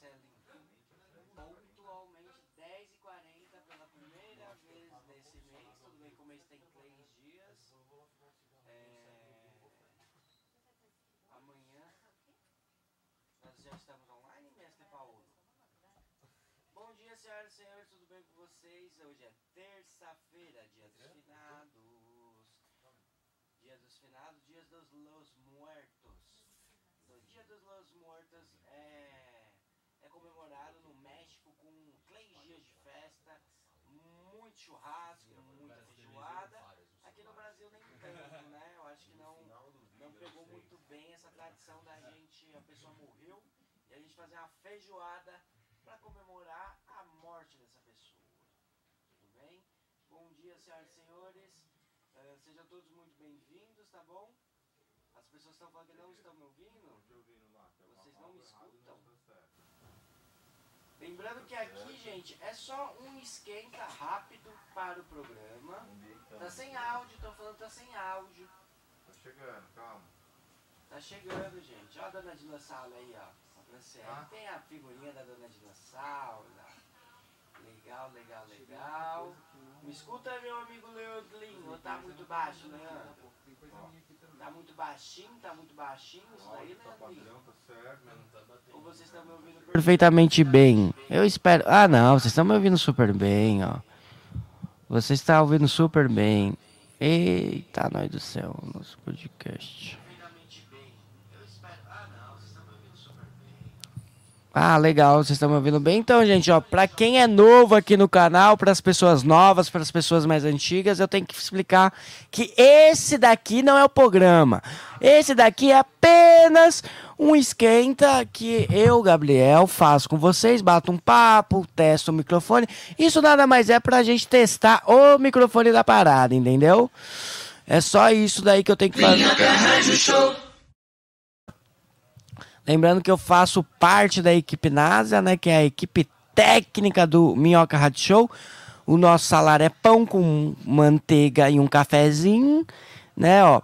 Marcelinho. Pontualmente 10h40 pela primeira vez nesse mês. Tudo bem que o mês tem três dias. É... Amanhã nós já estamos online, mestre Paulo. Bom dia, senhoras e senhores, tudo bem com vocês? Hoje é terça-feira, dia dos finados. Dia dos finados, dia dos los muertos. O dia dos los muertos é, é comemorado no México com três dias de festa, churrasco, muita feijoada. Aqui no Brasil nem tanto, né? Eu acho que não, não pegou muito bem essa tradição da gente, a pessoa morreu e a gente fazer uma feijoada para comemorar a morte dessa pessoa. Tudo bem? Bom dia, senhoras e senhores. Eh, sejam todos muito bem-vindos, tá bom? As pessoas estão falando que não estão me ouvindo. Vocês não me escutam. Lembrando que aqui, gente, é só um esquenta rápido para o programa. Tá sem áudio, estão falando que tá sem áudio. Tá chegando, calma. Tá chegando, gente. Ó a dona Dinossauro aí, ó. A Franciele. Ah. Tem a figurinha da dona Dinossauro. Legal, legal, legal. Me escuta, meu amigo Leandrinho. Ou tá muito baixo, Leandro? Tá muito baixinho, tá muito baixinho isso daí, Tá Leandrinho? padrão, tá certo. Ou vocês estão me ouvindo perfeitamente bem? Eu espero. Ah, não, vocês estão me ouvindo super bem, ó. Você está ouvindo super bem. Eita, nós do céu, nosso podcast. Ah, legal, vocês estão me ouvindo bem? Então, gente, ó, pra quem é novo aqui no canal, para as pessoas novas, para as pessoas mais antigas, eu tenho que explicar que esse daqui não é o programa. Esse daqui é apenas um esquenta que eu, Gabriel, faço com vocês, bato um papo, testo o microfone. Isso nada mais é pra gente testar o microfone da parada, entendeu? É só isso daí que eu tenho que fazer. Lembrando que eu faço parte da equipe NASA, né? Que é a equipe técnica do Minhoca Rádio Show. O nosso salário é pão com manteiga e um cafezinho, né? Ó.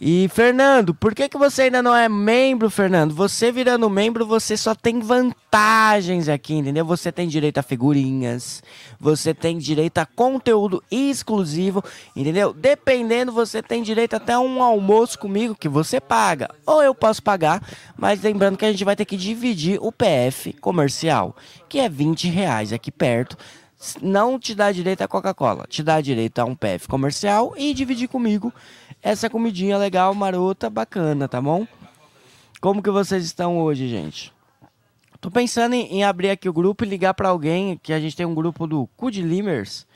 E Fernando, por que, que você ainda não é membro, Fernando? Você virando membro, você só tem vantagens aqui, entendeu? Você tem direito a figurinhas, você tem direito a conteúdo exclusivo, entendeu? Dependendo, você tem direito até um almoço comigo que você paga. Ou eu posso pagar, mas lembrando que a gente vai ter que dividir o PF comercial, que é 20 reais aqui perto não te dá direito a Coca-Cola, te dá direito a um PF comercial e dividir comigo essa comidinha legal, marota, bacana, tá bom? Como que vocês estão hoje, gente? Tô pensando em, em abrir aqui o grupo e ligar pra alguém, que a gente tem um grupo do Cu de Limers,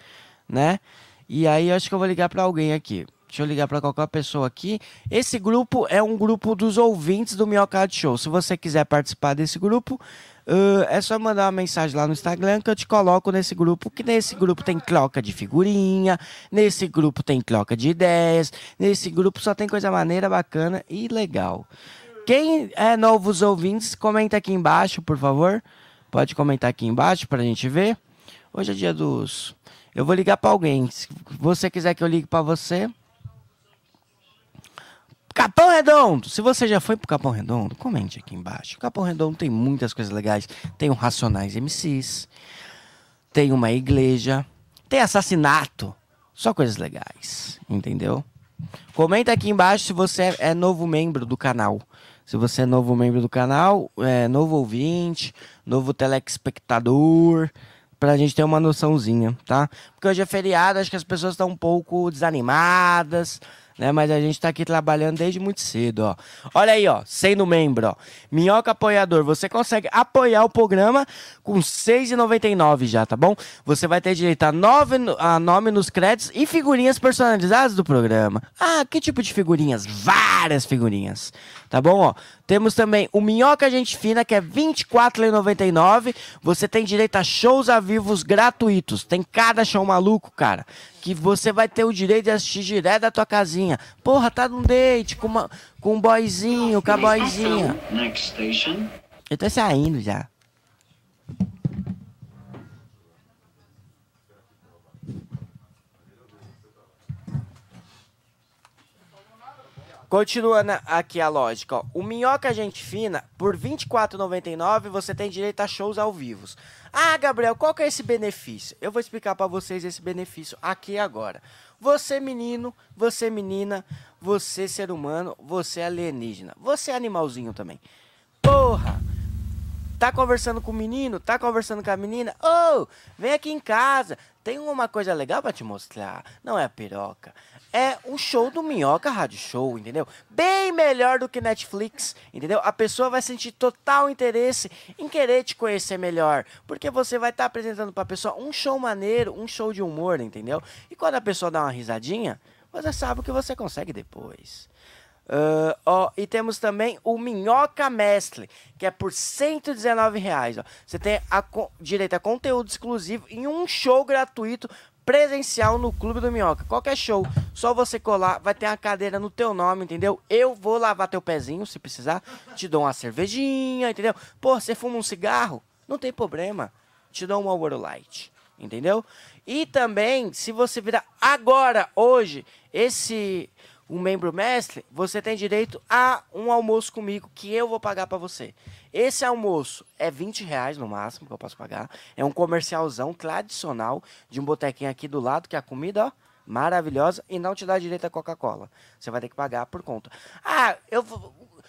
né? E aí acho que eu vou ligar pra alguém aqui. Deixa eu ligar pra qualquer pessoa aqui. Esse grupo é um grupo dos ouvintes do Minhocado Show. Se você quiser participar desse grupo, Uh, é só mandar uma mensagem lá no Instagram que eu te coloco nesse grupo. Que nesse grupo tem troca de figurinha, nesse grupo tem troca de ideias, nesse grupo só tem coisa maneira, bacana e legal. Quem é novos ouvintes, comenta aqui embaixo, por favor. Pode comentar aqui embaixo pra gente ver. Hoje é dia dos. Eu vou ligar pra alguém. Se você quiser que eu ligue pra você, Capão Redondo! Se você já foi pro Capão Redondo, comente aqui embaixo. Capão Redondo tem muitas coisas legais. Tem o Racionais MCs, tem uma igreja, tem assassinato. Só coisas legais, entendeu? Comenta aqui embaixo se você é novo membro do canal. Se você é novo membro do canal, é, novo ouvinte, novo telespectador, pra gente ter uma noçãozinha, tá? Porque hoje é feriado, acho que as pessoas estão um pouco desanimadas, né? Mas a gente tá aqui trabalhando desde muito cedo, ó. Olha aí, ó, sendo membro, ó. Minhoca Apoiador, você consegue apoiar o programa com R$ 6,99 já, tá bom? Você vai ter direito a, nove, a nome nos créditos e figurinhas personalizadas do programa. Ah, que tipo de figurinhas? Várias figurinhas, tá bom, ó? Temos também o Minhoca Gente Fina, que é R$ 24,99. Você tem direito a shows a vivos gratuitos. Tem cada show maluco, cara. Que você vai ter o direito de assistir direto da tua casinha. Porra, tá num date com, uma, com um boyzinho, com a boyzinha. Eu tô saindo já. Continuando aqui a lógica, ó. O Minhoca Gente Fina, por R$ 24,99 você tem direito a shows ao vivo. Ah, Gabriel, qual que é esse benefício? Eu vou explicar para vocês esse benefício aqui agora. Você menino, você menina, você ser humano, você alienígena, você animalzinho também. Porra! Tá conversando com o menino? Tá conversando com a menina? Ô, oh, vem aqui em casa. Tem uma coisa legal para te mostrar. Não é a piroca. É um show do Minhoca Rádio Show, entendeu? Bem melhor do que Netflix, entendeu? A pessoa vai sentir total interesse em querer te conhecer melhor. Porque você vai estar tá apresentando pra pessoa um show maneiro, um show de humor, entendeu? E quando a pessoa dá uma risadinha, você sabe o que você consegue depois. Uh, ó, e temos também o Minhoca Mestre, que é por 119 reais. Ó. Você tem a, direito a conteúdo exclusivo em um show gratuito presencial no Clube do Minhoca. Qualquer show, só você colar, vai ter uma cadeira no teu nome, entendeu? Eu vou lavar teu pezinho se precisar, te dou uma cervejinha, entendeu? Pô, você fuma um cigarro? Não tem problema, te dou um Marlboro Light, entendeu? E também, se você virar agora, hoje, esse um membro mestre, você tem direito a um almoço comigo que eu vou pagar para você. Esse almoço é 20 reais no máximo que eu posso pagar. É um comercialzão tradicional de um botequinho aqui do lado, que a comida, ó, maravilhosa, e não te dá direito a Coca-Cola. Você vai ter que pagar por conta. Ah, eu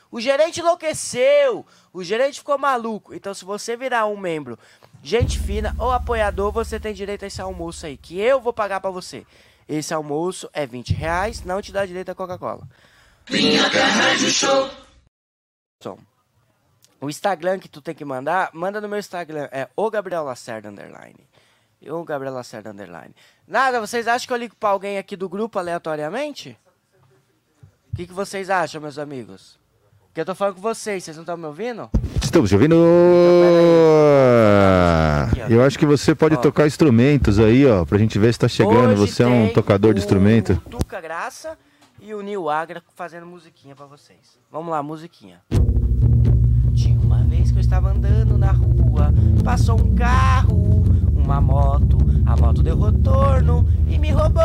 o gerente enlouqueceu, o gerente ficou maluco. Então, se você virar um membro, gente fina ou apoiador, você tem direito a esse almoço aí, que eu vou pagar para você. Esse almoço é 20 reais, não te dá direito a Coca-Cola. Show. O Instagram que tu tem que mandar, manda no meu Instagram, é o Gabriel Lacerda Underline. O Gabriel Lacerda Underline. Nada, vocês acham que eu ligo pra alguém aqui do grupo aleatoriamente? O que, que vocês acham, meus amigos? Que eu tô falando com vocês, vocês não estão me ouvindo? Estamos te ouvindo. Então, eu acho que você pode ó. tocar instrumentos aí, ó, pra gente ver se tá chegando. Você é um tocador de instrumento. O Tuca Graça e o Nil Agra fazendo musiquinha para vocês. Vamos lá, musiquinha. Tinha uma vez que eu estava andando na rua, passou um carro, uma moto, a moto deu retorno e me roubou.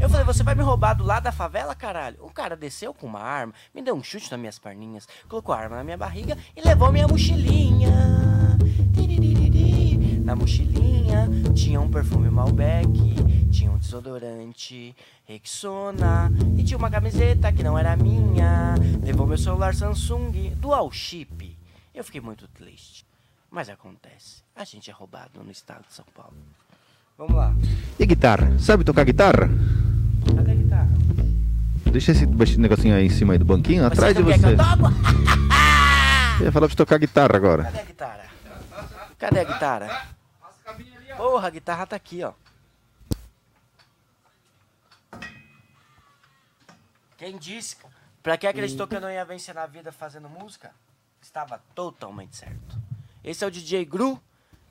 Eu falei, você vai me roubar do lado da favela, caralho? O cara desceu com uma arma, me deu um chute nas minhas perninhas, colocou a arma na minha barriga e levou minha mochilinha. Na mochilinha tinha um perfume Malbec, tinha um desodorante Rexona e tinha uma camiseta que não era minha. Levou meu celular Samsung Dual Chip. Eu fiquei muito triste. Mas acontece. A gente é roubado no estado de São Paulo. Vamos lá. E guitarra? Sabe tocar guitarra? Cadê a guitarra? Deixa esse negocinho aí em cima aí do banquinho, você atrás de você. Que eu, toco? eu ia falar pra tocar guitarra agora. Cadê a guitarra? Cadê a guitarra? Porra, a guitarra tá aqui, ó. Quem disse? Pra que acreditou que eu não ia vencer na vida fazendo música? Estava totalmente certo. Esse é o DJ Gru.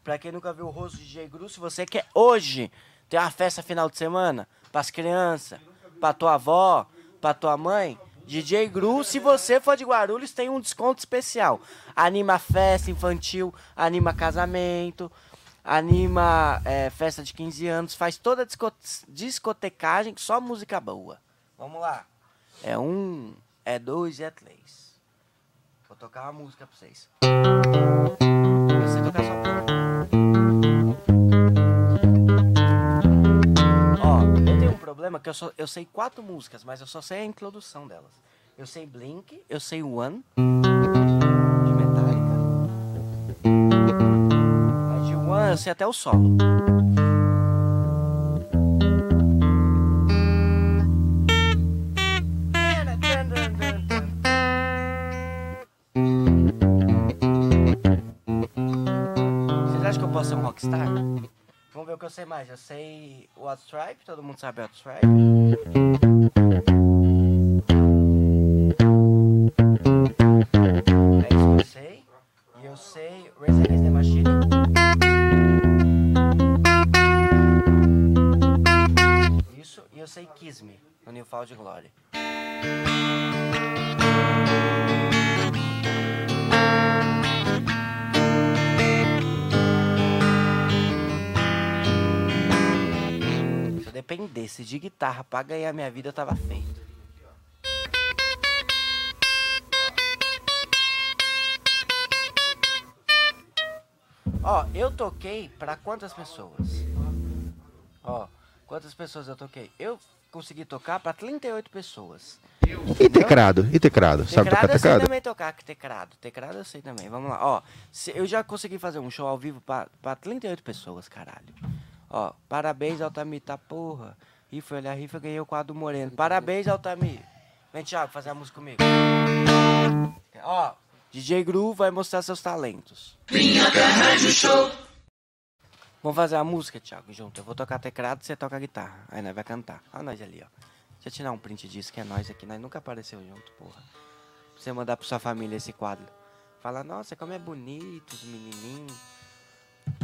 Pra quem nunca viu o rosto do DJ Gru, se você quer hoje ter uma festa final de semana, pras crianças, pra tua avó, pra tua mãe, DJ Gru, se você for de Guarulhos, tem um desconto especial. Anima festa infantil, anima casamento, anima é, festa de 15 anos, faz toda a discotecagem, só música boa. Vamos lá. É um, é dois e é três. Vou tocar uma música pra vocês. Você tocar só Ó, eu tenho um problema que eu, só, eu sei quatro músicas, mas eu só sei a introdução delas. Eu sei Blink, eu sei One. Eu sei até o solo. Vocês acham que eu posso ser um rockstar? Vamos ver o que eu sei mais. Eu sei o Stripe, todo mundo sabe o Stripe. guitarra para ganhar minha vida tava feito. Ó, eu toquei para quantas pessoas? Ó, quantas pessoas eu toquei? Eu consegui tocar para 38 pessoas. E teclado, e teclado. Sabe tocar tecrado? Eu sei também tocar teclado. Teclado eu sei também. Vamos lá. Ó, eu já consegui fazer um show ao vivo para 38 pessoas, caralho. Ó, parabéns, Altamita, tá porra. Rifa, olha a rifa, ganhei o quadro moreno. Parabéns, Altamir. Vem, Thiago, fazer a música comigo. Ó, DJ Gru vai mostrar seus talentos. Vamos fazer a música, Thiago, junto. Eu vou tocar teclado, você toca guitarra. Aí nós vai cantar. Olha nós ali, ó. Deixa eu tirar um print disso, que é nós aqui. Nós nunca apareceu junto, porra. Pra você mandar pra sua família esse quadro. Fala, nossa, como é bonito os menininhos.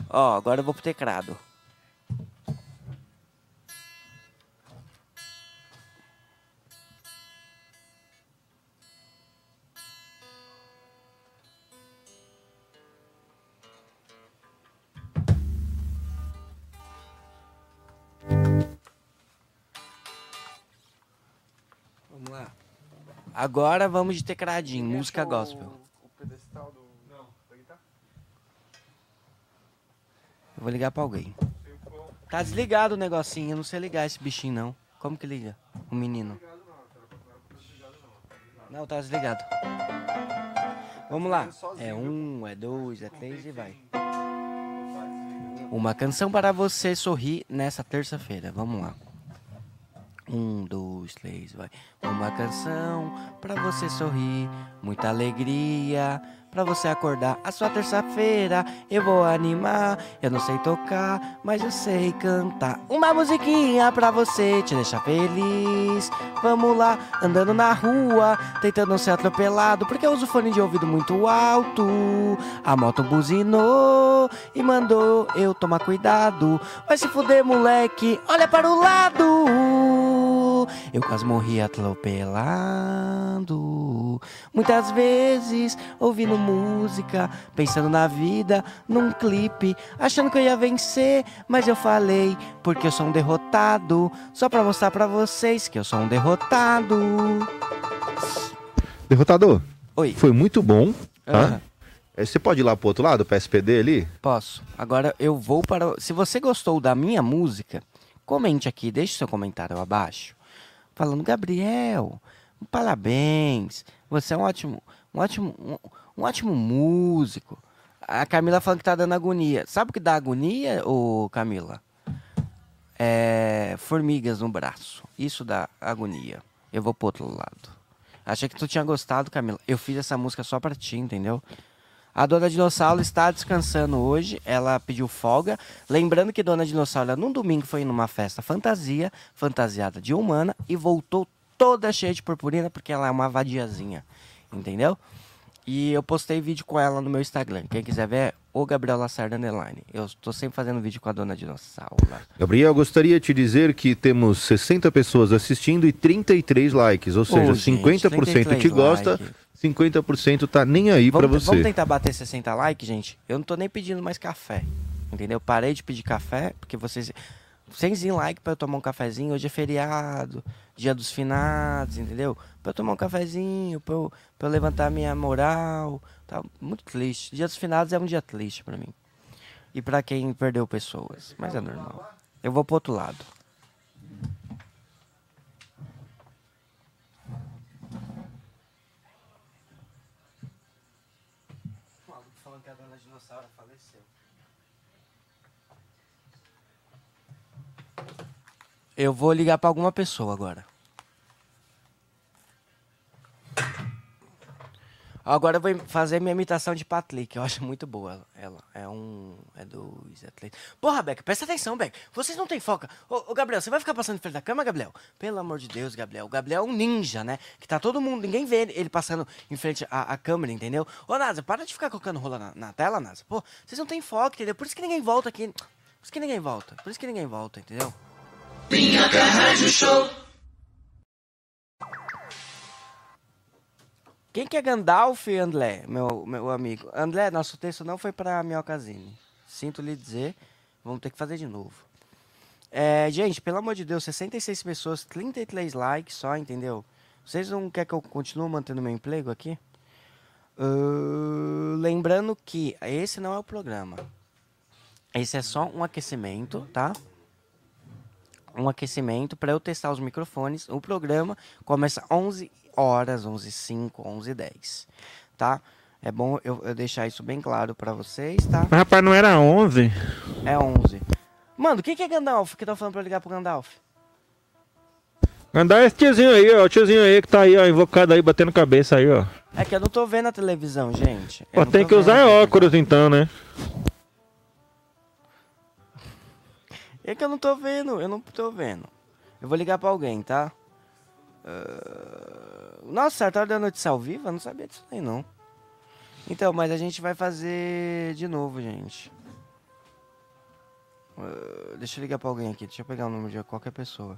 Ó, agora eu vou pro teclado. Agora vamos de tecladinho, música gospel. O pedestal do. Não, da guitarra? Eu vou ligar pra alguém. Tá desligado o negocinho, eu não sei ligar esse bichinho não. Como que liga? O menino. Não, tá desligado. Vamos lá. É um, é dois, é três e vai. Uma canção para você sorrir nessa terça-feira. Vamos lá. Um, dois, três, vai. Uma canção pra você sorrir, muita alegria pra você acordar. A sua terça-feira eu vou animar. Eu não sei tocar, mas eu sei cantar. Uma musiquinha pra você te deixar feliz. Vamos lá, andando na rua, tentando não ser atropelado, porque eu uso fone de ouvido muito alto. A moto buzinou e mandou eu tomar cuidado. Vai se fuder, moleque, olha para o lado. Eu quase morri atropelado. Muitas vezes ouvindo música, pensando na vida, num clipe, achando que eu ia vencer, mas eu falei porque eu sou um derrotado, só pra mostrar pra vocês que eu sou um derrotado. Derrotador, Oi. foi muito bom, tá? É, Você pode ir lá pro outro lado, pro SPD ali? Posso. Agora eu vou para. Se você gostou da minha música, comente aqui, deixe seu comentário abaixo. Falando, Gabriel, parabéns. Você é um ótimo, um ótimo, um, um ótimo músico. A Camila falando que tá dando agonia. Sabe o que dá agonia, ô Camila? É. Formigas no braço. Isso dá agonia. Eu vou pro outro lado. Achei que tu tinha gostado, Camila. Eu fiz essa música só pra ti, entendeu? A Dona Dinossauro está descansando hoje, ela pediu folga. Lembrando que Dona Dinossauro, ela, num domingo, foi numa festa fantasia, fantasiada de humana, e voltou toda cheia de purpurina, porque ela é uma vadiazinha, entendeu? E eu postei vídeo com ela no meu Instagram. Quem quiser ver, é o Gabriel Lacerda Underline. Eu tô sempre fazendo vídeo com a Dona Dinossauro. Gabriel, gostaria de te dizer que temos 60 pessoas assistindo e 33 likes, ou seja, gente, 50% te 33 gosta, like. 50% tá nem aí pra Vamos, vamos você. tentar bater 60 likes, gente. Eu não tô nem pedindo mais café. Entendeu? Parei de pedir café, porque vocês. 100 like pra eu tomar um cafezinho. Hoje é feriado, dia dos finados, entendeu? Pra eu tomar um cafezinho, pra eu, eu levantar minha moral. Tá muito triste. Dia dos finados é um dia triste pra mim. E pra quem perdeu pessoas. Mas é normal. Eu vou pro outro lado. Eu vou ligar pra alguma pessoa agora. Agora eu vou fazer minha imitação de Patlick. Eu acho muito boa ela. ela. É um. É dois, é três. Porra, Beck, presta atenção, Beck. Vocês não têm foca. Ô, ô, Gabriel, você vai ficar passando em frente da cama, Gabriel? Pelo amor de Deus, Gabriel. O Gabriel é um ninja, né? Que tá todo mundo. Ninguém vê ele passando em frente à, à câmera, entendeu? Ô, Nasa, para de ficar colocando rola na, na tela, Nasa. Pô, vocês não têm foco, entendeu? Por isso que ninguém volta aqui. Por isso que ninguém volta. Por isso que ninguém volta, entendeu? Quem que é Gandalf, André, meu, meu amigo? André, nosso texto não foi para Minhocasine. Sinto lhe dizer, vamos ter que fazer de novo. É, gente, pelo amor de Deus, 66 pessoas, 33 likes só, entendeu? Vocês não querem que eu continue mantendo meu emprego aqui? Ahn, lembrando que esse não é o programa. Esse é só um aquecimento, tá? Um aquecimento para eu testar os microfones. O programa começa 11 horas, 11 05 11 10 tá? É bom eu, eu deixar isso bem claro para vocês, tá? Mas, rapaz, não era 11? É 11. Mano, o que, é Gandalf que tá falando eu ligar pro Gandalf? Gandalf é esse tiozinho aí, ó. O tiozinho aí que tá aí, ó, invocado aí, batendo cabeça aí, ó. É que eu não tô vendo a televisão, gente. Pô, tem que usar óculos então, né? É que eu não tô vendo, eu não tô vendo. Eu vou ligar pra alguém, tá? Uh... Nossa, Sartório da notícia ao vivo? Eu não sabia disso aí, não. Então, mas a gente vai fazer de novo, gente. Uh... Deixa eu ligar pra alguém aqui. Deixa eu pegar o número de qualquer pessoa.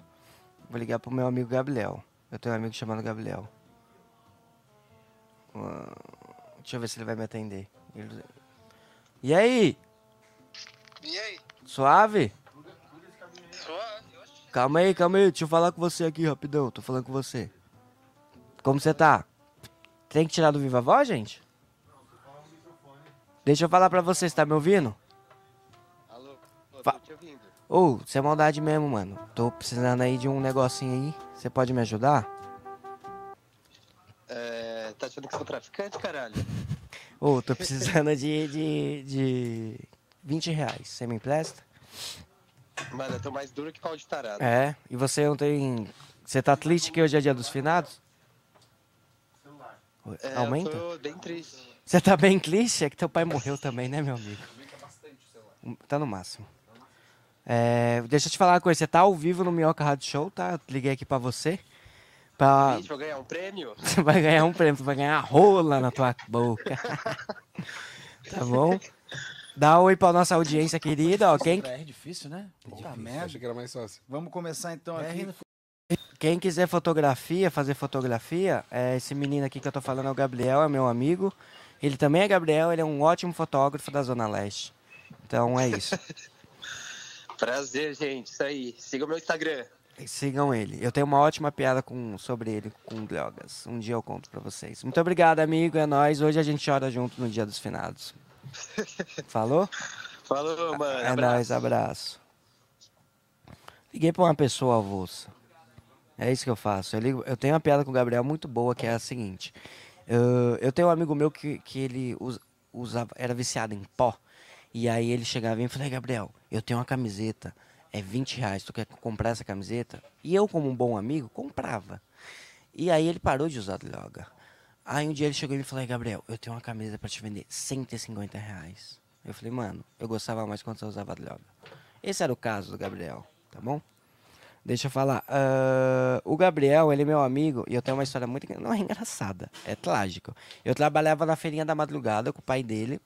Vou ligar pro meu amigo Gabriel. Eu tenho um amigo chamado Gabriel. Uh... Deixa eu ver se ele vai me atender. Ele... E aí? E aí? Suave? Calma aí, calma aí. Deixa eu falar com você aqui rapidão. Tô falando com você. Como você tá? Tem que tirar do Viva Voz, gente? Deixa eu falar pra você, você tá me ouvindo? Alô? Tô Fa- te ouvindo. Ô, você é maldade mesmo, mano. Tô precisando aí de um negocinho aí. Você pode me ajudar? É, tá achando que sou traficante, caralho? Ô, tô precisando de, de, de 20 reais. Você me empresta? Mano, eu tô mais duro que pau de tarado. É. E você não tem. Você tá triste que hoje é dia dos finados? É, Aumenta? Eu tô bem triste. Você tá bem triste? É que teu pai morreu também, né, meu amigo? Tá no máximo. É, deixa eu te falar uma coisa. Você tá ao vivo no Minhoca Rádio Show, tá? Eu liguei aqui pra você. Pra... Vixe, vou ganhar um prêmio? Você vai ganhar um prêmio, você vai ganhar rola na tua boca. tá bom? Dá um oi pra nossa audiência querida, ó. Quem, É difícil, né? Puta Achei merda. que era mais fácil. Vamos começar então aqui. quem quiser fotografia, fazer fotografia, é, esse menino aqui que eu tô falando é o Gabriel, é meu amigo. Ele também é Gabriel, ele é um ótimo fotógrafo da Zona Leste. Então é isso. Prazer, gente. Isso aí. Siga o meu Instagram. Sigam ele. Eu tenho uma ótima piada com, sobre ele com drogas. Um dia eu conto pra vocês. Muito obrigado, amigo. É nóis. Hoje a gente chora junto no Dia dos Finados. Falou? Falou, mano. É abraço. nóis, abraço. Liguei pra uma pessoa avulsa. É isso que eu faço. Eu, ligo- eu tenho uma piada com o Gabriel muito boa, que é a seguinte. Eu, eu tenho um amigo meu que, que ele usa, usava, era viciado em pó. E aí ele chegava e me falava, Gabriel, eu tenho uma camiseta, é 20 reais, tu quer comprar essa camiseta? E eu, como um bom amigo, comprava. E aí ele parou de usar droga. Aí um dia ele chegou e me falou, Gabriel, eu tenho uma camisa pra te vender, 150 reais. Eu falei, mano, eu gostava mais quando você usava droga. Esse era o caso do Gabriel, tá bom? Deixa eu falar. ah, o Gabriel, ele é meu amigo e eu tenho uma história muito. Não é engraçada, é trágico. Eu trabalhava na feirinha da madrugada com o pai dele.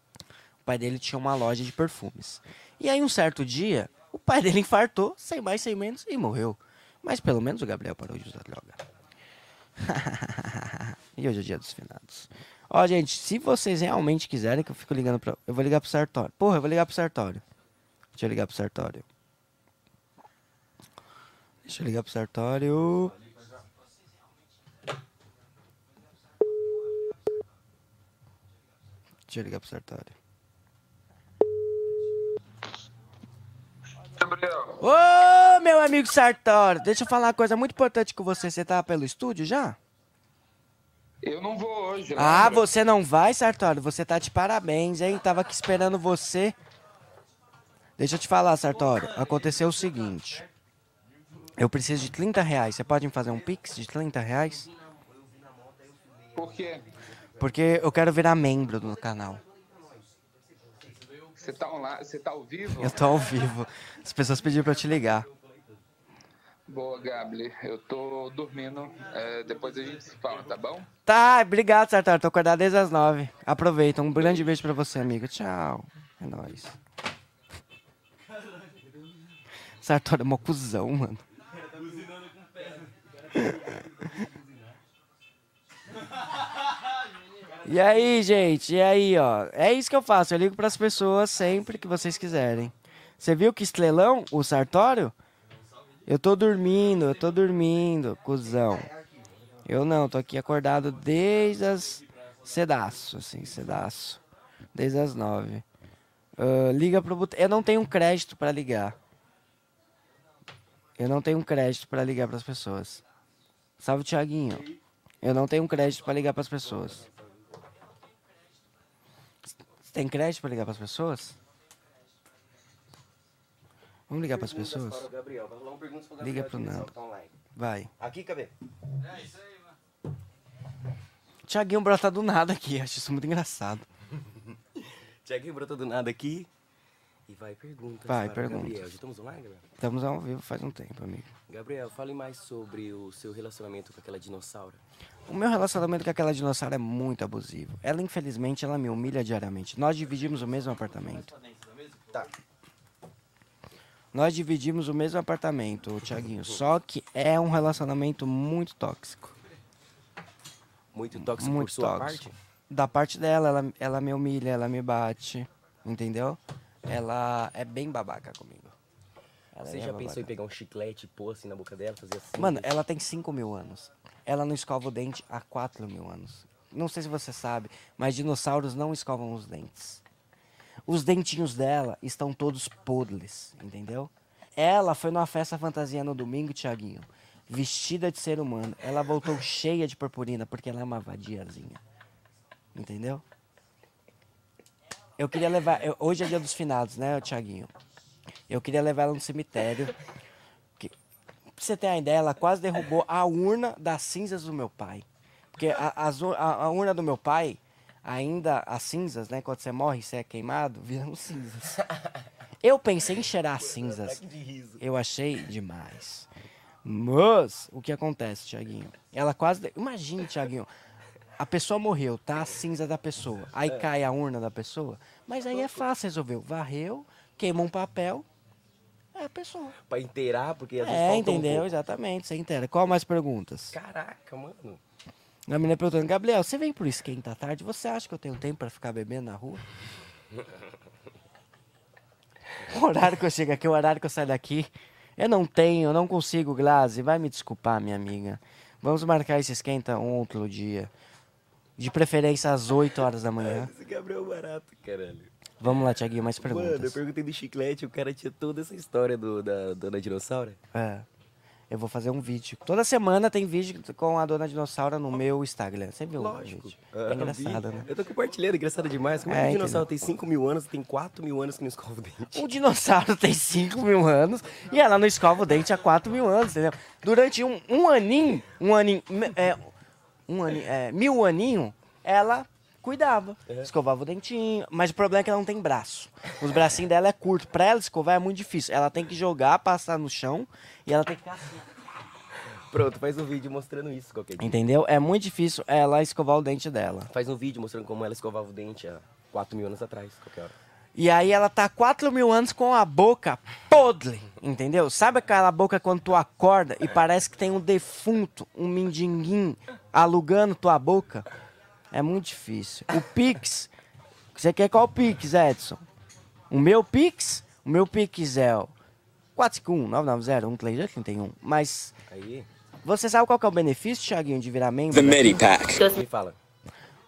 O pai dele tinha uma loja de perfumes. E aí, um certo dia, o pai dele infartou, sem mais, sem menos, e morreu. Mas pelo menos o Gabriel parou de usar droga. e hoje é o dia dos finados. Ó, gente, se vocês realmente quiserem que eu fico ligando pra. Eu vou ligar pro Sartório. Porra, eu vou ligar pro Sartório. Deixa eu ligar pro Sartório. Deixa eu ligar pro Sartório. Deixa eu ligar pro Sartório. Gabriel, Ô, meu amigo Sartório, deixa eu falar uma coisa muito importante com você. Você tá pelo estúdio já? eu não vou hoje. Ah, lembra? você não vai, Sartório? Você tá de parabéns, hein? Tava aqui esperando você. Deixa eu te falar, Sartório. Aconteceu o seguinte. Eu preciso de 30 reais. Você pode me fazer um pix de 30 reais? Por quê? Porque eu quero virar membro do canal. Você tá online? Você tá ao vivo? Eu tô ao vivo. As pessoas pediram pra eu te ligar. Boa, Gabli. Eu tô dormindo. É, depois a gente se fala, tá bom? Tá, obrigado, Sartório. Tô acordado desde as 9. Aproveita. Um grande beijo pra você, amigo. Tchau. É nóis. Sartório é mó cuzão, mano. E aí, gente? E aí, ó? É isso que eu faço. Eu ligo pras pessoas sempre que vocês quiserem. Você viu que estrelão, o Sartório? Eu tô dormindo, eu tô dormindo, cuzão. Eu não, tô aqui acordado desde as cedaço, assim, cedaço. Desde as nove. Uh, liga pro boteco. Eu não tenho crédito para ligar. Eu não tenho crédito para ligar para as pessoas. Salve, Tiaguinho. Eu não tenho crédito para ligar para as pessoas. Você tem crédito para ligar para as pessoas? Vamos ligar para as pessoas? Liga pro Nando. Vai. Aqui, cadê? Tiaguinho brota do nada aqui. Acho isso muito engraçado. Tiaguinho brota do nada aqui. E vai pergunta. Vai, pergunta. Gabriel, já estamos online, Gabriel? Estamos ao vivo faz um tempo, amigo. Gabriel, fale mais sobre o seu relacionamento com aquela dinossauro. O meu relacionamento com aquela dinossauro é muito abusivo. Ela, infelizmente, ela me humilha diariamente. Nós dividimos o mesmo apartamento. Tá. Nós dividimos o mesmo apartamento, Tiaguinho. Só que é um relacionamento muito tóxico. Muito tóxico Muito por sua tóxico. parte? Da parte dela, ela, ela me humilha, ela me bate. Entendeu? Ela é bem babaca comigo. Ela Você é já babaca. pensou em pegar um chiclete e pôr assim na boca dela, fazer assim? Mano, ela tem 5 mil anos. Ela não escova o dente há 4 mil anos. Não sei se você sabe, mas dinossauros não escovam os dentes. Os dentinhos dela estão todos podres, entendeu? Ela foi numa festa fantasia no domingo, Tiaguinho, vestida de ser humano. Ela voltou cheia de purpurina porque ela é uma vadiazinha. Entendeu? Eu queria levar. eu- hoje é dia dos finados, né, Tiaguinho? Eu queria levar ela no cemitério. Pra você ter uma ideia, ela quase derrubou a urna das cinzas do meu pai. Porque a, a- a urna do meu pai, ainda as cinzas, né? Quando você morre e você é queimado, viram cinzas. Eu pensei em cheirar as cinzas. Eu achei demais. Mas, o que acontece, Tiaguinho? Ela quase. Imagine, Tiaguinho. A pessoa morreu, tá? A cinza da pessoa. Aí cai a urna da pessoa. Mas aí é fácil resolver. Varreu, queima um papel. É a pessoa. Pra inteirar, porque às vezes É, um entendeu? pouco. Exatamente, você entende. Qual mais perguntas? Caraca, mano. A menina perguntando, Gabriel, você vem por esquenta à tarde? Você acha que eu tenho tempo pra ficar bebendo na rua? o horário que eu chego aqui, o horário que eu saio daqui, eu não tenho, eu não consigo, Glaze. Vai me desculpar, minha amiga. Vamos marcar esse esquenta um outro dia. De preferência às 8 horas da manhã. Esse Gabriel é barato, caralho. Vamos lá, Tiaguinho, mais Mano, eu perguntas. perguntei do chiclete, o cara tinha toda essa história do, da Dona Dinossauro. É. Eu vou fazer um vídeo. Toda semana tem vídeo com a dona dinossauro no meu Instagram. Você viu Lógico. vídeo? Ah, É engraçado, né? Eu tô compartilhando, engraçado demais. Como é, É, que o entendeu? dinossauro tem 5 mil anos, tem 4 mil anos que não escova o dente? O dinossauro tem 5 mil anos e ela não escova o dente há 4 mil anos, entendeu? Durante um, um aninho, um aninho, é, um aninho, é, mil aninho, ela cuidava, escovava o dentinho, mas o problema é que ela não tem braço. Os bracinhos dela é curto, pra ela escovar é muito difícil. Ela tem que jogar, passar no chão e ela tem que ficar assim. Pronto, faz um vídeo mostrando isso qualquer dia. Entendeu? É muito difícil ela escovar o dente dela. Faz um vídeo mostrando como ela escovava o dente há 4 mil anos atrás, qualquer hora. E aí ela tá 4 mil anos com a boca podre, entendeu? Sabe aquela boca quando tu acorda e parece que tem um defunto, um mindinguinho alugando tua boca? É muito difícil. O Pix, você quer qual Pix, Edson? O meu Pix? O meu Pix é o 451-990-13231. Mas Aí, você sabe qual que é o benefício, Thiaguinho, de virar membro? The? Medipack. me fala.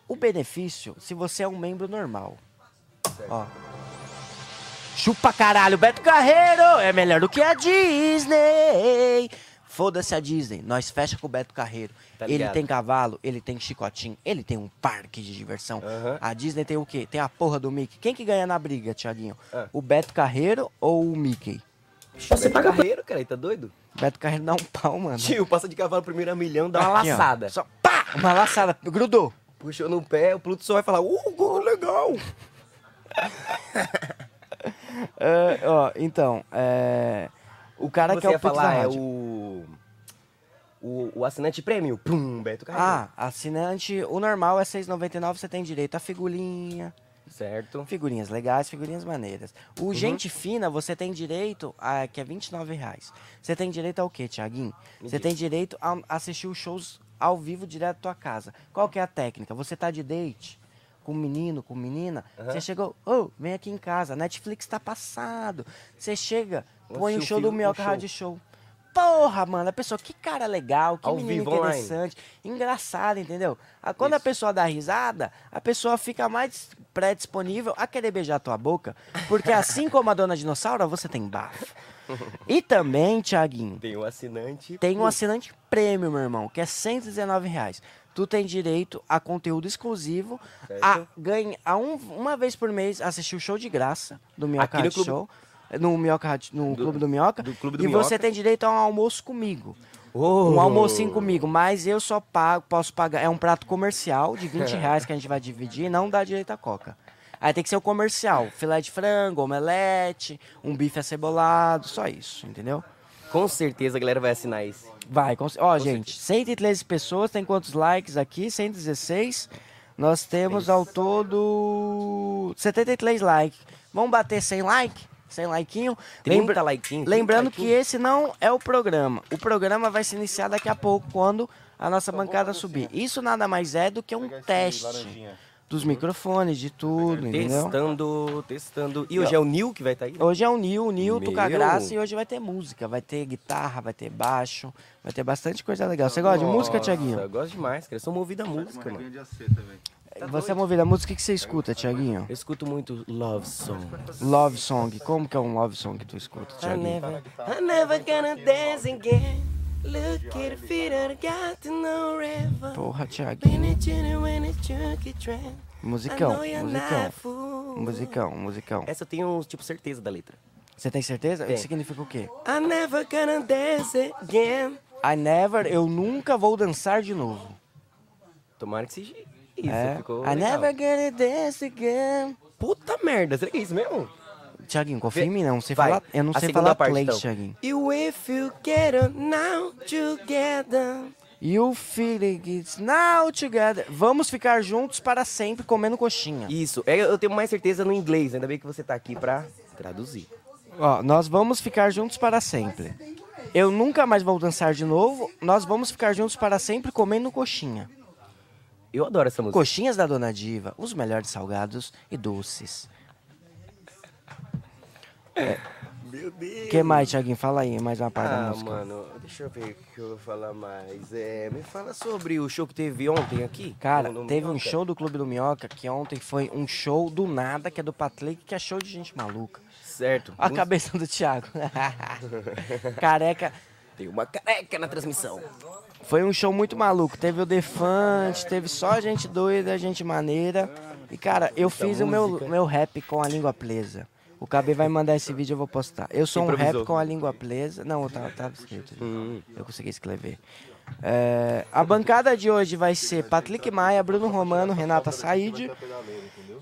O benefício, se você é um membro normal. Ó. Chupa caralho, Beto Carreiro é melhor do que a Disney. Foda-se a Disney, nós fecha com o Beto Carreiro. Tá ele tem cavalo, ele tem chicotinho, ele tem um parque de diversão. Aham. A Disney tem o quê? Tem a porra do Mickey. Quem que ganha na briga, Thiaguinho? Ah. O Beto Carreiro ou o Mickey? Você paga carreiro, cara, aí tá doido? Beto Carreiro dá um pau, mano. Tio, passa de cavalo primeiro a milhão, dá uma Aqui, ó. laçada. Só pá! Uma laçada. Grudou. Puxou no pé, o Pluto só vai falar, uh, legal. É, ó, então, é... O cara Você que é o ia Pix da falar, é rádio. o... o... O assinante prêmio, pum, Beto Carreiro. Ah, assinante, o normal é R$ 6,99, você tem direito a figurinha, Certo. figurinhas legais, figurinhas maneiras. O Uhum. Gente Fina, você tem direito a, que é 29 reais. Você tem direito ao quê, Tiaguinho? Você tem direito a assistir os shows ao vivo direto da tua casa. Qual que é a técnica? Você tá de date com menino, com menina, você chegou, ô, vem aqui em casa, Netflix tá passado. Você chega, põe o show do Minhoca show. Rádio Show. porra, mano, a pessoa, que cara legal, que Ao menino vivo, online. interessante, engraçado, entendeu? Ah, Quando a pessoa dá risada, a pessoa fica mais pré-disponível a querer beijar a tua boca, porque assim como a dona dinossauro, você tem bafo. E também, Thiaguinho, Tem um assinante. tem um assinante prêmio, meu irmão, que é 119 reais. Tu tem direito a conteúdo exclusivo, a ganhar a um- uma vez por mês assistir o show de graça do Minhoca Rádio Clube- Show. No, Minhoca, no Do- Clube do Minhoca. do Clube do e você Minhoca. tem direito a um almoço comigo. Oh. Um almocinho comigo, mas eu só pago, posso pagar. É um prato comercial de 20 reais que a gente vai dividir e não dá direito a coca. Aí tem que ser o comercial: filé de frango, omelete, um bife acebolado, só isso, entendeu? Com certeza a galera vai assinar esse. Vai, com- ó, gente, 113 pessoas, tem quantos likes aqui? 116. Nós temos ao todo 73 likes. Vamos bater 100 likes? 100 likeinho? 30 likeinho, 30 Lembrando que esse não é o programa. O programa vai se iniciar daqui a pouco, quando a nossa bancada subir. Isso nada mais é do que um teste dos microfones, de tudo, entendeu? Testando, testando. E hoje é o Nil que vai estar aí? né? Hoje é o Nil, o Nil Meu. graça e hoje vai ter música, vai ter guitarra, vai ter baixo, vai ter bastante coisa legal. Você gosta de música, Tiaguinho? Eu gosto demais, cara. Eu sou movido a música, mano. Você é movido a música, o que você escuta, Tiaguinho? Eu escuto muito love song. Love song, como que é um love song que tu escuta, I Tiaguinho? never, I never gonna dance again. Look at the feet I got know river. Porra, Tiaguinho. trend. Musicão, I musicão, musicão, musicão. Essa eu tenho, tipo, certeza da letra. Você tem certeza? Tem. Isso significa o quê? I never gonna dance again. I never, eu nunca vou dançar de novo. Tomara que seja isso. É. Ficou I legal. never gonna dance again. Puta merda, será que é isso mesmo? Tiaguinho, confia em mim, não sei Vai, falar, eu não a sei segunda falar parte, play, então. Tiaguinho. You if you get on now together. You feeling it's now together. Vamos ficar juntos para sempre comendo coxinha. Isso, é, eu tenho mais certeza no inglês, ainda bem que você tá aqui pra traduzir. Ó, nós vamos ficar juntos para sempre. Eu nunca mais vou dançar de novo. Nós vamos ficar juntos para sempre comendo coxinha. Eu adoro essa música. Coxinhas da Dona Diva, os melhores salgados e doces. Meu Deus. O que mais, Thiaguinho? Fala aí, mais uma parte da Ah, música. mano, deixa eu ver o que eu vou falar mais. É, me fala sobre o show que teve ontem aqui. Cara, no- no teve um Minhoca. show do Clube do Minhoca que ontem foi um show do nada, que é do Patrick, que é show de gente maluca. Certo. A Um- cabeça do Thiago. Careca. Tem uma careca na transmissão. Foi um show muito maluco. Teve o Defante, teve só gente doida, gente maneira. E, cara, eu fiz o meu, música. meu rap com a língua presa. O KB vai mandar esse vídeo, eu vou postar. Eu sou um rap com a língua presa. Não, tava, tava escrito. Hum. Eu consegui escrever. É, a bancada de hoje vai ser Patrick Maia, Bruno Romano, Renata Said,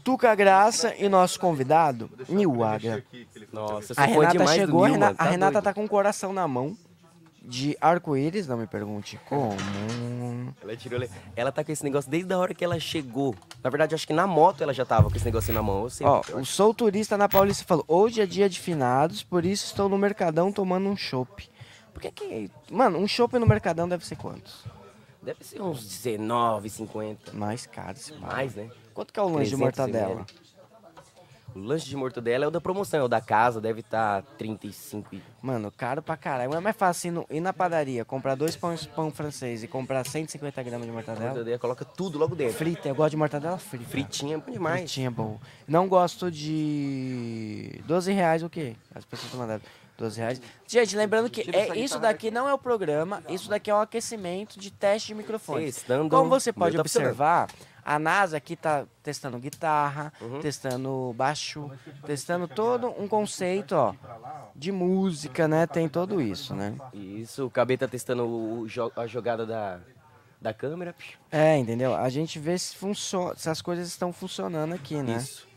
Tuca Graça e nosso convidado, Nil. Nossa, eu A Renata chegou, a, Nil, Rena- mano, a tá Renata tá com o coração na mão de arco-íris, não me pergunte como. Ela tirou. le- Ela tá com esse negócio desde a hora que ela chegou. Na verdade, acho que na moto ela já tava com esse negocinho na mão. Ó, o Sou Turista na Paulista falou: hoje é dia de finados, por isso estou no Mercadão tomando um chopp. Por que que. Mano, um chopp no Mercadão deve ser quantos? Deve ser uns 19,50. Mais caro, pá. Mais, né? Quanto que é o lanche de 300 mortadela? ml. O lanche de mortadela é o da promoção, é o da casa, deve estar 35. e- Mano, caro pra caralho. É mais fácil ir, na padaria, comprar dois pães pão francês e comprar 150 gramas de mortadela. Mortadela coloca tudo logo dentro. Frita, eu gosto de mortadela frita. Fritinha é bom demais. Fritinha bom. Não gosto de 12 reais o quê? As pessoas mandando 12 reais. Gente, lembrando que é, isso daqui não é o programa, isso daqui é um aquecimento de teste de microfone. Como você pode tá observar, a NASA aqui tá testando guitarra, Uhum. testando baixo, testando todo um conceito, ó, de música, né? Tem tudo isso, né? Isso, o KB tá testando o a jogada da, da câmera. É, entendeu? A gente vê se funciona, se as coisas estão funcionando aqui, né? Isso.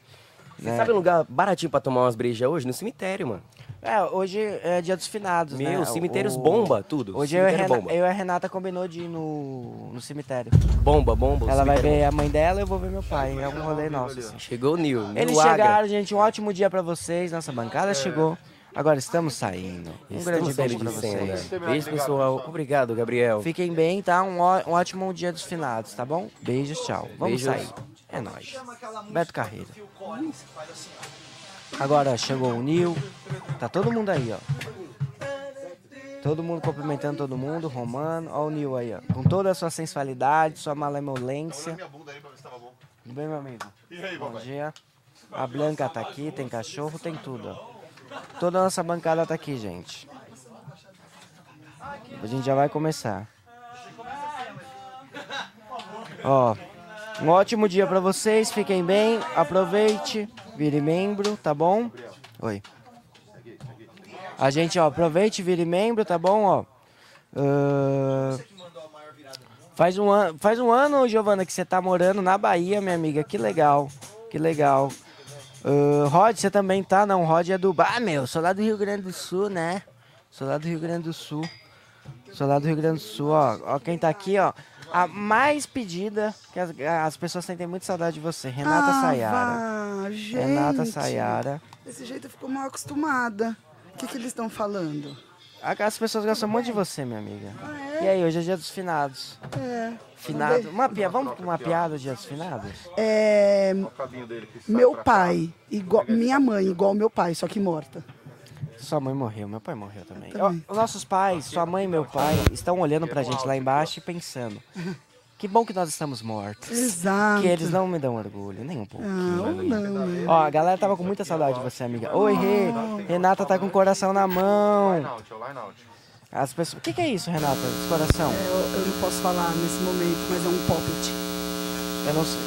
Você Né? sabe um lugar baratinho pra tomar umas brejas hoje? No cemitério, mano. É, hoje é dia dos finados, né? Meu, cemitérios O- bomba tudo. Hoje eu e, bomba. eu e a Renata combinou de ir no, no cemitério. Bomba, bomba. Ela vai ver a mãe dela e eu vou ver meu pai. É um rolê nosso. assim. bomba. Chegou o Nil. Eles Agra. chegaram, gente. Um ótimo dia pra vocês. Nossa bancada chegou. Agora estamos saindo. Um Estamos grande beijo cena. vocês. Beijo, pessoal. Obrigado, Gabriel. Fiquem bem, tá? Um, ó- um ótimo dia dos finados, tá bom? Beijos, tchau. Vamos Beijos. sair. É nóis. Beto Carreira. Agora chegou o Nil. Tá todo mundo aí, ó. Todo mundo cumprimentando todo mundo, Romano. Olha o Nil aí, ó. Com toda a sua sensualidade, sua malemolência. Tudo bem, meu amigo? Bom dia. A Blanca tá aqui, tem cachorro, tem tudo, ó. Toda a nossa bancada tá aqui, gente. A gente já vai começar. Ó, um ótimo dia pra vocês, fiquem bem, aproveite, vire membro, tá bom? Oi. A gente, ó, aproveite, vire membro, tá bom, ó? Ahn, faz um ano, faz um ano, Giovana, que você tá morando na Bahia, minha amiga. Que legal, que legal. Ahn, Rod, você também tá? Não, Rod é do... Ah, meu, sou lá do Rio Grande do Sul, né? Sou lá do Rio Grande do Sul. Sou lá do Rio Grande do Sul, ó. Ó quem tá aqui, ó. A mais pedida, que as, as pessoas sentem muito saudade de você. Renata ah, Sayara. vá, gente. Renata Sayara. Desse jeito eu fico mal acostumada. O que, que eles estão falando? As pessoas gostam muito de você, minha amiga. E aí, hoje é dia dos finados. É. Finado. Uma pia... Vamos com uma piada dia dos finados? É, meu pai, igual, minha mãe, igual meu pai, só que morta. Sua mãe morreu, meu pai morreu também. Ó, os nossos pais, sua mãe e meu pai, estão olhando pra gente lá embaixo e pensando. Que bom que nós estamos mortos. Exato. Que eles não me dão orgulho, nem um pouco. Não, não, né? Ó, a galera tava com muita saudade de você, amiga. Oi, Rê. Renata tá com o coração na mão. As pessoas. O que, que é isso, Renata? Esse coração? É, eu, eu não posso falar nesse momento, mas é um poppet. Eu não sei.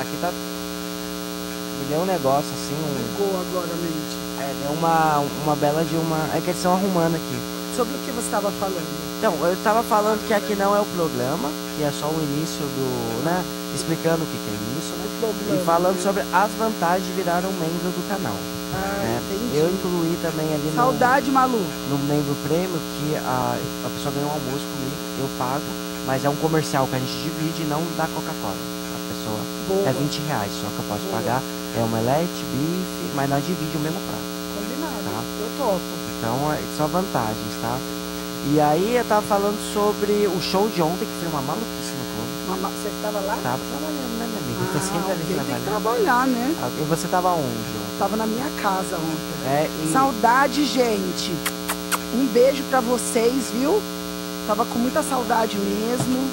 Aqui tá. Me deu um negócio assim. Um... Ligou agora a mente. É, deu uma, uma bela de uma. É que eles estão arrumando aqui. Sobre o que você estava falando? Então, eu estava falando que aqui não é o programa, que é só o início do. né? Explicando o que, que é isso, né? E falando sobre as vantagens de virar um membro do canal. Ah, né? Eu incluí também ali no, Saudade, Malu. no membro prêmio que a, a pessoa ganha um almoço comigo, eu pago, mas é um comercial que a gente divide e não dá Coca-Cola. A pessoa Boa. é 20 reais, só que eu posso pagar. É omelete, bife, mas nós divide o mesmo prato. Tá. Eu topo. Então, é só vantagens, tá? E aí eu tava falando sobre o show de ontem, que foi uma maluquice no clube. Você estava lá? Tava trabalhando, né, minha amiga? Ah, sempre ali alguém tem que trabalhando. trabalhar, né? E você tava onde? ontem? Tava na minha casa ontem. É, e... Saudade, gente. Um beijo pra vocês, viu? Tava com muita saudade mesmo.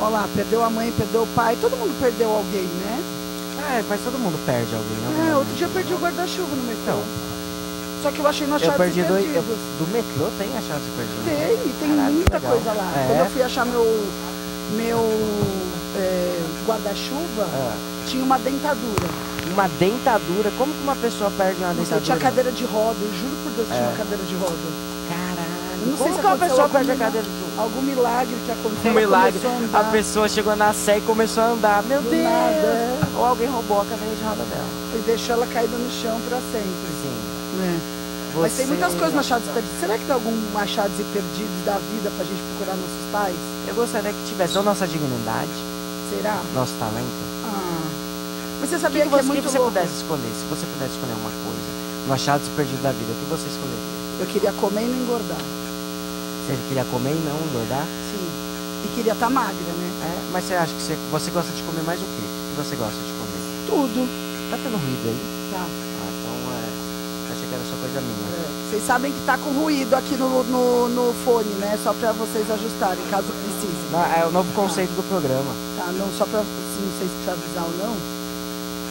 Olha lá, perdeu a mãe, perdeu o pai. Todo mundo perdeu alguém, né? É, mas todo mundo perde alguém. algum É, momento. outro dia eu perdi o guarda-chuva no metrô. Então. Só que eu achei no Eu achados perdi dois. eu- do metrô tem a chance de perder. Tem, tem Caralho, muita legal. coisa lá. É? Quando eu fui achar meu, meu é, guarda-chuva, Ah, tinha uma dentadura. uma dentadura. Como que uma pessoa perde uma sei, dentadura? tinha cadeira de roda, eu juro por Deus, tinha É. uma cadeira de roda. Caralho. Não sei Como se que uma pessoa perde a cadeira de roda? Algum milagre que aconteceu. Um milagre. a A pessoa chegou na sé e começou a andar. Meu Do Deus. nada, é. Ou alguém roubou a cadeira de roda dela. E deixou ela caída no chão pra sempre. Sim. Né? Mas tem Você- muitas coisas no Achados e Perdidos. Será que tem algum Achados e Perdidos da vida pra gente procurar nossos pais? Eu gostaria que tivesse ou nossa dignidade, Será? nosso talento. Ah. Mas você que, sabia que que, você, é muito que você louco? pudesse escolher? Se você pudesse escolher uma coisa no achados perdidos da vida, o que você escolheria? Eu queria comer e não engordar. Você queria comer e não engordar? Sim. E queria estar magra, né? É, mas você acha que você, você gosta de comer mais o quê? O que você gosta de comer? Tudo. Tá tendo ruído aí? Tá. Ah, então é. Achei que era só coisa minha. É. Vocês sabem que tá com ruído aqui no, no, no fone, né? Só pra vocês ajustarem, caso precise. Não, é o novo conceito do programa. Tá, não só pra. assim, Não sei se precisa avisar ou não.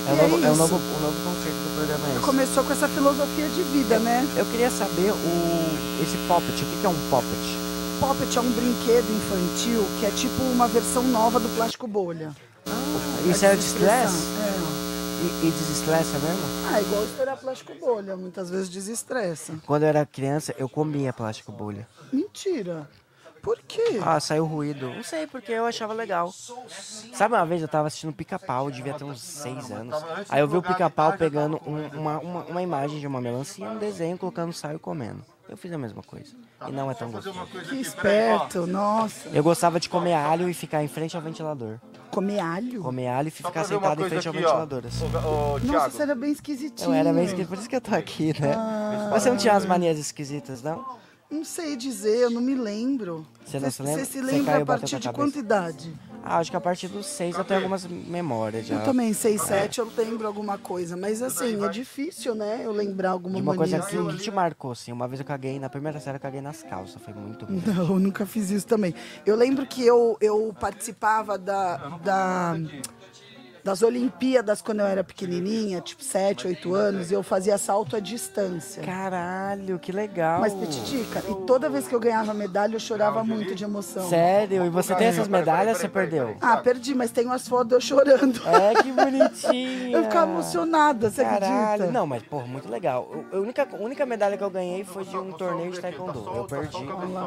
É, o, E é novo, é o, novo, o novo conceito do programa é esse. Começou com essa filosofia de vida, né? Eu queria saber o, esse poppet. O que, que é um poppet? Poppet é um brinquedo infantil que é tipo uma versão nova do plástico bolha. Isso é de stress? É. E, e desestressa mesmo? Ah, igual estourar plástico bolha, muitas vezes desestressa. Quando eu era criança, eu comia plástico bolha. Mentira. Por quê? Ah, saiu ruído. Não sei, porque eu achava legal. Sabe uma vez eu tava assistindo pica-pau, devia ter uns seis anos. Aí eu vi o pica-pau pegando um- uma, uma, uma imagem de uma melancia, um desenho, colocando sal e comendo. Eu fiz a mesma coisa. E não é tão gostoso. Que esperto, nossa. Eu gostava de comer alho e ficar em frente ao ventilador. Comer alho? Comer alho e ficar sentado em frente ao aqui, ó. ventilador. assim. Ô, ô, Nossa, você era bem esquisitinho. Eu era meio esquisito, por isso que eu tô aqui, né? Você não tinha as manias esquisitas, não? Não sei dizer, eu não me lembro. Você não se lembra? Você se lembra caiu a partir de quanta idade? Ah, acho que a partir dos seis eu tenho algumas memórias já. Eu também, 6, 7, eu lembro alguma coisa. Mas assim, é difícil, né? Eu lembrar alguma De uma coisa mania assim. que te marcou, assim. Uma vez eu caguei, na primeira série eu caguei nas calças. Foi muito ruim. Não, eu nunca fiz isso também. Eu lembro que eu, eu participava da, da- das Olimpíadas quando eu era pequenininha, tipo 7, 8 anos, e eu fazia salto à distância. Caralho, que legal. Mas petitica, e toda vez que eu ganhava medalha, eu chorava muito de emoção. Sério? E você tem essas medalhas ou você perdeu? Ah, perdi, mas tem umas fotos eu chorando. É, que bonitinha. Eu ficava emocionada, você Caralho. acredita? Não, mas, porra, muito legal. A única, a única medalha que eu ganhei foi de um torneio de taekwondo. Eu perdi,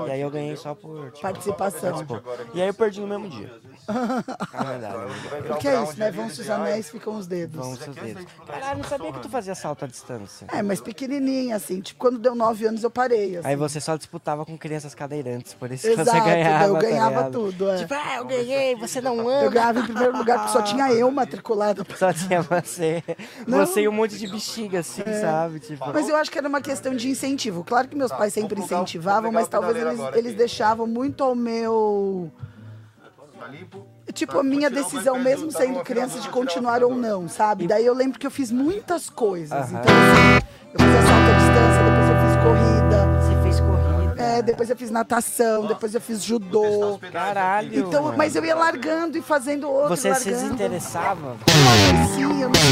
e aí eu ganhei só por... Tipo, Participação. participou. E aí eu perdi no mesmo dia. A medalha. Porque é isso, né? Vão-se os anéis, ficam os dedos. Vão os seus dedos. Caralho, não sabia que tu fazia salto à distância. É, mas pequenininha, assim. Tipo, quando deu 9 anos eu parei, assim. Aí você só disputava com crianças cadeirantes, por isso que você Exato, ganhava. eu tá ganhava ligado? tudo, é. Tipo, ah, eu ganhei, você não Eu anda. ganhava em primeiro lugar, porque só tinha eu matriculada. Só tinha você. Não. Você e um monte de bexiga, assim, sabe? Tipo, Mas eu acho que era uma questão de incentivo. Claro que meus pais sempre incentivavam, mas talvez eles, eles deixavam muito ao meu. Tipo, a minha decisão, mesmo sendo criança, de continuar ou não, sabe? Daí eu lembro que eu fiz muitas coisas. Aham. Então, assim, eu fiz salto à distância, depois eu fiz corrida, você fez corrida. é, depois eu fiz natação, depois eu fiz judô. Caralho. Então, mas eu ia largando e fazendo outro, Você se largando. desinteressava? Sim, eu não sei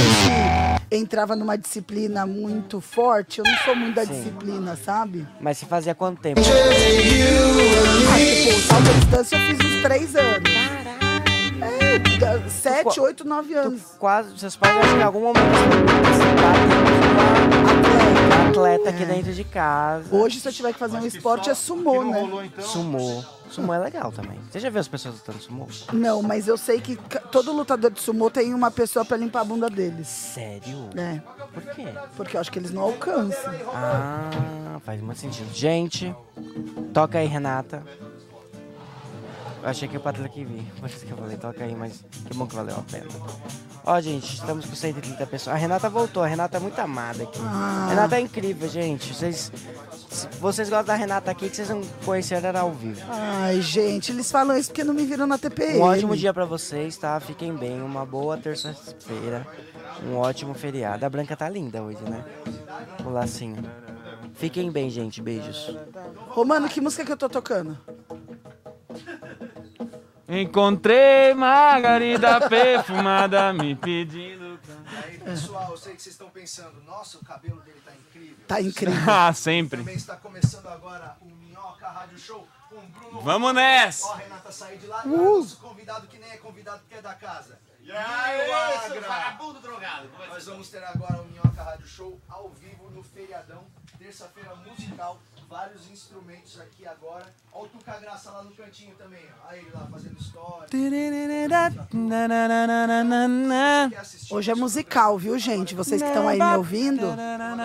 se entrava numa disciplina muito forte. Eu não sou muito da disciplina, sabe? Mas você fazia quanto tempo? Ah, tipo, salto à distância eu fiz uns três anos. É, sete, Tu- oito, nove anos. Quase, seus pais acho que em algum momento você um atleta aqui dentro de casa. Hoje, se eu tiver que fazer um esporte, é sumô, né? Sumô. Sumô é legal também. Você já viu as pessoas lutando sumô? Não, mas eu sei que todo lutador de sumô tem uma pessoa pra limpar a bunda deles. Sério? É, Por quê? porque eu acho que eles não alcançam. Ah, faz muito sentido. Gente, toca aí, Renata. Eu achei que o Patrick vi, por isso que eu falei, toca aí, mas que bom que valeu a pena. Ó, gente, estamos com 130 pessoas. A Renata voltou, a Renata é muito amada aqui. Ah. A Renata é incrível, gente. Vocês, vocês gostam da Renata aqui, que vocês não conheceram ela ao vivo. Ai, gente, eles falam isso porque não me viram na TPM. Um ótimo dia pra vocês, tá? Fiquem bem, uma boa terça-feira, um ótimo feriado. A Branca tá linda hoje, né? O lacinho. Fiquem bem, gente. Beijos. Romano, que música que eu tô tocando? Encontrei Margarida perfumada me pedindo. Aí, pessoal, eu sei que vocês estão pensando, nossa, o cabelo dele tá incrível. Tá incrível. Ah, sempre. Também está começando agora o Minhoca Rádio Show com o Bruno. Vamos nessa! Ó, Renata, sair de lá. E o nosso convidado que nem é convidado, que é da casa. E aí, seu vagabundo drogado. Nós vamos ter agora o Minhoca Rádio Show ao vivo no feriadão, terça-feira musical. Vários instrumentos aqui agora. Ó o Tuca Graça lá no cantinho também, ó. Aí ele lá fazendo história. Hoje é musical, viu, gente? Vocês que estão aí me ouvindo,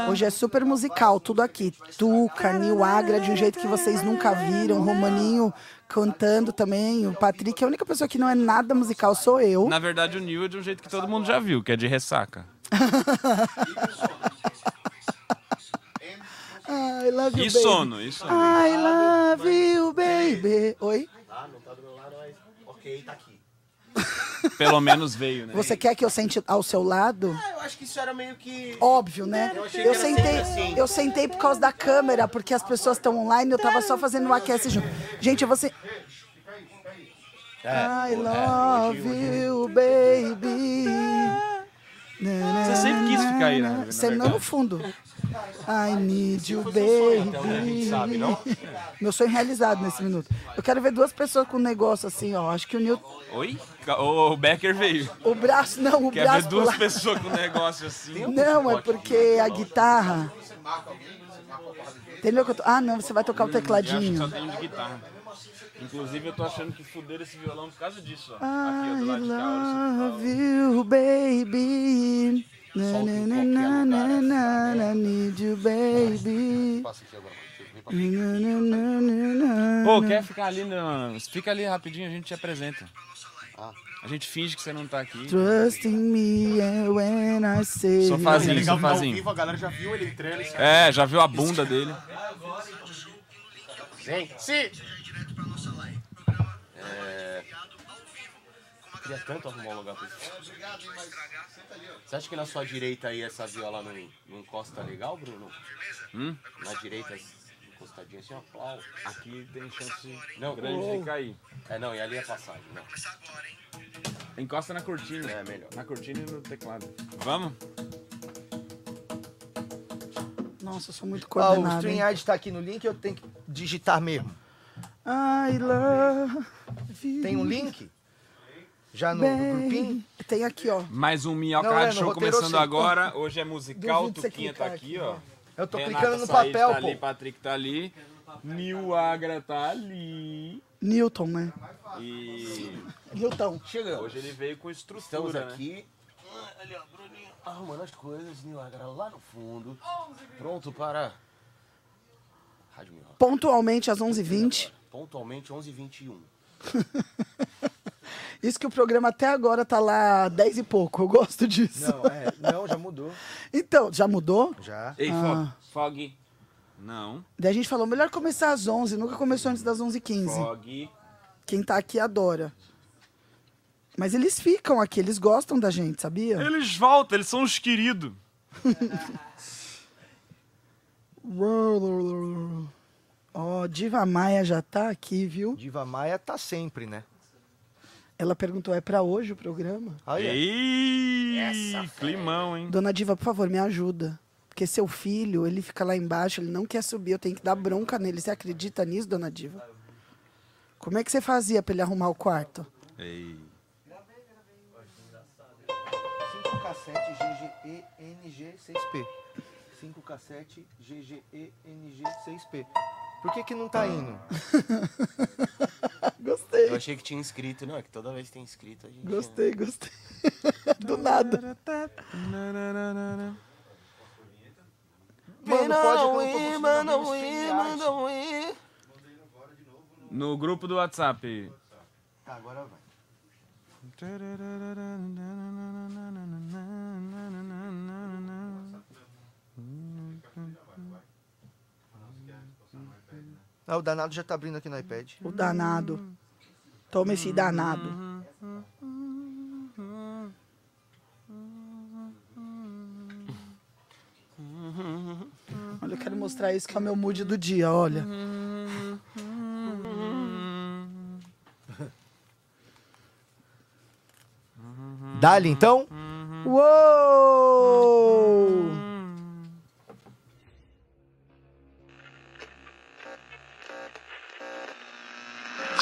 hoje é super musical, tudo aqui. Tuca, Nil Agra, de um jeito que vocês nunca viram, Romaninho cantando também, o Patrick, a única pessoa que não é nada musical sou eu. Na verdade, o Neil é de um jeito que todo mundo já viu, que é de ressaca. I love you, E baby. sono, e sono. I love you, baby. Oi? Ok, tá aqui. Pelo menos veio, né? Você quer que eu sente ao seu lado? Eu acho que isso era meio que. Óbvio, né? achei que Eu era sentei, assim. eu sentei por causa da câmera, porque as pessoas estão online, eu tava só fazendo o aquece junto. Gente, eu vou se... I love you, baby. Você sempre quis ficar aí, né? Sempre não no fundo. I need you, baby. Meu sonho realizado nesse minuto. Eu quero ver duas pessoas com um negócio assim, ó. Acho que o Newton. Oi? O Becker veio. O braço, não, o Quer ver braço. duas pular. pessoas com um negócio assim? Não, é porque a guitarra. Entendeu? que eu tô- Ah, não, você vai tocar o Eu acho que só tecladinho. um de guitarra. Inclusive, eu tô achando que fuderam esse violão por causa disso, ó. Aqui, ó, I do lado de cá, olha love you, baby. Na, na, na, na, na, na, na, need you, baby. Só. Ô, na. quer ficar ali? No... Fica ali rapidinho, a gente te apresenta. A gente finge que você não tá aqui. Trust in me and when I say sofazinho. vivo, a galera já viu ele entrando. É, já viu a bunda dele. É... Queria tanto arrumar um lugar pra isso. Você acha que na sua direita aí essa viola não, não encosta legal, Bruno? Hum? Na direita, encostadinha assim, ó. Plau. Aqui tem chance Não, grande oh. de cair. É, não, e ali é passagem, não. Encosta na cortina. É, melhor. Na cortina e no teclado. Vamos? Nossa, eu sou muito Ah, o coordenado. StreamYard tá aqui no link, eu tenho que digitar mesmo. I love you. Tem um link? Já no, no grupinho? Tem aqui, ó. Mais um Minhoca é, Show começando agora. Hoje é musical, você Tuquinha tá aqui, aqui, ó. Eu tô Renata clicando no papel, tá pô. ali, Patrick tá ali. Nil Agra tá ali. Newton, né? E Newton. Chegamos. hoje ele veio com Estamos estrutura, né? aqui. Ali, ó, Bruninho. Arrumando as coisas, Nilagra lá no fundo. Pronto para. Rádio Minhoca. Pontualmente às 11h20. Pontualmente 11h21. Isso que o programa até agora tá lá 10 e pouco. Eu gosto disso. Não, é, não, já mudou. Então, já mudou? Já. Ei, Ah. Fog. Fog. Não. Daí a gente falou, melhor começar às 11, nunca começou antes das 11h15. Fog. Quem tá aqui adora. Mas eles ficam aqui, eles gostam da gente, sabia? Eles voltam, eles são os queridos. Ó, Diva Maia já tá aqui, viu? Diva Maia tá sempre, né? Ela perguntou, é pra hoje o programa? Aí, Ei, climão, hein? Dona Diva, por favor, me ajuda. Porque seu filho, ele fica lá embaixo, ele não quer subir, eu tenho que dar bronca nele. Você acredita nisso, Dona Diva? Como é que você fazia pra ele arrumar o quarto? Ei. 5 cassete GGENG 6P. 5 cassete GGENG 6P. Por que que não tá indo? Gostei, Eu achei que tinha inscrito. Não, é que toda vez que tem inscrito a gente. gostei, gostei. Do nada. Mano, pode que eu não tô conseguindo abrir o StreamYard. No grupo do WhatsApp. Tá, agora vai. Ah, o danado já tá abrindo aqui no iPad. O danado. Toma esse danado. Olha, eu quero mostrar isso que é o meu mood do dia, olha. Dali, então? Uou!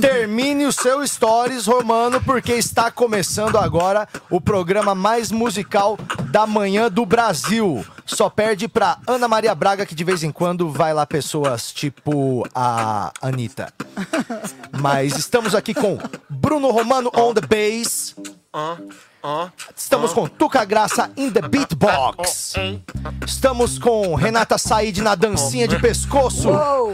Termine o seu Stories, Romano, porque está começando agora o programa mais musical da manhã do Brasil. Só perde pra Ana Maria Braga, que de vez em quando vai lá pessoas tipo a Anitta. Mas estamos aqui com Bruno Romano on the bass. Estamos com Tuca Graça in the beatbox. Estamos com Renata Said na dancinha de pescoço. Uou!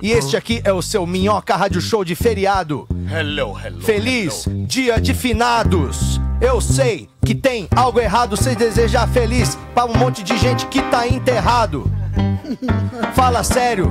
E este aqui é o seu Minhoca Rádio Show de feriado. Hello, hello. Feliz dia de finados. Eu sei que tem algo errado se desejar feliz pra um monte de gente que tá enterrado. Fala sério,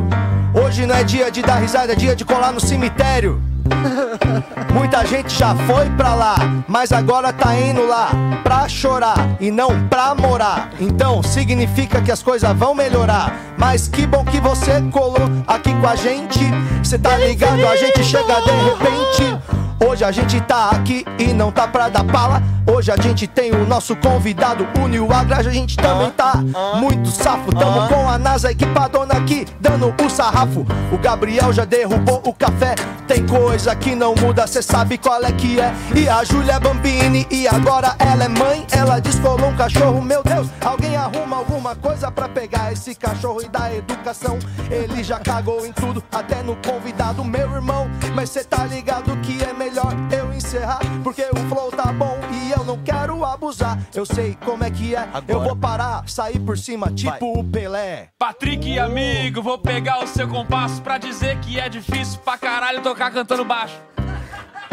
hoje não é dia de dar risada, é dia de colar no cemitério. Muita gente já foi pra lá, mas agora tá indo lá pra chorar e não pra morar. Então significa que as coisas vão melhorar. Mas que bom que você colou aqui com a gente. Cê tá ligado, a gente chega de repente. Hoje a gente tá aqui e não tá pra dar bala. Hoje a gente tem o nosso convidado, o Nil Agra. A gente também tá muito safo. Tamo com a NASA equipadona aqui, dando o sarrafo. O Gabriel já derrubou o café. Tem coisa que não muda, cê sabe qual é que é. E a Júlia Bambini, e agora ela é mãe. Ela descolou um cachorro, meu Deus. Alguém arruma alguma coisa pra pegar esse cachorro e dar educação. Ele já cagou em tudo, até no convidado, meu irmão. Mas cê tá ligado que é melhor eu encerrar. Porque o flow tá bom e eu não quero abusar. Eu sei como é que é, eu vou parar, sair por cima, tipo o Pelé. Patrick, amigo, vou pegar o seu compasso pra dizer que é difícil pra caralho tocar cantando baixo.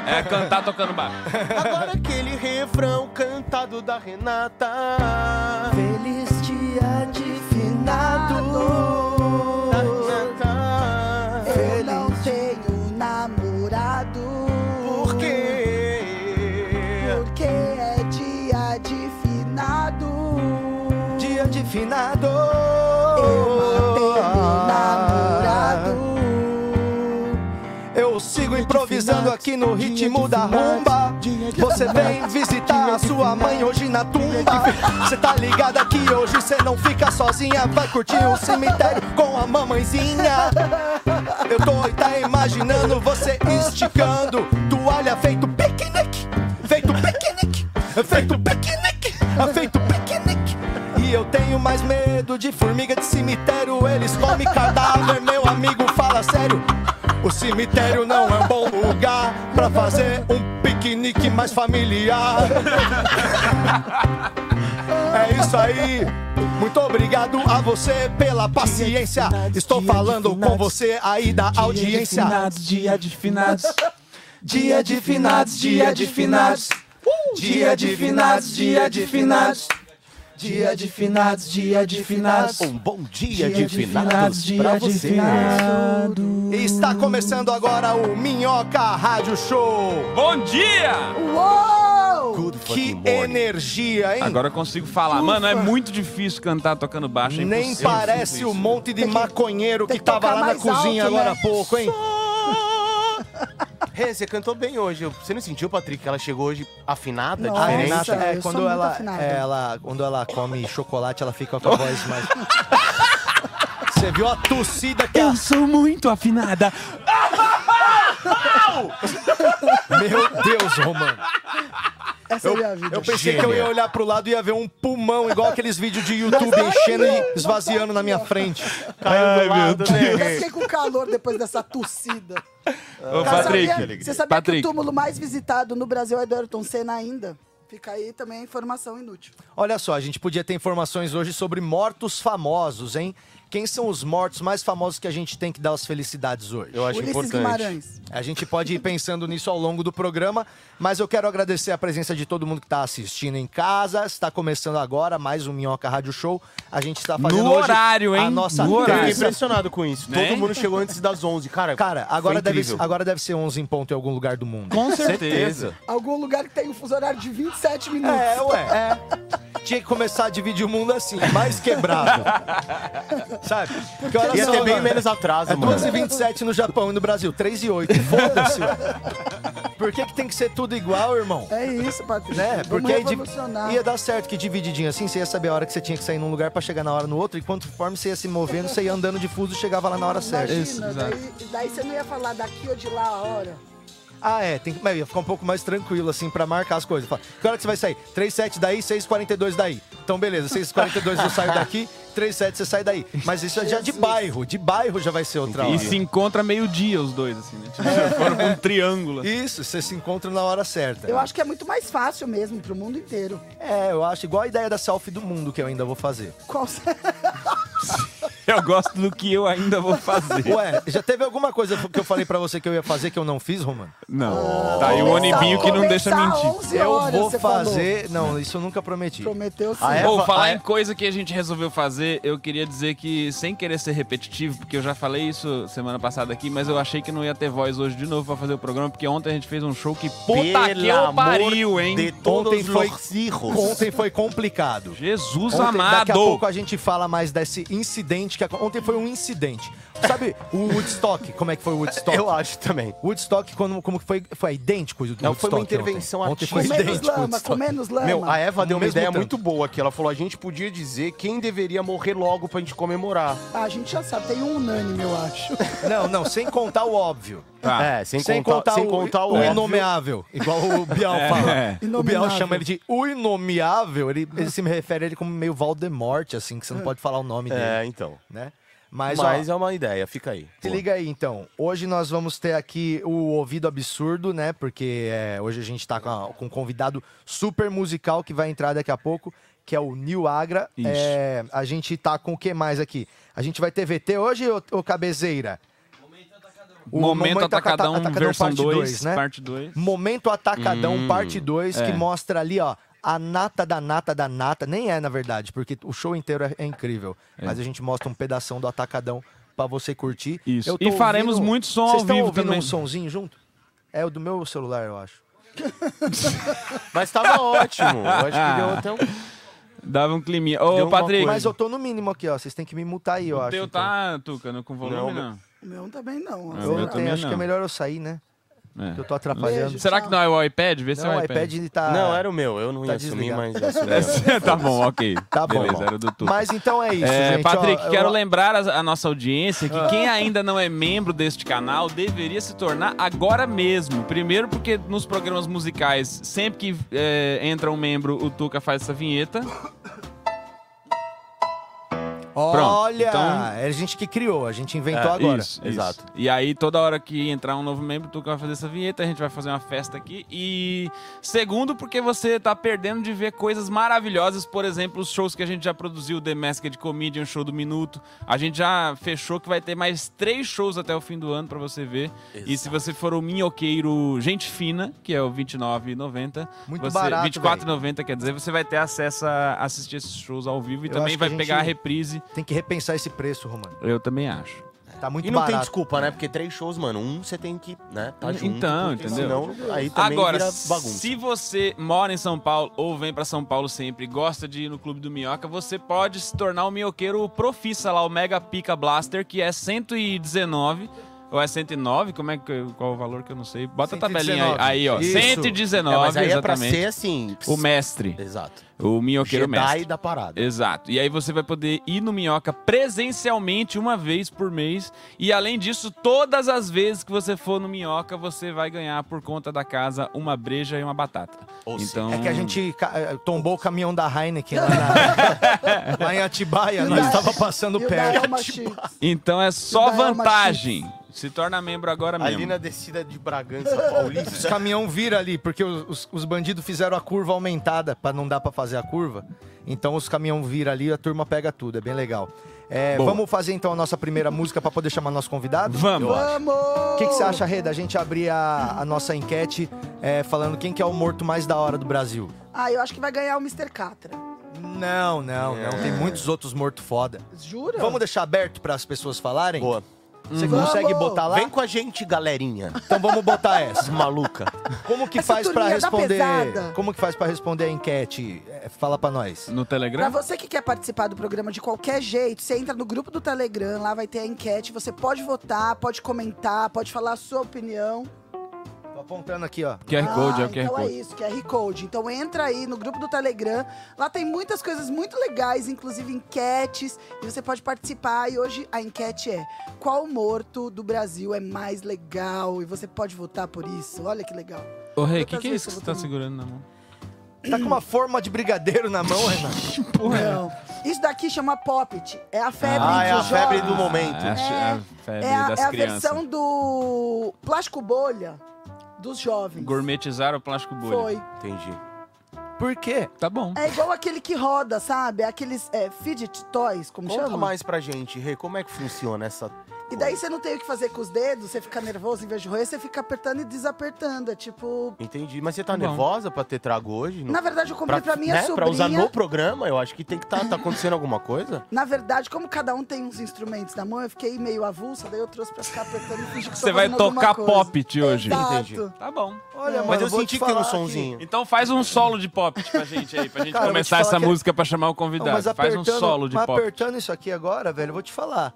É cantar tocando baixo. Agora aquele refrão cantado da Renata. Feliz dia de finado. Dia de finado. Eu. Eu sigo improvisando aqui no ritmo da rumba. Você vem visitar a sua mãe hoje na tumba. Cê tá ligada que hoje cê não fica sozinha. Vai curtir um cemitério com a mamãezinha. Eu tô tá imaginando você esticando toalha feito piquenique. Feito piquenique. Feito piquenique. Feito piquenique. Eu tenho mais medo de formiga de cemitério. Eles comem cadáver, meu amigo, fala sério. O cemitério não é um bom lugar pra fazer um piquenique mais familiar. É isso aí. Muito obrigado a você pela paciência. Estou falando com você aí da audiência. Dia de finados. Dia de finados, dia de finados. Dia de finados, dia de finados. Dia de finados, dia de finados. Um bom dia, de finados, dia pra de você. finados. E Está começando agora o Minhoca Rádio Show. Bom dia! Uou! Que energia, hein? Agora eu consigo falar. Mano, é muito difícil cantar tocando baixo. é Nem parece o monte de maconheiro que que tava lá na cozinha alto, agora né? há pouco, hein? Rê, você cantou bem hoje. Você não sentiu, Patrick, que ela chegou hoje afinada, Nossa, A diferente? Renata, eu é, sou quando muito ela, afinada. é, ela, quando ela come chocolate, ela fica com a voz mais. Você viu a tossida que a... Eu sou muito afinada. Meu Deus, Romano. Essa é a minha vida. Eu pensei que eu ia olhar pro lado e ia ver um pulmão, igual aqueles vídeos de YouTube enchendo e esvaziando na minha frente. Caiu do lado, né, Eu fiquei com calor depois dessa tossida. Ô, Patrick. sabia- você sabia Patrick. que o túmulo mais visitado no Brasil é do Ayrton Senna ainda? Fica aí também a informação inútil. Olha só, a gente podia ter informações hoje sobre mortos famosos, hein? Quem são os mortos mais famosos que a gente tem que dar as felicidades hoje? Eu acho Ulisses importante. Guimarães. A gente pode ir pensando nisso ao longo do programa, mas eu quero agradecer a presença de todo mundo que está assistindo em casa. Está começando agora mais um Minhoca Rádio Show. A gente está fazendo No hoje horário, hein? a nossa No Eu fiquei horário. terça impressionado com isso. Né? Todo mundo chegou antes das 11. Cara, Cara, agora deve, agora deve ser 11 em ponto em algum lugar do mundo. Com certeza. Algum lugar que tem um fuso horário de 27 minutos. É, ué, é. Tinha que começar a dividir o mundo assim, mais quebrado. Sabe? Porque olha Ia só, ter bem agora, menos atraso, É mano. 12 27 no Japão e no Brasil, 3 e 8. Foda-se. Por que, que tem que ser tudo igual, irmão? É isso, Patrícia. Né? Porque aí ia dar certo que divididinho assim, você ia saber a hora que você tinha que sair num lugar pra chegar na hora no outro, e conforme você ia se movendo, você ia andando difuso e chegava lá na hora certa. Imagina, daí, daí você não ia falar daqui ou de lá a hora. Ah, é, tem que, mas ia ficar um pouco mais tranquilo, assim, pra marcar as coisas. Fala, que hora que você vai sair? 37 daí, 6,42 daí. Então, beleza, 6,42 eu saio daqui, 37 você sai daí. Mas isso é já de bairro, de bairro já vai ser outra hora. E se encontra meio-dia os dois, assim, né? Tipo, já foram pra um triângulo. Isso, você se encontra na hora certa. Eu acho que é muito mais fácil mesmo pro mundo inteiro. É, eu acho igual a ideia da selfie do mundo que eu ainda vou fazer. Qual Eu gosto do que eu ainda vou fazer. Ué, já teve alguma coisa que eu falei pra você que eu ia fazer que eu não fiz, Romano? Não. Tá aí o onibinho que não deixa mentir. 11 Eu vou você falou. fazer. Não, isso eu nunca prometi. Prometeu sim. É? Ou falar é? em coisa que a gente resolveu fazer, eu queria dizer que, sem querer ser repetitivo, porque eu já falei isso semana passada aqui, mas eu achei que não ia ter voz hoje de novo pra fazer o programa, porque ontem a gente fez um show que puta que Pelo eu amor pariu, hein? De todos Ontem foi- os cirros. Ontem foi complicado. Jesus Ontem, amado! Daqui a pouco a gente fala mais desse incidente que ontem foi um incidente. Sabe o Woodstock? Como é que foi o Woodstock? Eu acho também. Woodstock quando como que foi? Foi idêntico o Não, foi Woodstock uma intervenção ontem. Ontem foi Com menos lama, Woodstock. com menos lama. Meu, a Eva deu uma ideia tanto. muito boa aqui. Ela falou: a gente podia dizer quem deveria morrer logo pra gente comemorar. Ah, a gente já sabe, tem um unânime, eu acho. Não, não, sem contar o óbvio. Tá. É, sem, contar, sem o, contar o, o inomeável, igual o Bial É. fala. O Bial chama ele de o inomeável, ele, ele se refere a ele como meio Valdemort, assim, que você não pode falar o nome dele, É, então. né? Mas, Mas, ó, é uma ideia, fica aí. se Pô. liga aí, então. Hoje nós vamos ter aqui o Ouvido Absurdo, né? Porque é, hoje a gente tá com, a- com um convidado super musical que vai entrar daqui a pouco, que é o Nil Agra. Isso. É, a gente tá com o que mais aqui? A gente vai ter VT hoje, ô, ô Cabezeira? O Momento Atacadão, versão parte 2, dois, né? parte 2. Momento Atacadão, Hum, parte 2, que é. mostra ali, ó, a nata da nata da nata. Nem é, na verdade, porque o show inteiro é, é incrível. Mas a gente mostra um pedação do Atacadão pra você curtir. Isso. Eu tô E faremos ouvindo- muito som Vocês ao vivo ouvindo também. um sonzinho junto? É o do meu celular, eu acho. Mas tava ótimo. Eu acho que deu até um. Dava um climinha. Deu Ô, uma Patrick, Mas eu tô no mínimo aqui, ó. Vocês têm que me mutar aí, eu o acho. teu então. tá, Tuca, no- com volume, Não, não? O meu também não. Ah, Eu meu não também tenho, acho não. que é melhor eu sair, né? É. Que eu tô atrapalhando. Beijo. Será que não é o iPad? Vê se é Não, o o iPad ele tá. Não, era o meu. Eu não Tá ia assumir, mas assumi. tá bom, ok. Tá bom. Beleza, era do Tuca. Mas então é isso, É, gente. Patrick, ó, quero eu- lembrar a, a nossa audiência que quem ainda não é membro deste canal deveria se tornar agora mesmo. Primeiro, porque nos programas musicais, sempre que é, entra um membro, o Tuca faz essa vinheta. Olha, então- é a gente que criou, a gente inventou É, agora. Isso, Exato. isso. E aí, toda hora que entrar um novo membro, tu vai fazer essa vinheta, a gente vai fazer uma festa aqui. E segundo, porque você tá perdendo de ver coisas maravilhosas, por exemplo, os shows que a gente já produziu, The Masked Comedian, show do Minuto. A gente já fechou que vai ter mais três shows até o fim do ano pra você ver. E se você for o minhoqueiro Gente Fina, que é o R$29,90, Muito você, barato, R$24,90, quer dizer, você vai ter acesso a assistir esses shows ao vivo e Eu também vai a pegar a gente- reprise. Tem que repensar esse preço, Romano. Eu também acho. Tá muito E não tem barato. desculpa, né? Porque três shows, mano, um você tem que, né, tá junto. Então, entendeu? Senão, aí também Agora, vira bagunça. se você mora em São Paulo ou vem pra São Paulo sempre e gosta de ir no Clube do Minhoca, você pode se tornar um minhoqueiro profissa lá, o Mega Pica Blaster, que é 119. Ou é 109? Como é que, qual o valor que eu não sei? Bota a tabelinha aí, 119. aí ó. Isso. 119, É, mas aí é pra exatamente. ser assim. O mestre. Exato. O minhoqueiro Jedi mestre. da parada. Exato. E aí você vai poder ir no Minhoca presencialmente uma vez por mês. E além disso, todas as vezes que você for no Minhoca, você vai ganhar por conta da casa uma breja e uma batata. Ou então, É que a gente eh, tombou o caminhão da Heineken lá, na- lá em Atibaia, nós estava passando perto. Então é só vantagem. Se torna membro agora mesmo. Ali na descida de Bragança Paulista. Os caminhão vira ali, porque os, os- os bandidos fizeram a curva aumentada pra não dar pra fazer a curva. Então os caminhão vira ali, a turma pega tudo, é bem legal. É, vamos fazer então a nossa primeira música pra poder chamar nosso convidado? Vamos. Vamos! O que, que você acha, Reda? A gente abrir a, a nossa enquete é, falando quem que é o morto mais da hora do Brasil. Ah, eu acho que vai ganhar o Mr. Catra. Não, não, não. Tem muitos outros mortos foda. Jura? Vamos deixar aberto para as pessoas falarem? Boa. Você Vamos! consegue botar lá? Vem com a gente, galerinha. Então vamos botar essa. Maluca. Como que Essa faz turminha da responder? pesada. Como que faz para responder a enquete? É, Fala para nós. No Pra Telegram? você que quer participar do programa de qualquer jeito, você entra no grupo do Telegram, lá vai ter a enquete, você pode votar, pode comentar, pode falar a sua opinião. Apontando aqui, ó. QR Code, é Ah, o QR então é Code. isso, QR Code. Então entra aí no grupo do Telegram. Lá tem muitas coisas muito legais, inclusive enquetes, e você pode participar. E hoje a enquete é: qual morto do Brasil é mais legal? E você pode votar por isso. Olha que legal. Ô, Rei, o que, que é isso que você tá segurando na mão? Tá com uma forma de brigadeiro na mão, Renato. Não. Isso daqui chama Poppet. É a febre Ah, é a febre do momento. É, a, a febre É a, das é a crianças. versão do plástico bolha dos jovens. Gourmetizar o plástico bolha. Foi. Entendi. Por quê? Tá bom. É igual aquele que roda, sabe? Aqueles é, fidget toys, como Conta chama? mais pra gente, Rê, como é que funciona essa E daí você não tem o que fazer com os dedos, você fica nervoso em vez de roer, você fica apertando e desapertando. É tipo. Entendi. Mas você tá Bom. nervosa pra ter trago hoje? Na verdade, eu comprei pra, minha né, sobrinha. Pra usar no programa, eu acho que tem que tá, tá acontecendo alguma coisa. Na verdade, como cada um tem uns instrumentos na mão, eu fiquei meio avulsa, daí eu trouxe pra ficar apertando e fingir que Você vai tocar pop hoje. Exato. Entendi. Tá bom. Olha, Mas mano, eu vou senti te que tem um falar sonzinho. Então faz um solo de pop pra gente aí, pra gente Cara, eu começar essa que é- música pra chamar o Não, convidado. mas Faz um solo de mas pop. apertando isso aqui agora, velho, eu vou te falar.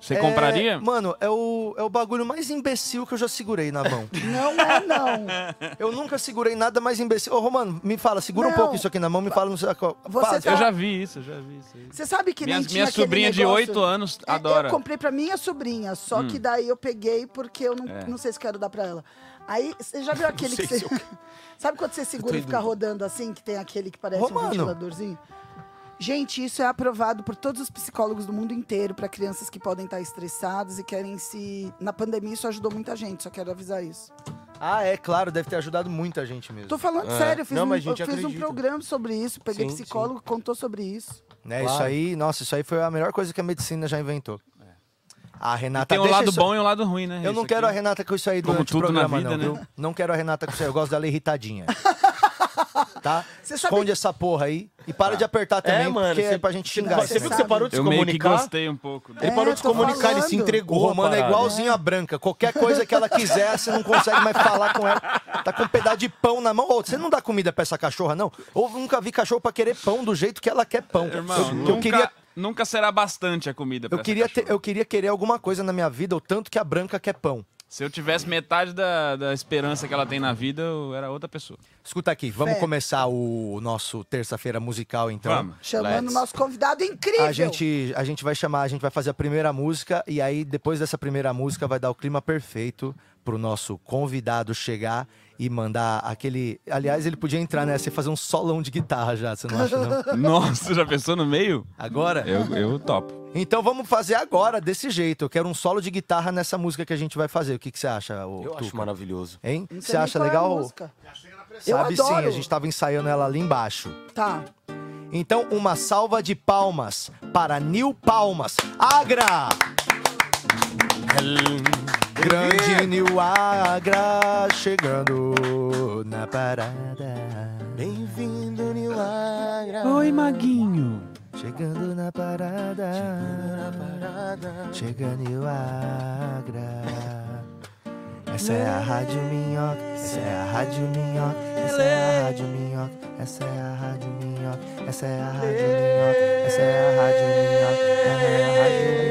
Você É, compraria? Mano, é o, é o bagulho mais imbecil que eu já segurei na mão. Não é, não. eu nunca segurei nada mais imbecil. Ô, Romano, me fala, segura um Não. pouco isso aqui na mão, me fala no seu. Você tá- Eu já vi isso, eu já vi isso aí. Você sabe que Minha, nem tinha minha aquele sobrinha de negócio- 8 anos É, adora. Eu comprei pra minha sobrinha, só Hum. que daí eu peguei porque eu não, É. não sei se quero dar pra ela. Aí, você já viu aquele que você... se eu- Sabe quando você segura e fica rodando assim, que tem aquele que parece Romano. um ventiladorzinho? Gente, isso é aprovado por todos os psicólogos do mundo inteiro para crianças que podem estar estressadas e querem se... Na pandemia isso ajudou muita gente, só quero avisar isso. Ah, é claro, deve ter ajudado muita gente mesmo. Tô falando É. sério, eu fiz, Não, um, mas a gente eu fiz um programa sobre isso, peguei Sim, psicólogo, contou sobre isso. Né, Claro. Isso aí, nossa, isso aí foi a melhor coisa que a medicina já inventou. A Renata Tem um lado isso- bom e um lado ruim, né? Eu não Isso quero a aqui. Renata com isso aí Como durante o tudo na programa, vida, não, né? viu? Não quero a Renata com isso aí, eu gosto dela irritadinha. tá? Você sabe- Esconde essa porra aí e para de apertar também, É, mano, porque é você- pra gente Você, xingar. você viu que você parou de se Eu meio que comunicar? gostei um pouco. Ele É, parou de se tô comunicar, ele se falando. O entregou. Romano é parada. igualzinho a Branca. Qualquer coisa que ela quiser, você não consegue mais falar com ela. Tá com um pedaço de pão na mão. Ô, você não dá comida pra essa cachorra, não? Ou nunca vi cachorro pra querer pão do jeito que ela quer pão. Irmão, eu, eu nunca, queria, nunca será bastante a comida pra eu, essa queria ter- eu queria querer alguma coisa na minha vida, o tanto que a Branca quer pão. Se eu tivesse metade da, da esperança que ela tem na vida, eu era outra pessoa. Escuta aqui, vamos Fé. começar o nosso terça-feira musical, então. Vamos. Chamando o nosso convidado incrível. A gente, a gente vai chamar, a gente vai fazer a primeira música e aí depois dessa primeira música vai dar o clima perfeito pro nosso convidado chegar e mandar aquele. Aliás, ele podia entrar nessa e fazer um solão de guitarra já, você não acha não? Nossa, já pensou no meio? Agora? Eu, eu topo. Então vamos fazer agora desse jeito. Eu quero um solo de guitarra nessa música que a gente vai fazer. O que, que você acha, ô, Eu acho Tuca? maravilhoso. Hein? Não sei Você nem acha qual é a legal? música. Eu Sabe sim, adoro. a gente tava ensaiando ela ali embaixo. Tá. Então, uma salva de palmas para Nil Palmas. Agra! Grande Nil Agra chegando na parada. Bem-vindo, Nilagra. Oi, Maguinho. Chegando na parada. Chega Nil Agra. Essa é a Rádio Minhoca, essa é a Rádio Minhoca, essa é a Rádio Minhoca, essa é a Rádio Minhoca, essa é a Rádio Minhoca, essa é a Rádio Minhoca, essa é a Rádio Minhoca,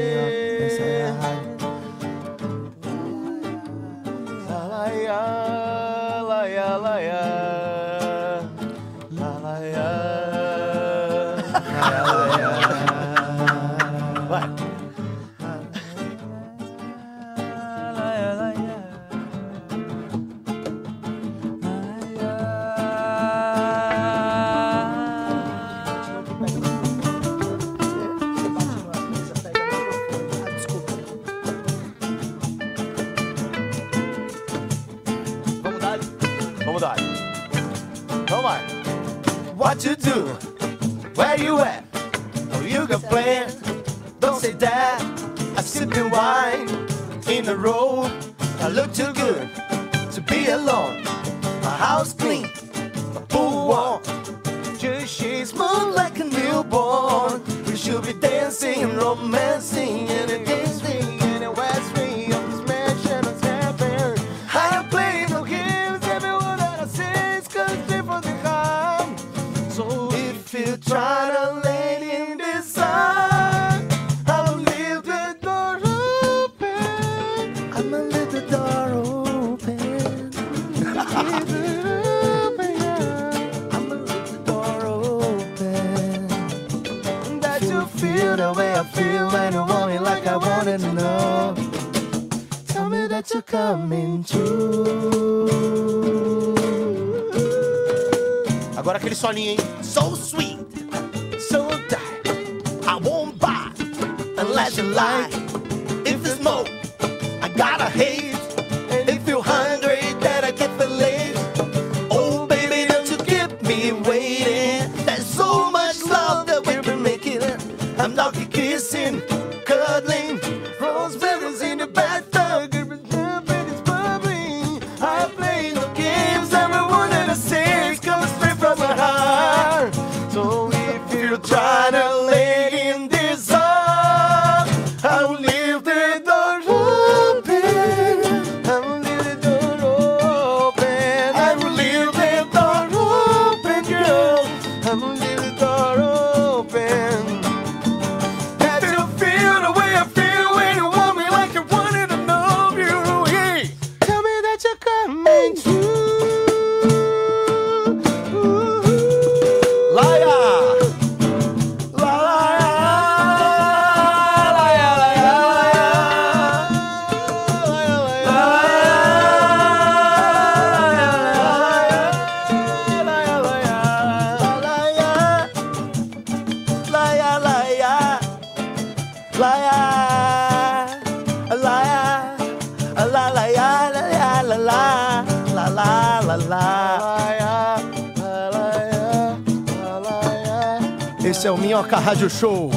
Where you at? Oh, you got plans? Don't say that. I'm sipping wine in the road. I look too good to be alone. My house clean, my pool warm. Just she's smooth like a newborn. We should be dancing and romancing in and against You're coming true. Agora aquele solinho, hein? so sweet, so tight. I won't buy unless you like. If it's smoke, I gotta hate. And if you're hungry, that I get the late. Oh, baby, don't you keep me waiting. There's so much love that we've been making. I'm not kissing, Rádio Show.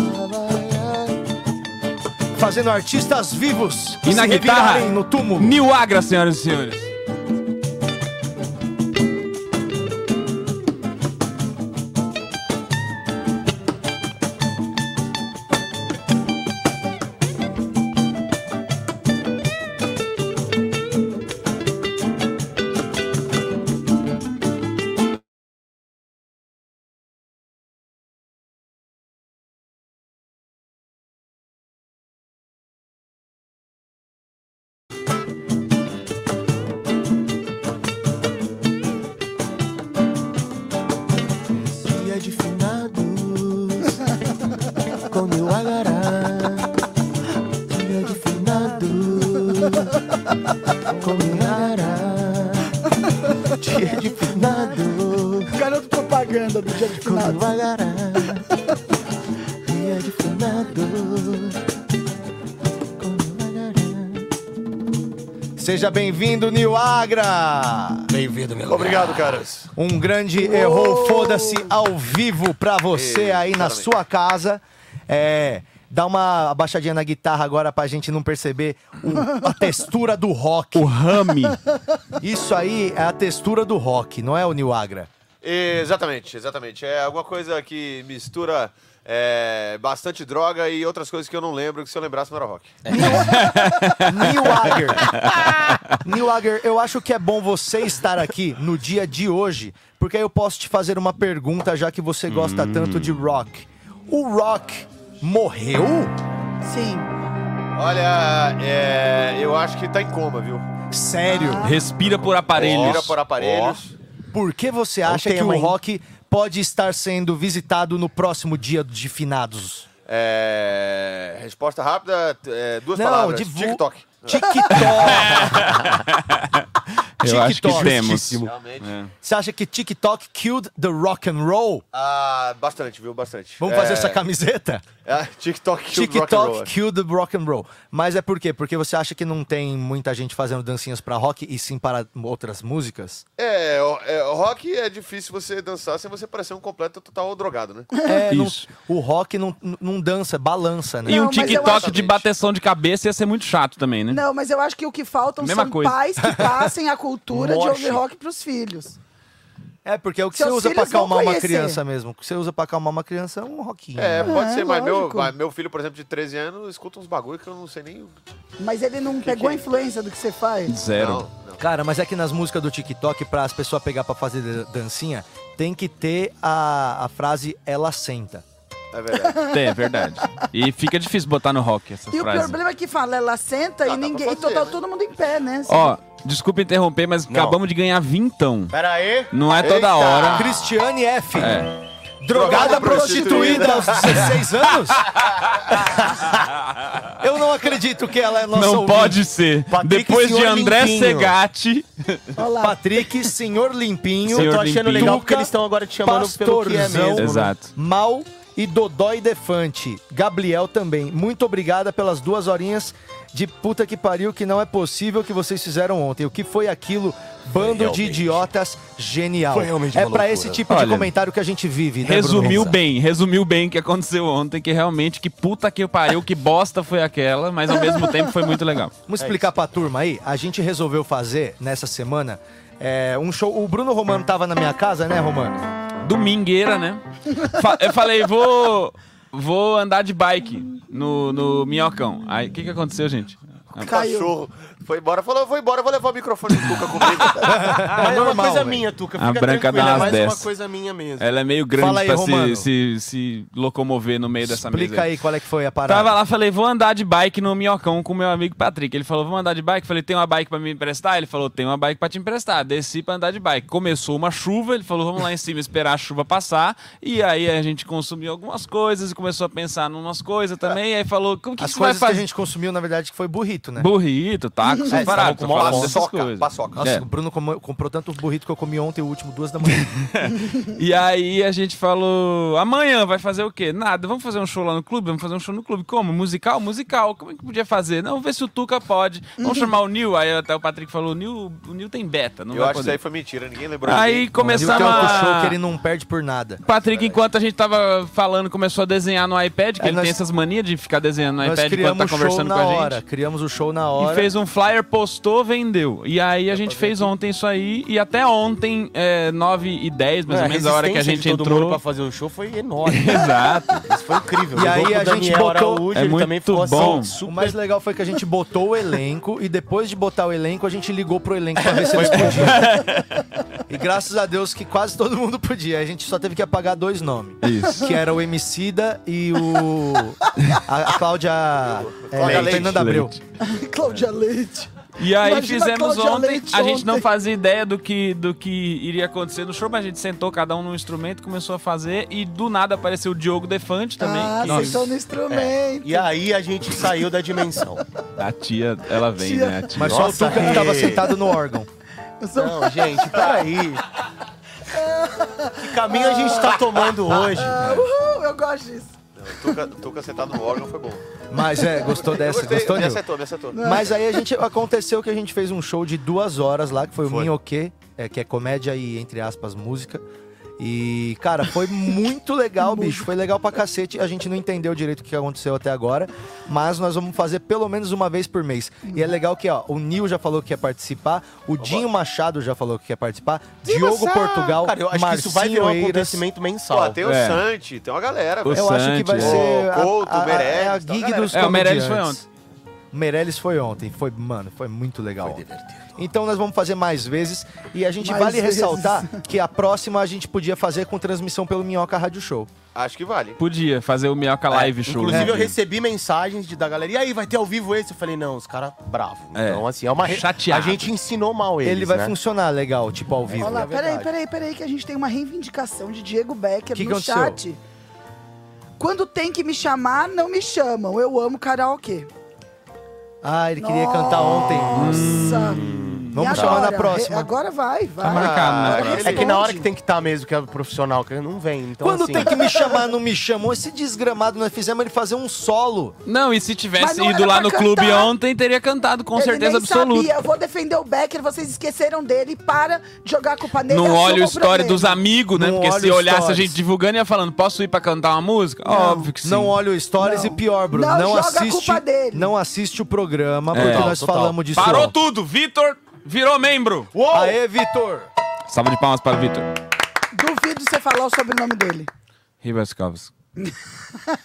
Fazendo artistas vivos E na guitarra, no túmulo. Nil Agra, senhoras e senhores. Bem-vindo, Nil Agra. Bem-vindo, meu Obrigado, caras. Um grande errou, foda-se ao vivo pra você aí na sua casa. É, dá uma abaixadinha na guitarra agora pra gente não perceber o- a textura do rock. O rame. Isso aí é a textura do rock, não é o Nil Agra? Exatamente, exatamente. É alguma coisa que mistura é, bastante droga e outras coisas que eu não lembro, que se eu lembrasse não era rock. Neil Ager. Neil Ager, eu acho que é bom você estar aqui no dia de hoje, porque aí eu posso te fazer uma pergunta, já que você gosta tanto de rock. O rock morreu? Sim. Olha, é, eu acho que tá em coma, viu? Sério? Respira por aparelhos. Vira por aparelhos. Por que você um acha que o rock pode estar sendo visitado no próximo dia de finados? É, resposta rápida, é, duas Não, palavras. divu- TikTok. TikTok. Eu acho que TikTok. temos. Realmente. É. Você acha que TikTok killed the rock and roll? Ah, bastante, viu? Bastante. Vamos É, fazer essa camiseta? é, TikTok killed rock and TikTok roll. killed the rock and roll. Mas é por quê? Porque você acha que não tem muita gente fazendo dancinhas pra rock e sim para outras músicas? É, o- é, o rock é difícil você dançar sem você parecer um completo total drogado, né? É, não- Isso. o rock não, não dança, balança, né? E Não, um eu TikTok de bateção de cabeça ia ser muito chato também, né? Não, mas eu acho que o que faltam Mesma são coisa. pais que passem a cultura de ouvir rock pros filhos. É, porque é o que Seus você usa pra filhos vão acalmar uma conhecer. criança mesmo. O que você usa pra acalmar uma criança é um rockinho. É, pode É, ser, mas meu, lógico. mas meu filho, por exemplo, de 13 anos, escuta uns bagulho que eu não sei nem. o- Mas ele não pegou a influência do que você faz. Zero. Não, não. Cara, mas é que nas músicas do TikTok, pra as pessoas pegar pra fazer dan- dancinha, tem que ter a, a frase ela senta. É verdade. É, é verdade. E fica difícil botar no rock essa E o problema é que fala, ela senta Ah, e dá pra ninguém. E fazer, total, né? todo mundo em pé, né? Ó, desculpa interromper, mas acabamos de ganhar vintão. Pera aí. Não é toda Eita. hora. Cristiane F. É. Drogada Drogada prostituída prostituída. aos 16 anos? Eu não acredito que ela é nossa Não ouvinte. pode ser. Patrick, Depois de senhor André limpinho. Segatti. Olha lá. Patrick, senhor limpinho. Senhor Eu tô achando Limpinho. legal porque eles estão agora te chamando pelo que é Pastorzão. mesmo. né? Exato. Mal e Dodói Defante. Gabriel também. Muito obrigada pelas duas horinhas de puta que pariu que não é possível que vocês fizeram ontem. O que foi aquilo? Bando de realmente. idiotas genial. Foi realmente é loucura. esse tipo de Olha, comentário que a gente vive, né, Resumiu Bruno? bem, resumiu bem o que aconteceu ontem, que realmente que puta que pariu, que bosta foi aquela, mas ao mesmo tempo foi muito legal. Vamos explicar pra turma aí. A gente resolveu fazer nessa semana é, um show. O Bruno Romano tava na minha casa, né, Romano? Domingueira, né? Fa- eu falei, vou vou andar de bike no, no Minhocão. Aí, o que que aconteceu, gente? Caiu. Cachorro foi embora, falou, vou embora, vou levar o microfone do Tuca comigo. Mas é uma normal, coisa velho. minha, Tuca. A Fica branca tranquilo, dá é mais uma dessas. coisa minha mesmo. Ela é meio grande Fala aí, pra se, se, se locomover no meio dessa mesa. Explica aí qual é que foi a parada. Tava lá, falei, vou andar de bike no Minhocão com meu amigo Patrick. Ele falou, vamos andar de bike? Falei, tem uma bike pra me emprestar? Ele falou, tem uma bike pra te emprestar. Desci pra andar de bike. Começou uma chuva, ele falou, vamos lá em cima esperar a chuva passar. E aí a gente consumiu algumas coisas e começou a pensar em umas coisas também. E aí falou, o que, As você vai coisas que a fazer? gente consumiu, na verdade, que foi burrito, né? Burrito, taco, essas É, estavam com dessas Paçoca. Nossa, É. o Bruno comeu- comprou tanto burrito que eu comi ontem, o último, duas da manhã. E aí a gente falou, amanhã vai fazer o quê? Nada, vamos fazer um show lá no clube? Vamos fazer um show no clube. Como? Musical? Musical. Como é que podia fazer? Não, vamos ver se o Tuca pode. Vamos chamar o Nil. Aí até o Patrick falou, o Nil, o Nil tem beta, não Eu vai acho que isso aí foi mentira, ninguém lembrou. Aí começamos a... show que ele não perde por nada. Patrick, enquanto a gente tava falando, começou a desenhar no iPad, que É, ele nós- tem essas manias de ficar desenhando no Nós iPad enquanto tá conversando com a gente. hora. Criamos o show na hora. E fez um flyer, postou, vendeu. E aí a gente fez ontem isso aí. E até ontem, é, 9 e 10, mais É, ou menos, a hora que a gente de todo entrou. mundo pra fazer o show foi enorme. Exato. Isso foi incrível. E aí a gente botou. Araújo, ele também ficou assim, O mais legal foi que a gente botou o elenco e depois de botar o elenco, a gente ligou pro elenco pra ver se eles podiam. E graças a Deus que quase todo mundo podia. A gente só teve que apagar dois nomes. Isso. Que era o Emicida e o. A, a Cláudia. É, Cláudia Leite. Fernanda Abreu. Cláudia Leite. E aí Imagina a fizemos Cláudia ontem, Leite a gente não fazia ideia do que, do que iria acontecer no show, mas a gente sentou cada um num instrumento, começou a fazer e do nada apareceu o Diogo Defante também. Ah, que- estão no instrumento. E aí a gente saiu da dimensão. A tia, ela vem, Tia. né? A tia. Mas só o Nossa, Tuca que tava é. sentado no órgão. Não, gente, peraí. Que caminho a gente tá tomando hoje? Ah, uhul, eu gosto disso. Tuca, Tuca sentado no órgão foi bom. Mas é, gostou dessa? gostei, gostou, me Nil? acertou, me acertou. Mas aí a gente aconteceu que a gente fez um show de duas horas lá, que foi, o Minhoquê, é, que é comédia e, entre aspas, música. E, cara, foi muito legal, bicho. Foi legal pra cacete. A gente não entendeu direito o que aconteceu até agora, mas nós vamos fazer pelo menos uma vez por mês. E é legal que, ó, o Nil já falou que quer participar, o Dinho Machado já falou que quer participar, Diogo Portugal, Cara, eu acho que isso vai virar um Marcinho acontecimento mensal. Pô, tem o É. Santi, tem uma galera, O. Eu acho que vai Santi, ser O Couto, a, a, o Meirelles, é a tem uma gig dos É, o Meirelles foi comediantes. O Meirelles foi ontem. Foi, mano, foi muito legal. ontem. Então nós vamos fazer mais vezes. E a gente Mais vale vezes. ressaltar que a próxima a gente podia fazer com transmissão pelo Minhoca Rádio Show. Acho que vale. Podia fazer o Minhoca Live Show. Inclusive, né? eu recebi mensagens de, da galera. E aí, vai ter ao vivo esse? Eu falei, não, os caras bravos. É. Então, assim, é uma. re- Chateado. A gente ensinou mal eles. Ele vai né? funcionar legal, tipo ao vivo. Olha lá, é peraí, peraí, peraí, que a gente tem uma reivindicação de Diego Becker Que no que chat. Quando tem que me chamar, não me chamam. Eu amo karaokê. Ah, ele queria cantar ontem. Nossa. Vamos E chamar agora? na próxima. Re- Agora vai, vai. Tá marcado, né? É que na hora que tem que estar mesmo, que é profissional, que não vem. Então, Quando assim, tem que me chamar, não me chamam. Esse desgramado, nós fizemos ele fazer um solo. Não, e se tivesse não ido lá no cantar. clube ontem, teria cantado com Ele certeza nem absoluta. Sabia. Eu vou defender o Becker, vocês esqueceram dele. Para de jogar a culpa nele. Não olha story problema. dos amigos, né? Não Porque se olhasse a stories. gente divulgando, ia falando, posso ir pra cantar uma música? Óbvio que sim. Não olha o Stories Não. e pior, Bruno. Não Não, joga a assiste. culpa dele. Não assiste o programa, É. porque Total, nós total. falamos disso. Parou tudo! Vitor virou membro! Aê, Vitor! Salva de palmas para o Vitor. Duvido você falar o sobrenome dele. Ribas Covas.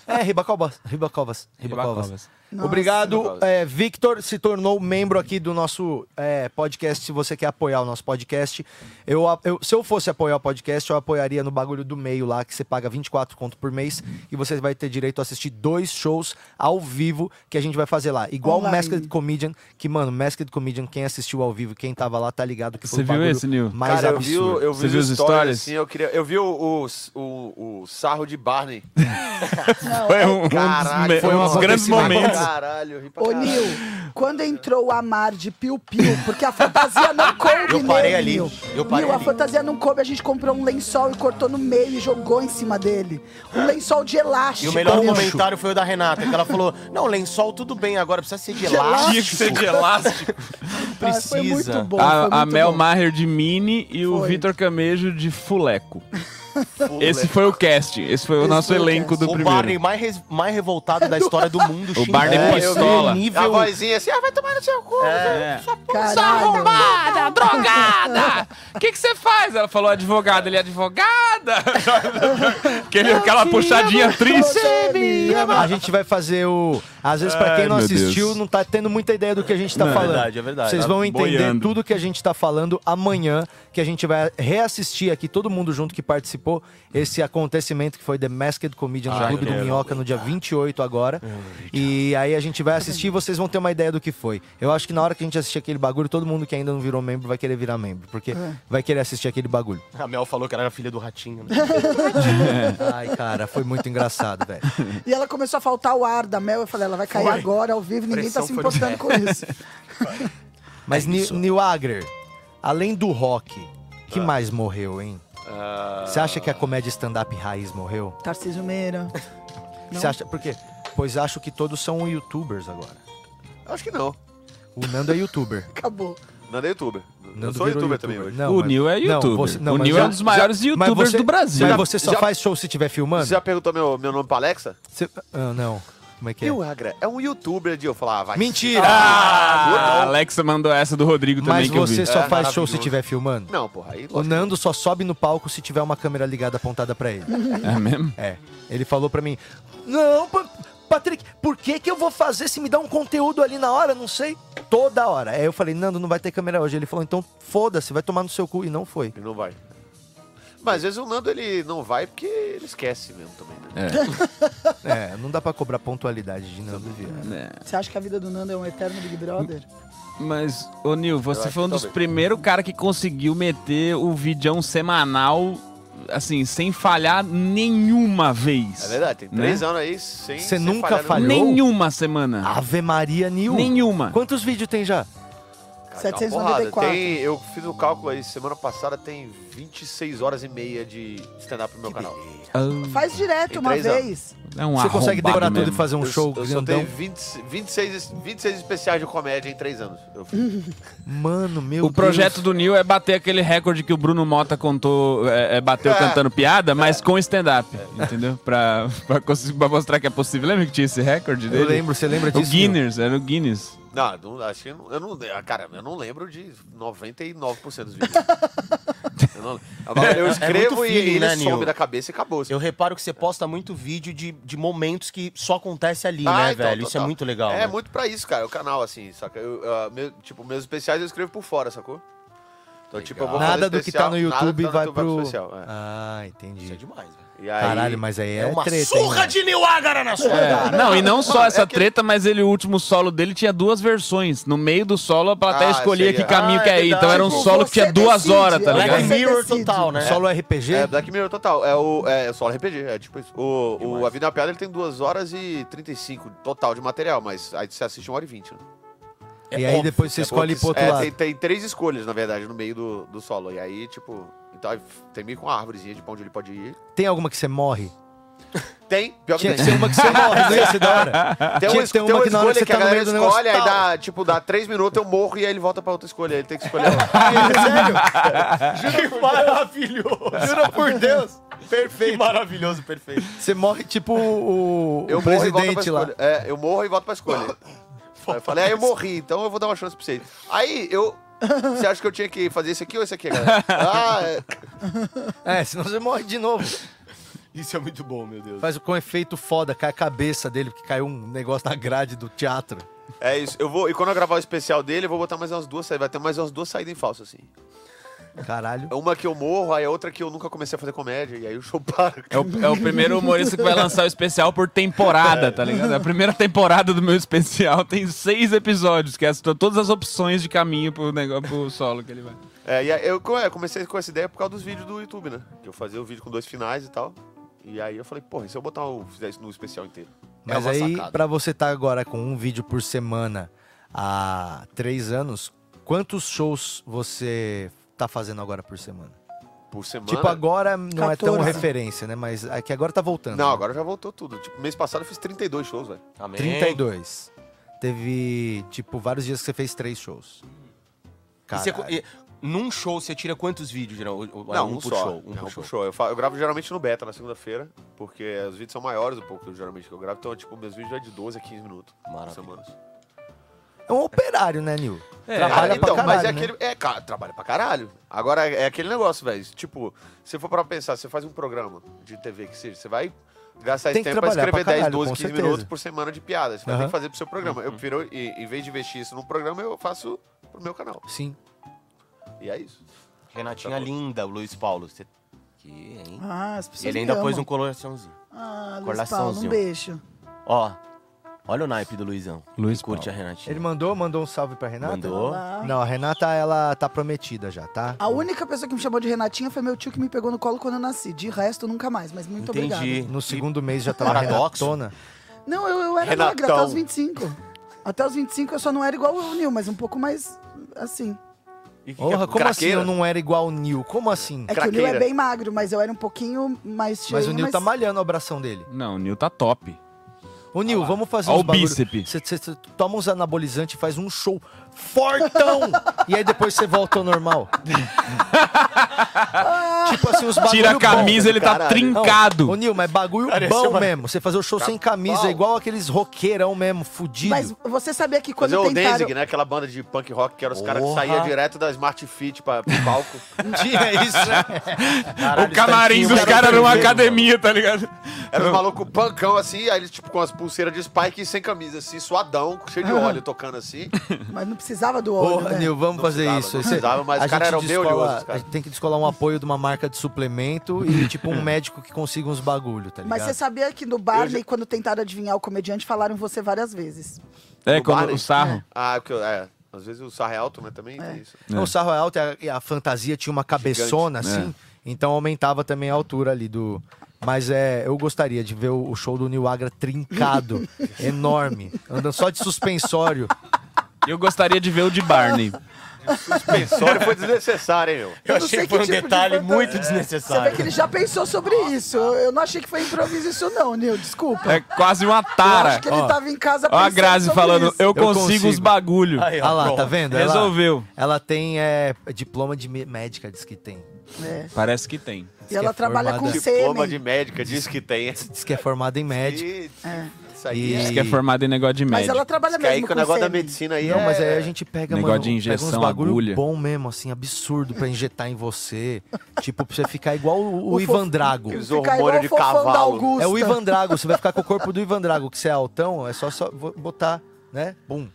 É, Ribacovas. Ribacovas. Ribacovas. Nossa. Obrigado. É, Victor se tornou membro aqui do nosso é, podcast. Se você quer apoiar o nosso podcast, eu, eu- se eu fosse apoiar o podcast, eu apoiaria no bagulho do meio lá, que você paga 24 conto por mês e você vai ter direito a assistir dois shows ao vivo que a gente vai fazer lá. Igual o Online. Masked Comedian, que, mano, Masked Comedian, quem assistiu ao vivo, quem tava lá, tá ligado que foi Você o viu esse, Nil? mais Cara, eu vi, absurdo. o- eu vi Você viu os stories, assim, eu queria. Eu vi o, o, o, o sarro de Barney. Foi um, um Caralho, dos, me- foi um um dos grandes momentos. Caralho, eu ri pra Ô, caralho. Nil, quando entrou o Amar de piu-piu, porque a fantasia não coube Eu parei nele, ali, Nil. eu parei Nil, a ali. fantasia não coube, a gente comprou um lençol e cortou no meio e jogou em cima dele. Um lençol de elástico. E o melhor Nil. comentário foi o da Renata, que ela falou: Não, lençol tudo bem, agora precisa ser de De elástico. Tinha que ser de elástico. Ah, Foi muito Precisa. bom, foi A, a muito Mel bom. Maher de Mini e o Foi. Vitor Camejo de Fuleco. Esse foi o cast. Esse foi o nosso foi o elenco cast. do O primeiro. Barney mais, res- mais revoltado da história do mundo. O Barney xingando pistola. nível- A vozinha assim, ah, vai tomar no seu cu. É. Caralho. Arrombada, drogada! O que que você faz? Ela falou advogada. Ele é advogada? Aquele, aquela puxadinha triste. A gente vai fazer o. Às vezes, pra quem Ai, não assistiu, Deus. não tá tendo muita ideia do que a gente tá Não, é falando. verdade, é verdade. Vocês vão entender boiando. tudo que a gente tá falando amanhã, que a gente vai reassistir aqui, todo mundo junto que participou, esse acontecimento que foi The Masked Comedian no Ai, Clube do não Minhoca no dia 28 agora. E aí a gente vai assistir e vocês vão ter uma ideia do que foi. Eu acho que na hora que a gente assistir aquele bagulho, todo mundo que ainda não virou membro vai querer virar membro, porque vai querer assistir aquele bagulho. A Mel falou que ela era filha do ratinho. Né? Ai, cara, foi muito engraçado, velho. E ela começou a faltar o ar da Mel. Eu falei, ela vai cair Foi. agora ao vivo, ninguém tá se no importando com isso. Mas, É. Neil Agrer, além do rock, que Ah. mais morreu, hein? Você acha que a comédia stand-up raiz morreu? Tarcísio Meira. Não? Você acha. Por quê? Pois acho que todos são youtubers agora. Acho que não. O Nando é youtuber. Acabou. Nando é youtuber. Eu Nando sou virou youtuber também hoje. Não, O mas- Neil é não, youtuber. você- não, o mas Neil já- é um dos maiores já- youtubers você- do Brasil. Mas você só Já- faz show se estiver filmando? Você já perguntou meu, meu nome pra Alexa? Você- ah, não. Como é que é? Neil Agra é um youtuber de eu falar, ah, vai. Mentira! Ah, a Alexa mandou essa do Rodrigo também Mas que eu você vi. só É, faz show se estiver filmando? Não, porra, aí O Nando só sobe no palco se tiver uma câmera ligada apontada pra ele. É mesmo? É. Ele falou pra mim: Não, Pa- Patrick, por que, que eu vou fazer se me dá um conteúdo ali na hora? Não sei. Toda hora. Aí eu falei: Nando, não vai ter câmera hoje. Ele falou: Então foda-se, vai tomar no seu cu. E não foi. Ele não vai. Mas às vezes o Nando ele não vai porque ele esquece mesmo também, né? É, não dá pra cobrar pontualidade de Nando Viana. É. Você acha que a vida do Nando é um eterno Big Brother? Mas, ô Nil, você foi um dos primeiros caras que conseguiu meter o vídeo semanal, assim, sem falhar nenhuma vez. É verdade, tem né? três anos aí sem. Você nunca falhar falhou? Nenhuma semana. Ave Maria Nil. Nenhuma. Quantos vídeos tem já? 794. Tem, eu fiz o cálculo aí, semana passada tem 26 horas e meia de stand-up no meu canal. Faz direto uma vez. É um Você consegue decorar tudo mesmo. e fazer um eu, show eu só grandão? tenho 20, 26, 26 especiais de comédia em três anos. Eu fiz. Mano, meu O projeto Deus. do Nil é bater aquele recorde que o Bruno Mota contou, é, é, bateu É. cantando piada, mas com stand-up, entendeu? Pra, pra, pra mostrar que é possível. Lembra que tinha esse recorde dele? Eu lembro, você lembra O disso? Nil? Guinness, era o Guinness. Não, não, acho que eu não, eu não. Cara, eu não lembro de 99% dos vídeos. eu, não, eu É escrevo muito e feeling, ele né, some Nil? da cabeça e acabou. Eu reparo que você posta muito vídeo de, de momentos que só acontece ali, Ah, né, então, velho? Isso é muito legal. É né? muito pra isso, cara, o canal, assim, saca? Eu, ah, meu- tipo, meus especiais eu escrevo por fora, sacou? Então, tipo, eu vou fazer Nada do que tá especial, no YouTube tá no vai YouTube pro. especial, é. Ah, Isso é entendi. demais, velho. E aí, Caralho, mas aí é, É uma treta. hein, surra mano? de New Agara na sua É, cara. não, e não só Não, é essa que- treta, mas ele, o último solo dele tinha duas versões. No meio do solo, a plateia Ah, escolhia sei, que é. caminho Ah, que é é ir. Então era um verdade. solo que tinha Você duas decide, horas, tá é. Black ligado? Você Mirror decide. total, né? Solo RPG? É, Black Mirror total. É o, é solo RPG, é tipo isso. O, o A Vida é uma Piada ele tem 2 horas e 35 total de material, mas aí você assiste 1 hora e 20. Né? E aí depois você É escolhe pro outro é, lado. Tem, tem três escolhas, na verdade, no meio do, do solo. E aí, tipo. Aí tem meio com uma árvorezinha de pra onde ele pode ir. Tem alguma que você morre? Tem, pior que Tinha que tem. ser uma que você morre, não ia ser da hora. Tem Tinha uma, que ter tem uma uma que na hora escolha que que, a tá no galera meio do negócio, escolhe, aí dá, tipo, dá três minutos, eu morro e aí ele volta pra outra escolha. Aí ele tem que escolher. Que maravilhoso. Juro por Deus. Que Perfeito. maravilhoso, perfeito. Você morre tipo o, Eu o morro e volto pra presidente lá. escolha. É, eu morro e volto pra escolha. Aí eu falei, aí eu morri, então eu vou dar uma chance pra vocês. Aí eu. Você acha que eu tinha que fazer esse aqui ou esse aqui, galera? Ah, é. É, senão você morre de novo. Isso é muito bom, meu Deus. Faz com efeito foda, cai a cabeça dele, porque caiu um negócio na grade do teatro. É isso. Eu vou, e quando eu gravar o especial dele, eu vou botar mais umas duas saídas. Vai ter mais umas duas saídas em falso, assim. Caralho. Uma que eu morro, aí a outra que eu nunca comecei a fazer comédia, e aí o show para. É o, é o primeiro humorista que vai lançar o especial por temporada, tá ligado? A primeira temporada do meu especial tem seis episódios, que é todas as opções de caminho pro, negócio, pro solo que ele vai. É, e aí eu é, comecei com essa ideia por causa dos vídeos do YouTube, né? Que eu fazia o vídeo com dois finais e tal. E aí eu falei, porra, e se eu botar o, fizer isso no especial inteiro? É Mas uma aí, sacada. pra você estar agora com um vídeo por semana há três anos, quantos shows você tá fazendo agora por semana? Por semana. Tipo, agora não é tão 14. referência, né? Mas é que agora tá voltando. Não, né? agora já voltou tudo. Tipo, mês passado eu fiz 32 shows, velho. Amém. 32. Teve, tipo, vários dias que você fez três shows. E e- num show você tira quantos vídeos, geral? Não, um um, por só. show. Um Não, por por show. show. Eu, fa- eu gravo geralmente no beta, na segunda-feira, porque os vídeos são maiores um pouco, geralmente, que eu gravo. Então, tipo, meus vídeos já é de 12 a 15 minutos. por Maravilha. semana. É um operário, né, Nil? É, Trabalha Cara, então, pra mas caralho, é né? aquele. É, cara, trabalha pra caralho. Agora, é aquele negócio, velho. Tipo, se for pra pensar, você faz um programa de TV que seja, você vai gastar esse tempo pra escrever pra 10, caralho, 12, com 15 certeza. minutos por semana de piada. Você vai ter que fazer pro seu programa. Eu prefiro, em vez de investir isso num programa, eu faço pro meu canal. Sim. E é isso. Renatinha linda, o Luiz Paulo. Você... Que, hein? Ah, as pessoas Ele ainda pôs amam. um coraçãozinho. Ah, Luiz Paulo, um beijo. Ó, olha o naipe do Luizão. Luiz Que curte Paulo. a Renatinha. Ele mandou, mandou um salve pra Renata? Mandou. Olá. Não, a Renata, ela tá prometida já, tá? A única pessoa que me chamou de Renatinha foi meu tio que me pegou no colo quando eu nasci. De resto, nunca mais, mas muito Entendi. obrigada. No segundo mês já tava Paradoxo. Renatona. Não, eu, eu era Renatão. magra até os 25. Até os 25 eu só não era igual o Nil, mas um pouco mais assim. Porra, como assim eu não era igual o Nil? Como assim? É que o Nil é bem magro, mas eu era um pouquinho mais cheio. Mas o Nil tá malhando o abração dele. Não, o Nil tá top. Ô, Nil, vamos fazer Ó uns o bagulho. bíceps. Você você toma uns anabolizantes e faz um show fortão. e aí depois você volta ao normal. tipo assim, os bagulho Tira a camisa, bom. ele tá trincado. Não, Ô, Nil, mas bagulho Parece bom uma- mesmo. Você fazer o show sem camisa, igual aqueles roqueirão mesmo, fudido. Mas você sabia que quando Fazer o tentaram... Danzig, né? Aquela banda de punk rock que eram os caras que Porra. saíam direto da Smart Fit pra, pro palco. Tinha isso, né? o camarim dos caras numa academia, tá ligado? Era os malucos pancão assim, aí eles tipo com as pulseiras de spike e sem camisa, assim, suadão, cheio de óleo, tocando assim. Mas não precisava do óleo, Porra, né? Nil, vamos Não fazer precisava, isso. não precisava, mas a bem descola- oleosos, cara. A gente tem que descolar um apoio de uma marca de suplemento e, tipo, um médico que consiga uns bagulho, tá ligado? Mas você sabia que no Barney, quando tentaram adivinhar o comediante, falaram você várias vezes. É, O quando Barney? o sarro. Ah, porque, é, às vezes o sarro é alto, mas também tem isso. Não, O sarro é alto e a, a fantasia tinha uma cabeçona, Gigante. assim. Então aumentava também a altura ali do... Mas é, eu gostaria de ver o, o show do Nil Agra trincado, enorme, andando só de suspensório. Eu gostaria de ver o de Barney. Suspensório foi desnecessário, hein, meu? Eu não sei que tipo de fanta- Você vê que ele já pensou sobre isso. Eu eu não achei que foi improviso isso não, Nil, desculpa. É quase uma Eu tara. acho que ele Ó. tava em casa Ó a pensando Grazi sobre falando, isso. eu consigo, os bagulho. Olha lá, tá vendo? Ela- Resolveu. Ela, tem é, diploma de mé- médica, diz que tem. É. Parece que tem. E ela é trabalha com formada- Diploma sêmen. de médica, diz que tem. Diz que é formada em médica. E- É. Isso aí E- é... Que é formado em negócio de Mas médico. ela trabalha Diz que aí mesmo que o com negócio da medicina aí Não, é... mas aí a gente pega, Negócio mano, de pega injeção, uns bagulho agulha. bom mesmo, assim, absurdo pra injetar em você. tipo, pra você ficar igual o, o O Ivan Drago. Igual hormônios de cavalo. É o Ivan Drago, você vai ficar com o corpo do Ivan Drago, que você é altão, é só, só botar, né? Bum.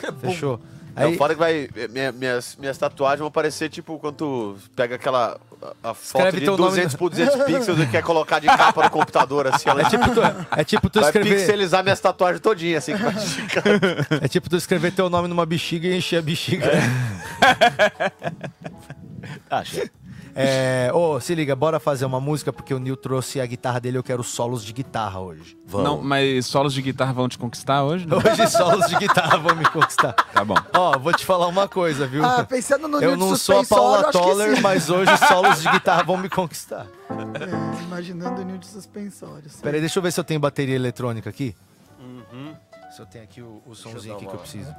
Fechou. É Aí, foda que vai. minha- minhas, minhas tatuagens vão parecer tipo quando tu pega aquela. A, foto Escreve de teu nome 200 no- por 200 pixels e quer colocar de capa no computador, assim. Ela é tipo tu, é tipo tu vai escrever, pixelizar minhas tatuagens todinhas, assim. que vai ficando. é tipo tu escrever teu nome numa bexiga e encher a bexiga. Acho. É, ô, se liga, bora fazer uma música porque o Nil trouxe a guitarra dele, eu quero solos de guitarra hoje. Não, mas solos de guitarra vão te conquistar hoje? Não? Hoje solos de guitarra vão me conquistar. Tá bom. Ó, vou te falar uma coisa, viu? Ah, pensando no eu Nil de não sou a Paula Toller, mas hoje solos de guitarra vão me conquistar. É, imaginando o Nil de suspensórios. Peraí, deixa eu ver se eu tenho bateria eletrônica aqui. Se eu tenho aqui o, o somzinho aqui que eu preciso.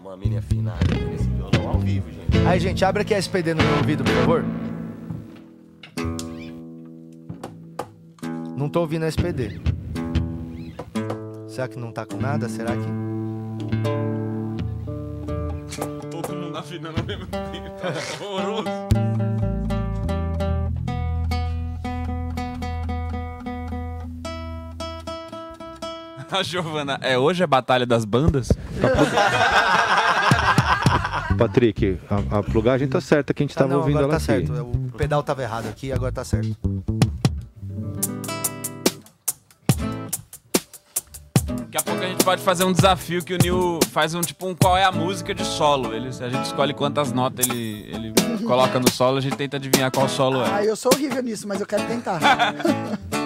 Uma mini afinada nesse violão ao vivo, gente. Aí, gente, abre aqui a SPD no meu ouvido, por favor. Não tô ouvindo a SPD. Será que não tá com nada? Será que. Todo mundo afinando ao mesmo tempo. Tá horroroso. A Giovana, é hoje a batalha das bandas? Patrick, a, a plugagem tá certa que a gente Tá, tava não, ouvindo agora ela tá aqui. certo. O pedal tava errado aqui, agora tá certo. Daqui a pouco a gente pode fazer um desafio que o Nil faz um tipo um qual é a música de solo. Ele, a gente escolhe quantas notas ele, ele coloca no solo, a gente tenta adivinhar qual solo é. Ah, eu sou horrível nisso, mas eu quero tentar.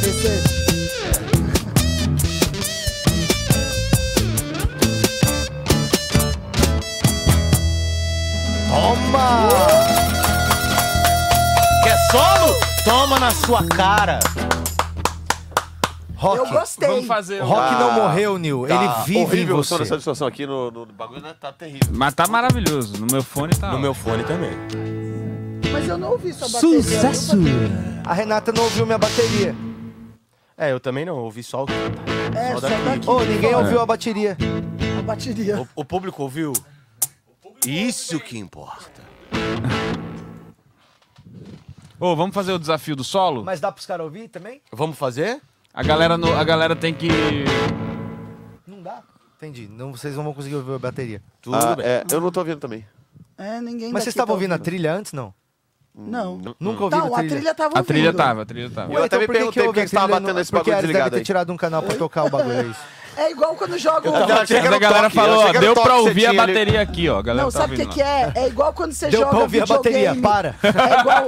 desaparecer? Toma! Quer solo? Toma na sua cara. Rock. Eu gostei. Vamos fazer um- Rock não Ah, morreu, Nil. Tá Ele vive em horrível o som você. dessa situação aqui no, no bagulho, né? Tá terrível. Mas tá maravilhoso. No meu fone tá. No meu fone também. Mas eu não ouvi sua bateria. Sucesso! A Renata não ouviu minha bateria. É, eu também não, ouvi só o. É, só daqui. daqui. Ô, ninguém É. ouviu a bateria. A bateria. O, o público ouviu? Isso que importa. Ô, vamos fazer o desafio do solo? Mas dá pros caras ouvir também? Vamos fazer? A galera, no- a galera tem que. Não dá. Entendi. Não, vocês não vão conseguir ouvir a bateria. Tudo Ah, bem. é, eu não tô ouvindo também. É, ninguém Mas vocês estavam tá ouvindo a trilha antes, não? Não. Nunca ouviram Não, a a trilha? tava A ouvindo. trilha tava, a trilha tava. Eu até me por que perguntei que por que que tava a trilha batendo no- esse bagulho desligado ter aí. tirado um canal pra tocar o bagulho, é isso. É igual quando joga o... a galera falou, ó, deu pra ouvir a bateria aqui, ó. Galera Não, tá sabe o que, que é? É igual quando você Deu joga pra ouvir a bateria, videogame. para. É igual...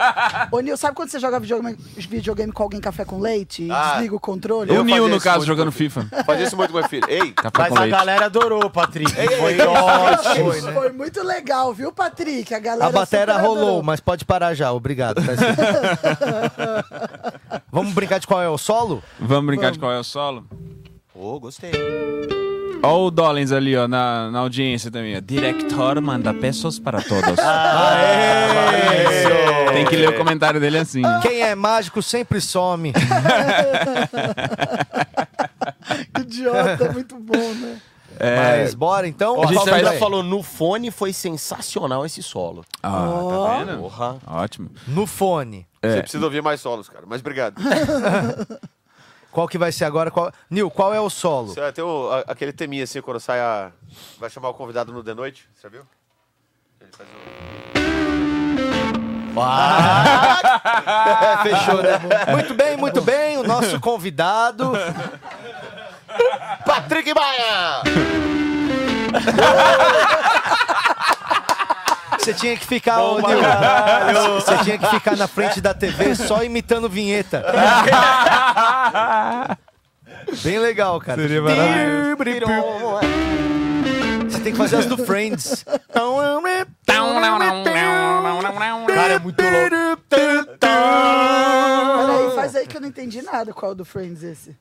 Ô, Nil, sabe quando você joga videogame, videogame com alguém café com leite e Ah, desliga o controle? eu O Nil, no caso, jogando FIFA. Fazia isso muito com meu filho. Ei, Café Mas com a leite. galera adorou, Patrick. ei, Foi ótimo. Foi, né? Foi muito legal, viu, Patrick? A galera A bateria rolou, adorou. mas pode parar já, obrigado. tá. Vamos brincar de qual é o solo? Vamos brincar de qual é o solo? Ô, gostei. Ó o Dollins ali, ó, na, na audiência também. Ó. Director manda pesos para todos. Tem que ler o comentário dele assim. Quem é mágico sempre some. Idiota, muito bom, né? É, Mas bora então? Ó, a gente ainda vai? falou no fone, foi sensacional esse solo. ah, tá vendo? Porra. Ótimo. No fone. Você precisa ouvir mais solos, cara. Mas obrigado. Qual que vai ser agora? Qual... Nil, qual é o solo? Você vai ter o- a- aquele teminha assim, quando sai a... Vai chamar o convidado no The Noite, você viu? Ele faz o... É, fechou, né? Muito bem, muito bem. O nosso convidado. Patrick Maia! Você tinha que ficar, ô, Nil. Você tinha que ficar na frente da TV só imitando vinheta. Bem legal, cara. Seria maravilhoso. Você tem que fazer as do Friends. Cara, é muito louco. Peraí, faz aí que eu não entendi nada qual é o do Friends esse.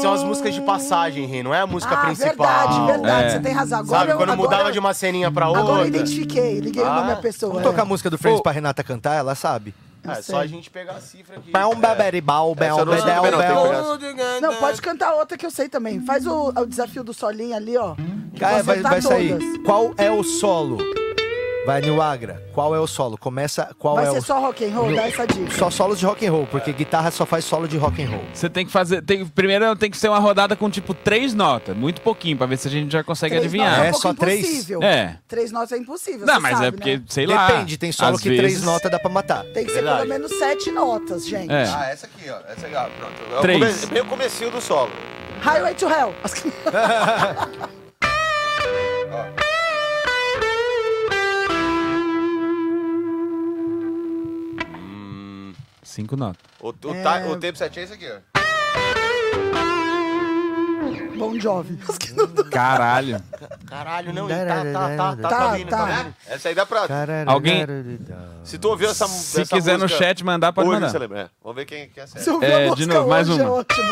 São as músicas de passagem, Ri, não é a música ah, principal. verdade, verdade. É. Você tem razão. Agora Sabe, eu, quando agora mudava eu- de uma ceninha pra outra. Agora eu identifiquei, liguei o Ah, nome à pessoa. Vamos é. tocar a música do Friends pra Renata cantar, ela sabe. É, sei. só a gente pegar a cifra aqui. Bel, não sei bedel, bel. Não, pode cantar outra que eu sei também. Faz o, o desafio do solinho ali, ó. Ah, vou vai, acertar vai sair. Qual é o solo? Vai, Nil Agra. Qual é o solo? Começa. Qual Vai é ser o só rock and roll, dá essa dica. Só solos de rock and roll, porque guitarra só faz solo de rock and roll. Você tem que fazer. Tem, primeiro tem que ser uma rodada com tipo três notas. Muito pouquinho, pra ver se a gente já consegue Três adivinhar. notas É um pouco só três? impossível. É. Três notas é impossível. Não, você mas sabe, é porque, né? sei lá. Depende, tem solo que vezes- três notas dá pra matar. Tem que ser Verdade. pelo menos sete notas, gente. É. Ah, essa aqui, ó. Essa aqui, ó. Pronto. É Três. come- Bem o comecinho do solo. Highway to Hell. Cinco notas. O, o, É. ta- o tempo certinho é esse aqui, ó. Bom Jovi. Caralho. Caralho, não, tá, tá, tá, tá, Tá, tá vindo, tá. tá vindo. Essa aí dá pra... Alguém- Se tu ouviu essa Se essa quiser no música chat mandar, pode hoje, mandar. É. Vamos ver quem, quem acerta. Se ouviu É, a de novo, mais é uma. ótimo.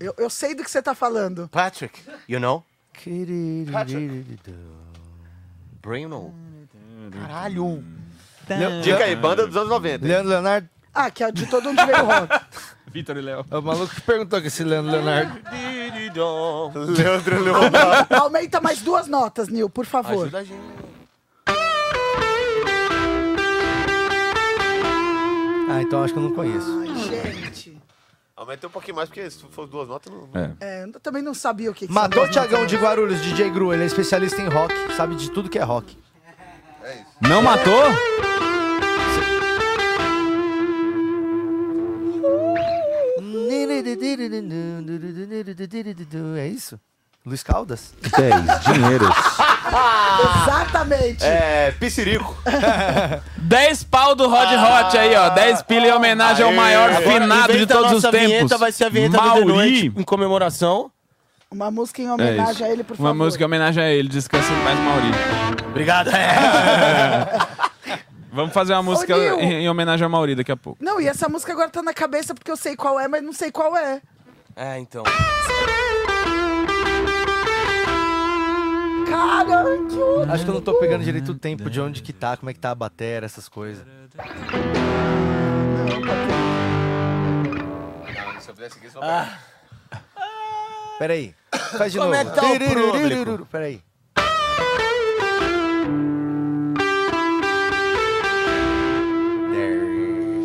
Eu, eu sei do que você tá falando. Patrick, you know? Bruno. Caralho. Dica aí, banda dos anos 90. Leandro Leonardo. Ah, que é de todo onde veio o rock. Vitor e Léo. É o maluco que perguntou que esse Leandro Leonardo. Leandro Leonardo. Aumenta mais duas notas, Nil, por favor. Ajuda a gente. Ah, então acho que eu não conheço. Ai, gente. Aumentei um pouquinho mais, porque se for duas notas, não... É. É, eu também não sabia o que, que Matou são o duas Tiagão notas, de. Guarulhos, DJ Gru. Ele é especialista em rock, sabe de tudo que é rock. Não matou? É isso? Luiz Caldas? 10 dinheiros. Exatamente. É, Piscirico. 10 pau do Rod Hot aí, ó. 10 pila em homenagem ao Aê. maior Agora, finado de todos os nossa tempos. vinheta, vai ser a vinheta do The Mauri. Noite, em comemoração. Uma música em É homenagem isso. a ele, por Uma favor. música em homenagem a ele. Descansa em paz, Mauri. Obrigado. É. Vamos fazer uma música em, em homenagem ao Mauri daqui a pouco. Não, e essa música agora tá na cabeça porque eu sei qual é, mas não sei qual é. É, então. Cara, que horror. Acho que eu não tô pegando direito o tempo de onde que tá, como é que tá a bateria, essas coisas. Se eu fizesse aqui, só Ah. Peraí. Faz de Como novo. é que tá o público? Peraí.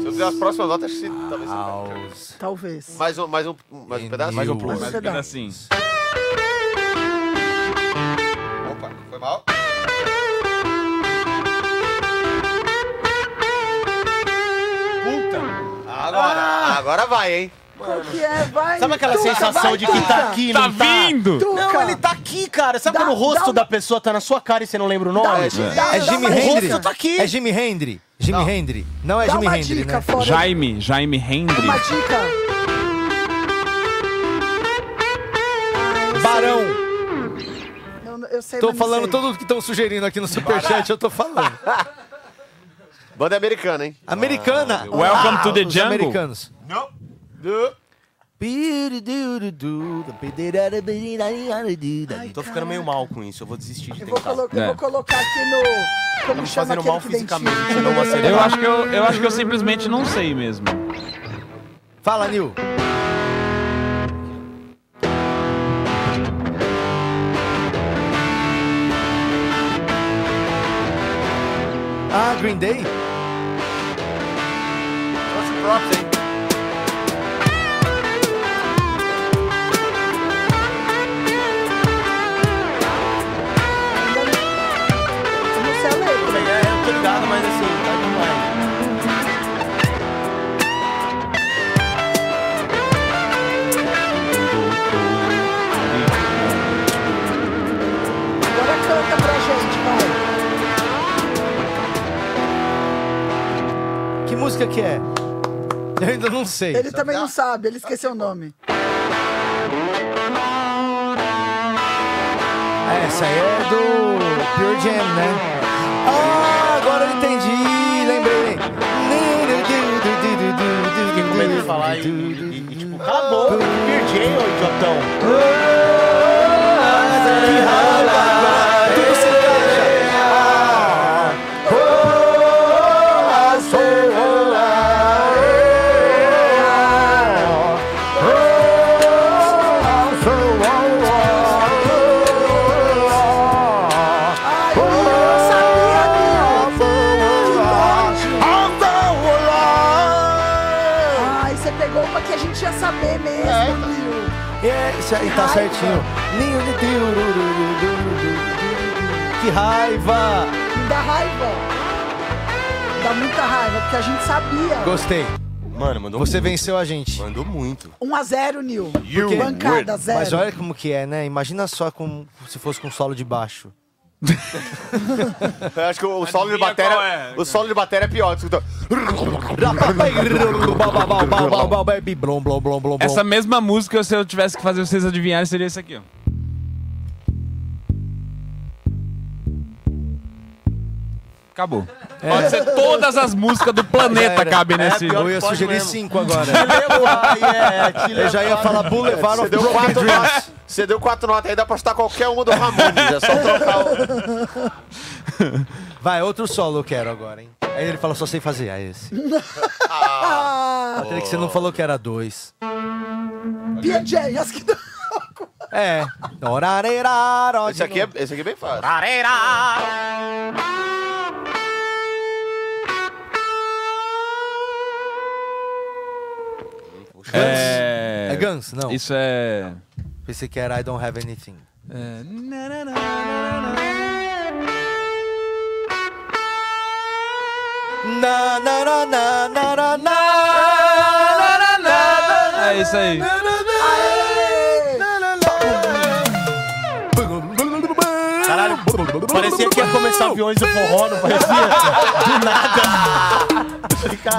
Se eu fizer as próximas notas, acho que talvez seja. Talvez. Mais um, mais um, mais um pedaço? Mais um um Mais um pedaço. pedacinho. Opa, foi mal. Puta. Agora, agora vai, hein? Que é? Vai. Sabe aquela Tuca, sensação vai, de que tá aqui, Tá não tá? vindo! Tuca. Não, ele tá aqui, cara. Sabe Dá- quando o rosto uma- da pessoa tá na sua cara e você não lembra o nome? É, Dá- É dá Jimi uma O Hendrix? rosto tá aqui. É Jimi Hendrix? Jimi Hendrix? Não é Dá Jimi uma Hendrix, né? fora. Jaime, Jaime Uma Hendrix. dica. Barão. Eu, eu sei, Tô falando sei. tudo que estão sugerindo aqui no Superchat, eu tô falando. Banda americana, hein? Americana. Welcome to the jungle. americanos. Não. Tô ficando meio mal com isso, eu vou desistir de Eu vou, tentar. colo- eu É. vou colocar aqui no. Como me chama fazendo aquele mal que fisicamente, dentinho? não uma Eu acho, que eu, eu acho que eu simplesmente não sei mesmo. Fala, Nil. Ah, Green Day? Trouxe props, música que é? Eu ainda não sei. Ele também não sabe, ele esqueceu o nome. Ah, Essa aí é do Pure Jam, né? Ah, agora eu entendi, lembrei. Fiquei com medo de falar e, e, e, tipo, cala a boca, Pearl Jam, ô idiotão. Tudo tá Raiva. certinho. Ninho de Que raiva! Me dá raiva. Dá muita raiva, porque a gente sabia. Gostei. Mano, mandou Você muito. venceu a gente. Mandou muito. 1 a 0 Nil. Porque- Bancada, zero. Mas olha como que é, né? Imagina só com, se fosse com solo de baixo. Eu acho que o solo de bateria. é? O solo de bateria é pior. Escuta. Essa mesma música, se eu tivesse que fazer vocês adivinharem, seria isso aqui, ó. Acabou. Pode ser todas as músicas do planeta cabem nesse. Eu ia sugerir mesmo. cinco agora. é, Eu já ia falar Boulevard Você of deu Broken quatro Dreams. notas. Você deu quatro notas aí, dá pra chutar qualquer uma do Ramones. É só trocar o. Vai, outro solo eu quero agora, hein? Aí ele falou, só sei fazer. Ah, esse. Ah, Patrick, você não falou que era dois. PJ, as que. É. Esse aqui é, esse aqui é bem fácil. É... é Guns, não. Isso é. Pensei que era I Don't Have Anything. É... Na, na, na, na, na, na, na, na, É isso aí. Caralho, parecia que ia começar aviões do forró, não parecia? Do nada.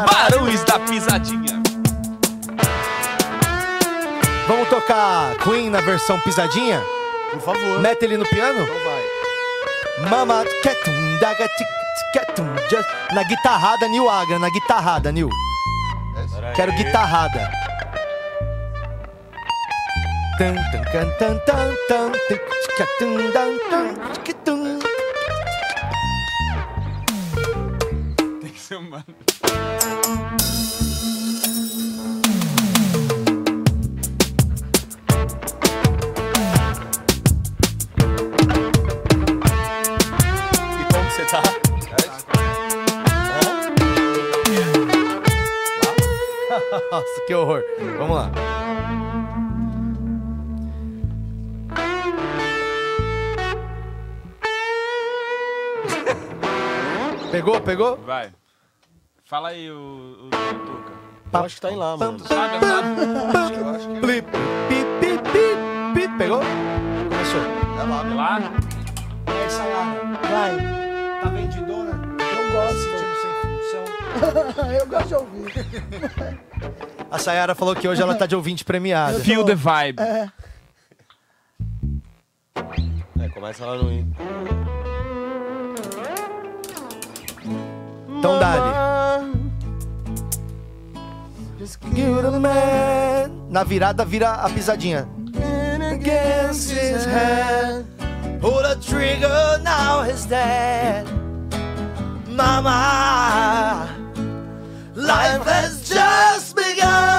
Barões da pisadinha. Vamos tocar Queen na versão pisadinha? Por favor. Mete ele no piano? Então vai. Mama, ketum, daga, ketum, just- na guitarrada, Nil Agra, na guitarrada, Nil. Quero guitarrada. Tan, tan, can, tan, que horror. Vamos lá. Pegou, pegou? Vai. Fala aí o, o, o Tuca. Eu acho que tá em lá, mano. Sabe, sabe? Plip, pi, pi, pi, pi. Pegou? Começou. É lá, É lá? Essa lá. Vai. Tá vendidona? Eu gosto. Sentindo sem função. Eu gosto de ouvir. A Sayara falou que hoje ela tá de ouvinte premiada. Feel the vibe. É. É, começa lá no. Então dá-lhe. Na virada vira a pisadinha. against his head. Pull the trigger, now he's dead. Mama, life has just go.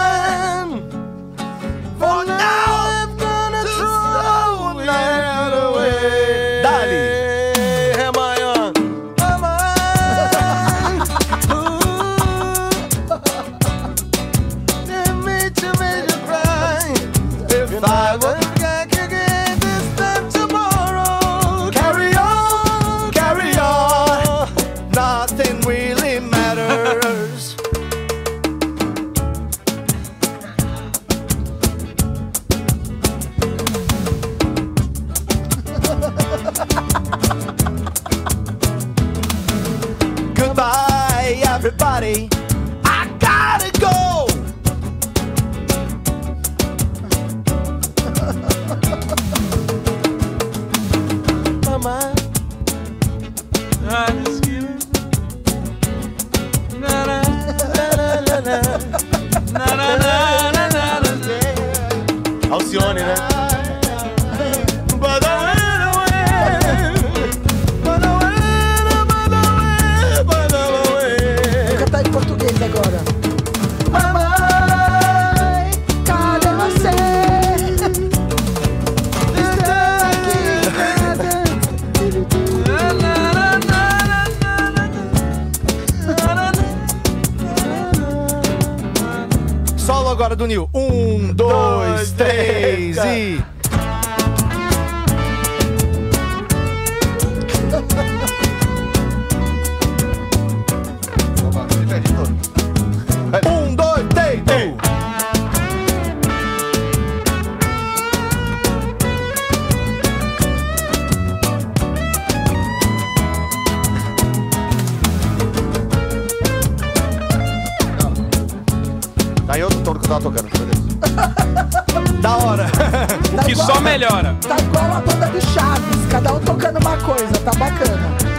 Do Nil. Um, dois, três e. Tá em outro tom do que eu tava tocando. Beleza. Da hora. O que só melhora. Tá igual a banda do Chaves, cada um tocando uma coisa, tá bacana.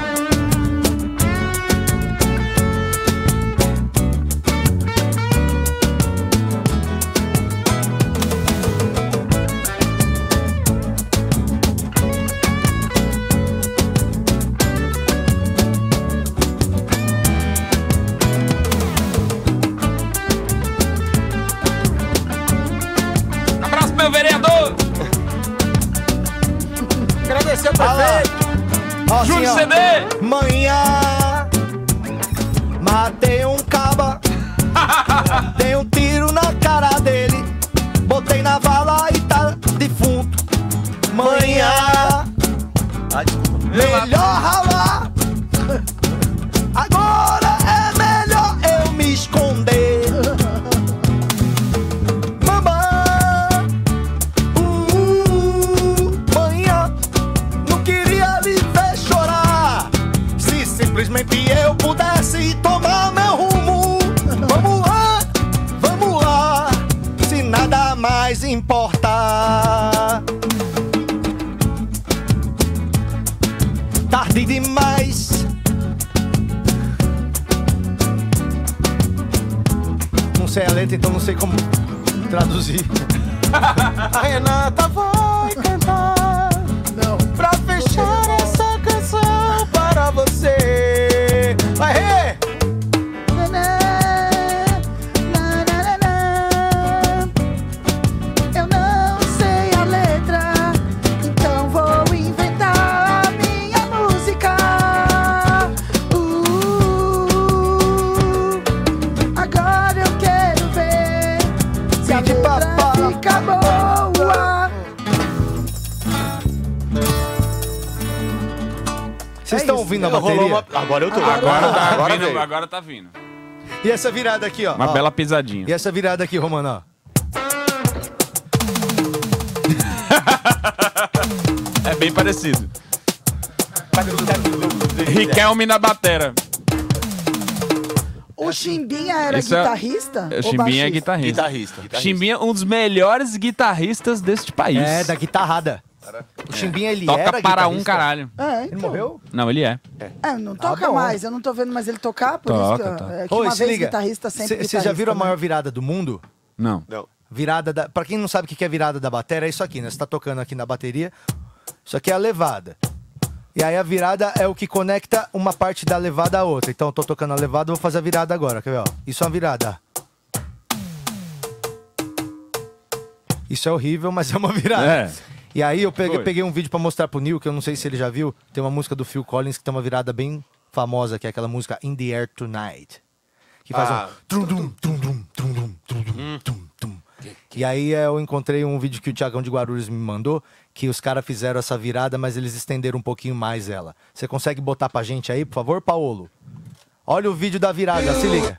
Ó, assim. CD. Manhã Agora tá vindo. E essa virada aqui, ó. Uma Ó. bela pisadinha. E essa virada aqui, Romano, ó. É bem parecido. Riquelme na batera. O Chimbinha era Esse é- guitarrista? O ou Chimbinha é baixista? guitarrista. Guitarrista. Chimbinha é um dos melhores guitarristas deste país. É, da guitarrada. O Chimbinha, ele Toca era para um guitarrista? caralho. É, Ele então. morreu? Não, ele é. É, não toca bom. mais, eu não tô vendo mais ele tocar, por isso Toca, que, eu- toca. é, que Ô, uma se vez liga. guitarrista sempre Vocês já viram a maior virada do mundo? Não. Não. Virada da. Pra quem não sabe o que é virada da bateria, é isso aqui, né? Você tá tocando aqui na bateria. Isso aqui é a levada. E aí a virada é o que conecta uma parte da levada à outra. Então eu tô tocando a levada, eu vou fazer a virada agora, quer ver? Ó? Isso é uma virada. Isso é horrível, mas é uma virada. É. E aí eu peguei, peguei um vídeo pra mostrar pro Neil, que eu não sei se ele já viu. Tem uma música do Phil Collins que tem uma virada bem famosa, que é aquela música In the Air Tonight. Que faz Ah. um. Trum, dum, trum, dum, trum, dum, trum, dum, tum, tum. E aí eu encontrei um vídeo que o Tiagão de Guarulhos me mandou, que os caras fizeram essa virada, mas eles estenderam um pouquinho mais ela. Você consegue botar pra gente aí, por favor, Paulo? Olha o vídeo da virada, se liga.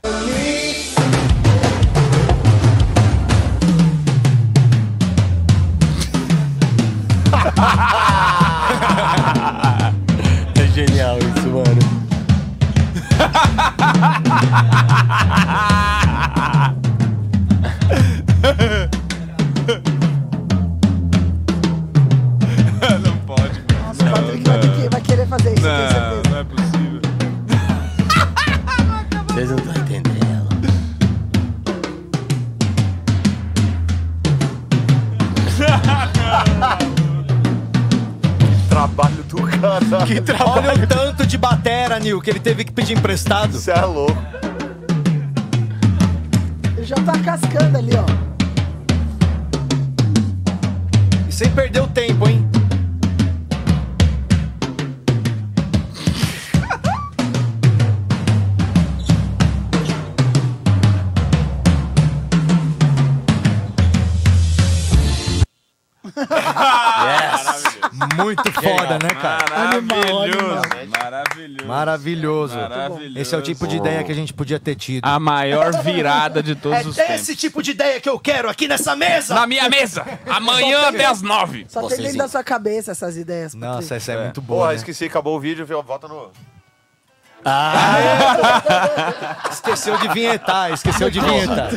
Não pode. Nossa, o Patrick vai, ter que- vai querer fazer isso, certeza. não é possível. Vocês não Trabalho do cara. Que trabalho. Olha o tanto de batera, Nil, que ele teve que pedir emprestado. Você é louco. Ele já tá cascando ali, ó. E sem perder o tempo, hein? Muito foda, né, cara? Maravilhoso. Maravilhoso. Maravilhoso. Maravilhoso. Esse é o tipo de ideia que a gente podia ter tido. A maior virada de todos os tempos. esse tipo de ideia que eu quero aqui nessa mesa! Na minha mesa. Amanhã até as nove. Só tem dentro da sua cabeça essas ideias. Patrick. Nossa, essa é, muito boa. Porra, né? esqueci, acabou o vídeo, viu? volta no. Esqueceu de vinhetar, esqueceu de vinhetar.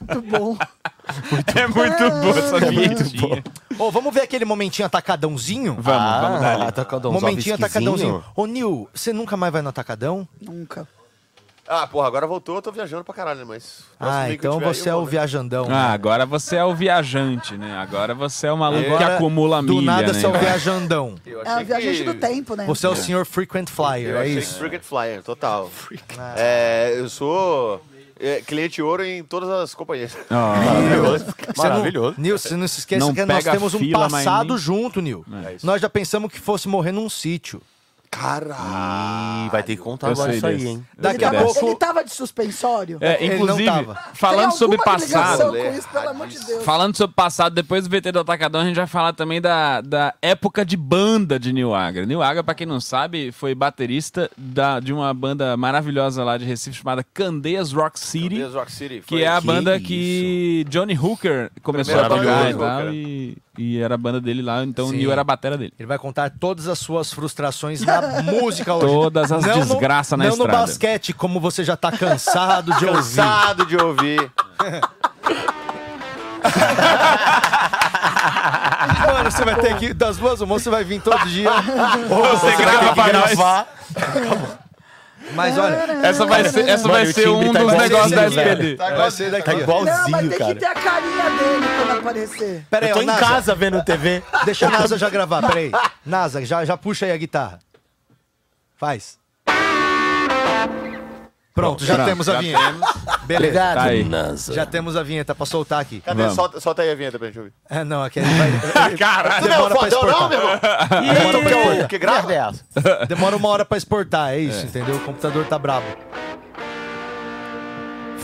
Muito bom. É muito boa essa vinhetinha. Ô, vamos ver aquele momentinho atacadãozinho? Vamos, vamos dar ali. Atacadãozinho. Momentinho atacadãozinho. Ô, Nil, você nunca mais vai no atacadão? Nunca. Ah, porra, agora voltou, eu tô viajando pra caralho, né? Mas. Ah, que então aí, você eu é o né? viajandão. Ah, agora você é o viajante, né? Agora você é o maluco que Agora, acumula milha, Do nada né? você é o viajandão. Eu É o viajante que- do tempo, né? Você é o senhor frequent flyer, Eu é isso? Frequent Flyer, total. É, eu sou é, cliente ouro em todas as companhias. Ah, Você não- Maravilhoso. Nil, você não se esqueça Não que nós temos um fila, passado junto, Nil. É Nós já pensamos que fosse morrer num sítio. Caralho. Vai ter que contar Eu agora isso aí, hein? Daqui ele, a tava, pouco- ele tava de suspensório? É, Ele não inclusive, tava. falando Tem sobre passado. com isso, pelo amor de Deus. Falando sobre passado, depois do VT do Atacadão, a gente vai falar também da, da época de banda de New Agra. New Agra, pra quem não sabe, foi baterista da, de uma banda maravilhosa lá de Recife chamada Candeias Rock City. Candeias Rock City, Que foi- é a Que banda isso. que Johnny Hooker começou a Primeira tocar banda e tal. E, e era a banda dele lá, então o Sim. Neil era a batera dele. Ele vai contar todas as suas frustrações na música hoje. Todas as Não no- desgraças na não estrada. no basquete, como você já tá cansado de ouvir. Cansado de ouvir. Mano, você vai ter que. Das duas, uma você vai vir todo dia. Ou Você vai grava pra gravar. Mas olha. Essa vai ser, essa vai ser um dos negócios da SPD. Vai ser daqui. Tá ó. Não, mas igualzinho, tem cara. que ter a carinha dele quando aparecer. Pera aí, Eu tô ó, em Nasa. casa vendo TV. Deixa a NASA já gravar, peraí. NASA, já, já puxa aí a guitarra. Faz. Pronto, já Pronto, temos a vinheta. Beleza. Tá aí. Já temos a vinheta pra soltar aqui. Cadê? Vamos. Solta, solta aí a vinheta pra gente ouvir. É, não, aqui ele vai. Caralho. Tu não é Demora o pra fodão, não, exportar. meu irmão? Demora pra que é exportar. que grava? Merda é essa? Demora uma hora pra exportar, é isso, entendeu? O computador tá brabo.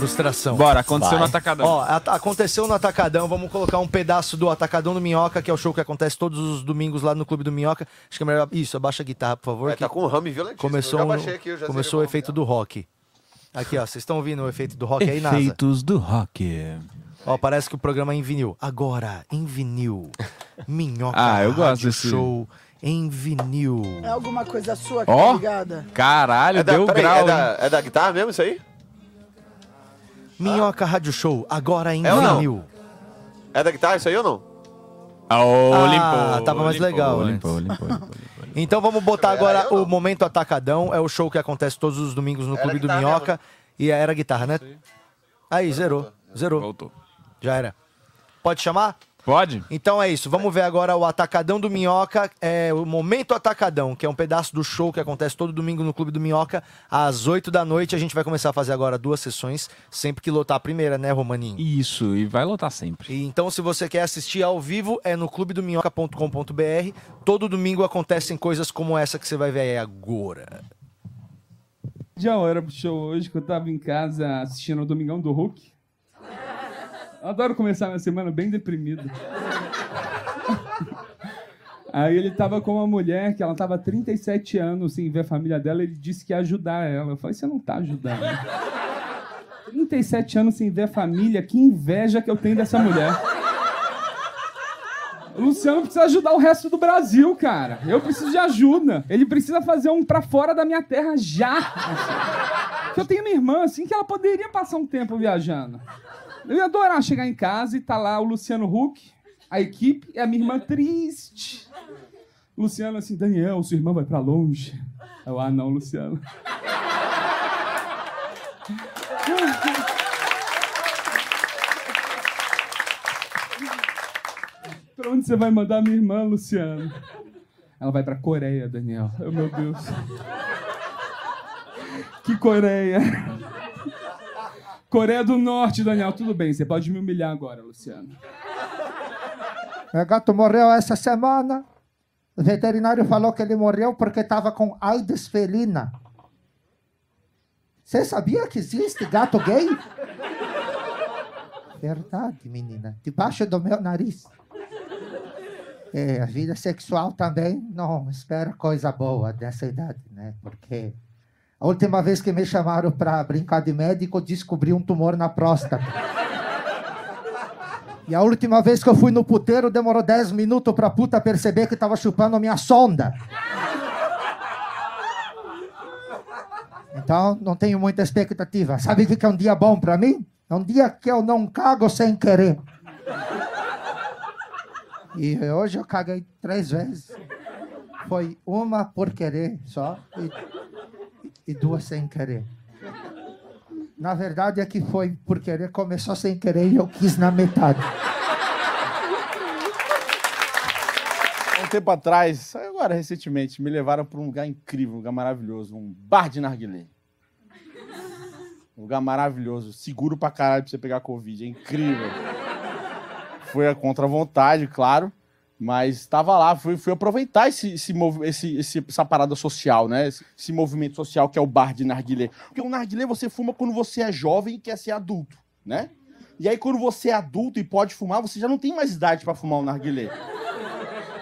Frustração. Bora, aconteceu Vai. no Atacadão. Ó, at- aconteceu no Atacadão, vamos colocar um pedaço do Atacadão do Minhoca, que é o show que acontece todos os domingos lá no Clube do Minhoca. Acho que é melhor. Isso, abaixa a guitarra, por favor. É, que tá com um rame violentíssimo. começou eu já um- aqui, eu já sei começou o efeito do rock. Aqui, ó, vocês estão ouvindo o efeito do rock aí, NASA? Efeitos do rock. Ó, parece que o programa é em vinil. Agora, em vinil. Minhoca. Ah, eu gosto desse- show em vinil. É alguma coisa sua que Ó. tá ligada? Caralho, É da, deu peraí, grau. é, da, é da guitarra mesmo isso aí? Minhoca Rádio Show, agora em É ou não? vinil. É da guitarra isso aí ou não? Ah, ô, Ah, limpou, tava mais limpou, legal Limpou, antes. limpou, limpou, limpou. Então vamos botar agora eu não. o Momento Atacadão. É o show que acontece todos os domingos no Era Clube do guitarra Minhoca. E era guitarra, né? Aí, zerou. Zerou. Voltou. Já era. Pode chamar? Pode? Então é isso. Vamos ver agora o Atacadão do Minhoca. É o Momento Atacadão, que é um pedaço do show que acontece todo domingo no Clube do Minhoca, às 8 da noite. A gente vai começar a fazer agora duas sessões, sempre que lotar a primeira, né, Romaninho? Isso, e vai lotar sempre. E então, se você quer assistir ao vivo, é no clubedominhoca.com.br. Todo domingo acontecem coisas como essa que você vai ver aí agora. Já hora pro show hoje que eu tava em casa assistindo o Domingão do Hulk. Adoro começar minha semana bem deprimido. Aí ele tava com uma mulher que ela tava há 37 anos sem ver a família dela, ele disse que ia ajudar ela. Eu falei, você não tá ajudando. 37 anos sem ver a família, que inveja que eu tenho dessa mulher. O Luciano precisa ajudar o resto do Brasil, cara. Eu preciso de ajuda. Ele precisa fazer um pra fora da minha terra já. assim. Eu tenho minha irmã, assim, que ela poderia passar um tempo viajando. Eu ia adorar chegar em casa e tá lá o Luciano Huck, a equipe, e a minha irmã triste. Luciano assim, Daniel, sua irmã vai pra longe. Eu, ah, não, Luciano. Pra onde você vai mandar minha irmã, Luciano? Ela vai pra Coreia, Daniel. Oh, meu Deus. Que Coreia? Coreia do Norte, Daniel. Tudo bem, você pode me humilhar agora, Luciano. Meu gato morreu essa semana. O veterinário falou que ele morreu porque estava com AIDS felina. Você sabia que existe gato gay? Verdade, menina. Debaixo do meu nariz. É, a vida sexual também não espera coisa boa dessa idade, né? Porque a última vez que me chamaram para brincar de médico, descobri um tumor na próstata. E a última vez que eu fui no puteiro, demorou 10 minutos pra puta perceber que tava chupando a minha sonda. Então, não tenho muita expectativa. Sabe o que é um dia bom pra mim? É um dia que eu não cago sem querer. E hoje eu caguei três vezes. Foi uma por querer só e, e duas sem querer. Na verdade é que foi por querer, começou sem querer e eu quis na metade. Um tempo atrás, agora recentemente, me levaram para um lugar incrível, um lugar maravilhoso, um bar de narguilé. Um lugar maravilhoso, seguro pra caralho pra você pegar Covid, é incrível. Foi a contra vontade, claro, mas estava lá, fui, fui aproveitar esse, esse, esse- essa parada social, né? Esse, esse movimento social que é o bar de narguilé. Porque o narguilé você fuma quando você é jovem e quer ser adulto, né? E aí quando você é adulto e pode fumar, você já não tem mais idade pra fumar o narguilé.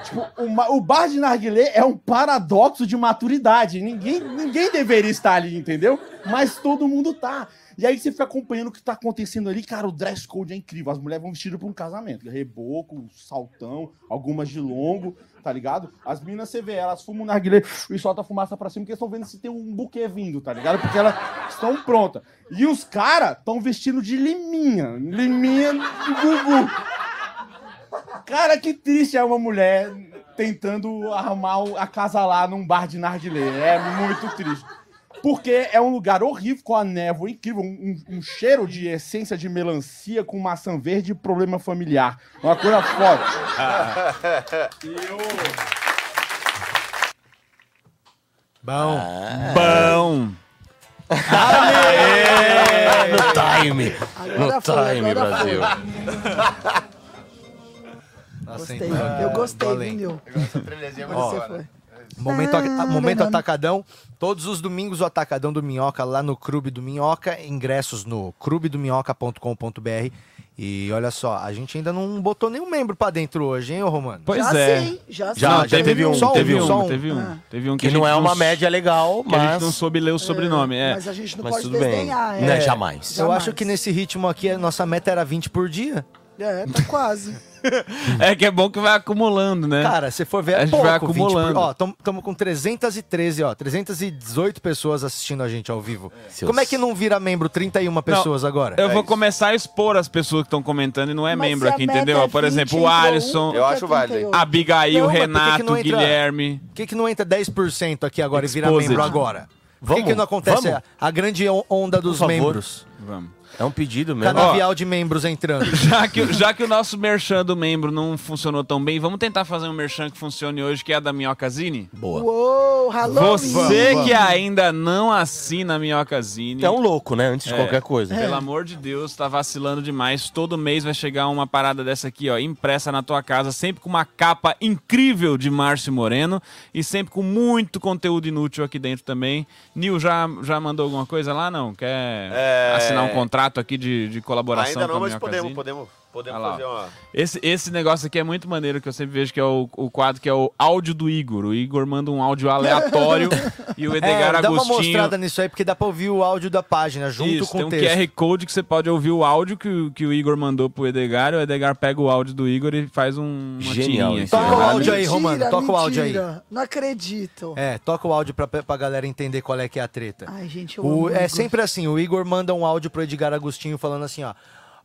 Tipo, o, o bar de narguilé é um paradoxo de maturidade. Ninguém, ninguém deveria estar ali, entendeu? Mas todo mundo tá. E aí você fica acompanhando o que tá acontecendo ali. Cara, o dress code é incrível. As mulheres vão vestidas para um casamento. Reboco, saltão, algumas de longo, tá ligado? As meninas, você vê, elas fumam narguilé e soltam a fumaça pra cima porque estão vendo se tem um buquê vindo, tá ligado? Porque elas estão prontas. E os caras estão vestindo de liminha. Liminha do Gugu. Cara, que triste é uma mulher tentando arrumar o- acasalar num bar de narguilé. É muito triste. Porque é um lugar horrível, com a névoa incrível, um, um- um cheiro de essência de melancia com maçã verde e problema familiar. Uma coisa foda. E eu... Bom. Bom. Aê! No time. No time, Brasil. Gostei. Eu gostei, viu, Nil? Ó, Você foi. Momento, a- momento Atacadão. Todos os domingos o Atacadão do Minhoca lá no Clube do Minhoca. Ingressos no clubedominhoca.com.br. E olha só, a gente ainda não botou nenhum membro pra dentro hoje, hein, ô Romano? Pois Já é. sim, já. Já, Não, já teve um, só teve teve um, um, só um. teve um. Ah. Teve um Que não é uma média legal, Que a gente mas... não soube ler o sobrenome. É. Mas a gente não Mas pode tudo bem. Né, É. jamais. Eu acho que nesse ritmo aqui, a nossa meta era 20 por dia. É, tá quase. É que é bom que vai acumulando, né? Cara, se for ver, é A gente pouco, vai 20 acumulando. Por... Ó, estamos com 313, ó, 318 pessoas assistindo a gente ao vivo. Seus- Como é que não vira membro 31 pessoas Não, agora? Eu É vou isso. começar a expor as pessoas que estão comentando e não é Mas membro aqui, entendeu? é Por 20, exemplo, o Alisson, Eu acho válido? Abigail, Não, por que que Renato, não entra- Guilherme. Por que, que não entra 10% aqui agora e vira Exposed. membro agora? Por que, que não acontece a, a grande on- onda dos favor. membros? Vamos. É um pedido mesmo. Canavial de membros entrando. Já que, já que o nosso merchan do membro não funcionou tão bem, vamos tentar fazer um merchan que funcione hoje, que é a da Minhocazine? Boa. Uou, Halloween. Você que ainda não assina a Minhocazine... É um louco, né? Antes de É. qualquer coisa. Pelo amor de Deus, tá vacilando demais. Todo mês vai chegar uma parada dessa aqui, ó, impressa na tua casa, sempre com uma capa incrível de Márcio Moreno e sempre com muito conteúdo inútil aqui dentro também. Nil, já, já mandou alguma coisa lá? Não? Quer É. assinar um contrato aqui de, de colaboração Ainda não, mas podemos, podemos, podemos fazer ó. uma... Esse, esse negócio aqui é muito maneiro, que eu sempre vejo que é o, o quadro que é o áudio do Igor. O Igor manda um áudio aleatório e o Edgar É, dá uma Agostinho... mostrada nisso aí, porque dá pra ouvir o áudio da página junto Isso, com tem o um texto. QR Code que você pode ouvir o áudio que, o- que o Igor mandou pro Edgar. O Edgar pega o áudio do Igor e faz um, uma Genial tirinha. aqui, Toca o áudio aí, Mentira, Romano. Toca o áudio aí. mentira. Não acredito. É, toca o áudio pra, pra galera entender qual é que é a treta. Ai, gente, eu O- amo o é Igor. sempre assim, o Igor manda um áudio pro Edgar Agostinho falando assim, ó.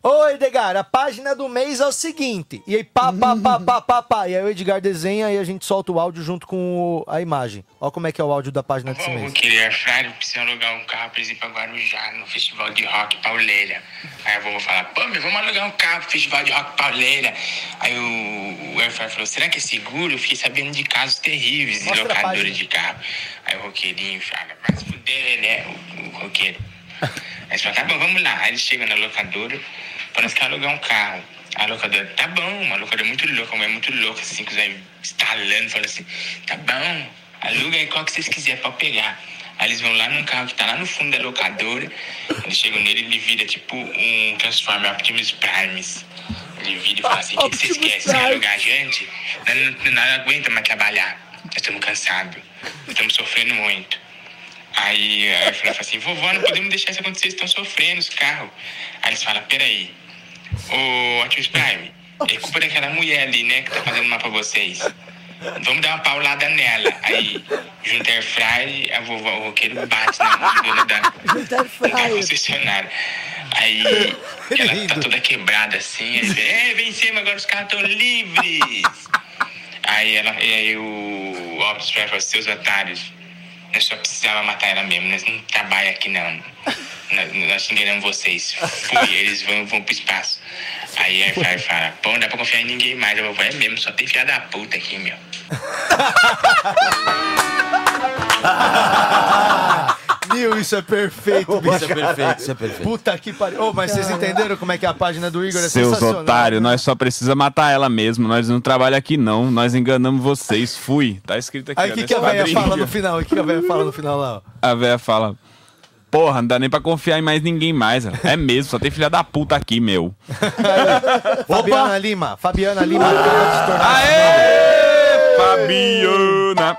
Ô, Edgar, a página do mês é o seguinte. E aí, pá, pá, pá, pá, pá, pá. E aí o Edgar desenha e a gente solta o áudio junto com o- a imagem. Ó como é que é o áudio da página desse Eu mês. queria Friday, precisa alugar um carro pra ir pra Guarujá, no Festival de Rock Pauleira. Aí a vovó fala, pô, meu, vamos alugar um carro pro Festival de Rock Pauleira. Aí o, o falou, será que é seguro? Eu fiquei sabendo de casos terríveis de Mostra a locadores página. de carro. Aí o roqueirinho fala, se fuder, né, o, o roqueiro. Aí eles falam, tá bom, vamos lá. Aí eles chegam na locadora, parece que é alugar um carro. A locadora, tá bom, uma locadora muito louca, uma mulher muito louca, assim, que vai estalando, fala assim, tá bom, aluga aí qual que vocês quiserem pra eu pegar. Aí eles vão lá num carro que tá lá no fundo da locadora, eles chegam nele e ele vira tipo um Transformer Optimus Primes. Ele vira e fala assim, o que, vocês querem? Vocês querem alugar a gente? Nós não, aguenta mais trabalhar, nós estamos cansados, estamos sofrendo muito. Aí a Airfryer fala assim, vovó, não podemos deixar isso acontecer, estão sofrendo os carros. Aí eles falam, peraí, ô Optimus Prime, é culpa daquela mulher ali, né, que tá fazendo mal pra vocês. Vamos dar uma paulada nela. Aí, junto a Airfryer, a vovó, o roqueiro bate na mão dona da, da concessionária. Aí, ela tá toda quebrada assim, aí, vem, é, vencemos, agora os carros estão livres. Aí, ela, e aí o Optimus Prime fala, seus otários, nós só precisava matar ela mesmo, nós não trabalhamos aqui não. Nós, enganamos vocês. Fui, eles vão, vão pro espaço. Aí a Airfryer fala, pô, não dá pra confiar em ninguém mais. Eu vou, é mesmo, só tem filha da puta aqui, meu. Nil, isso é perfeito, bicho. Isso é perfeito, isso é perfeito. Puta que pariu. Ô, mas vocês entenderam como é que é a página do Igor? É Seus otários, nós só precisa matar ela mesmo. Nós não trabalhamos aqui, não. Nós enganamos vocês. Fui. Tá escrito aqui. Aí o que, que a velha fala no final? O que, que a velha fala no final lá? ó? A velha fala: Porra, não dá nem pra confiar em mais ninguém mais. É mesmo, só tem filha da puta aqui, meu. Fabiana Lima. Fabiana Lima tornar. Aê! Fabiana!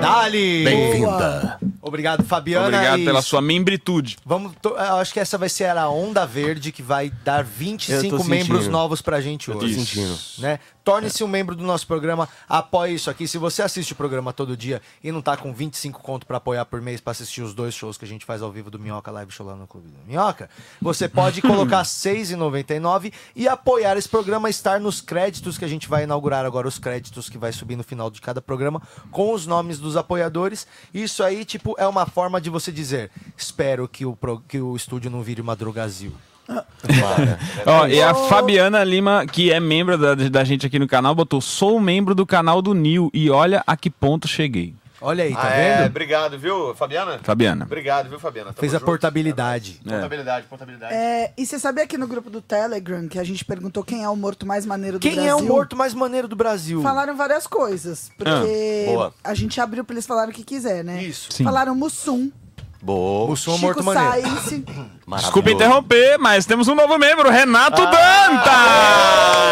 Dali! Bem-vinda. Obrigado, Fabiana. Obrigado E pela sua membritude. Vamos, to- eu acho que essa vai ser a onda verde que vai dar Eu 25 tô membros sentindo. novos pra gente Eu tô hoje. sentindo. Né? Torne-se um membro do nosso programa, apoie isso aqui. Se você assiste o programa todo dia e não tá com 25 conto pra apoiar por mês pra assistir os dois shows que a gente faz ao vivo do Minhoca Live Show lá no Clube do Minhoca, você pode colocar R$ 6,99 e apoiar esse programa, estar nos créditos que a gente vai inaugurar agora, os créditos que vai subir no final de cada programa, com os nomes dos apoiadores. Isso aí, tipo, é uma forma de você dizer: espero que o, pro- que o estúdio não vire uma drogazil. Ó, e a Fabiana Lima, que é membro da, da gente aqui no canal, botou: sou membro do canal do Nil e olha a que ponto cheguei. Olha aí, tá Ah, é, vendo? obrigado, viu, Fabiana? Fabiana. Obrigado, viu, Fabiana? Tamo Fez a junto. portabilidade. Portabilidade, portabilidade. É, e você sabia que no grupo do Telegram que a gente perguntou quem é o morto mais maneiro do Quem Brasil? é o morto mais maneiro do Brasil? Falaram várias coisas. Porque Ah, boa. a gente abriu pra eles falarem o que quiser, né? Isso. Sim. Falaram Mussum, Boa. Chico Morto Maneiro. Sainz. Desculpa interromper, mas temos um novo membro, Renato ah, Danta!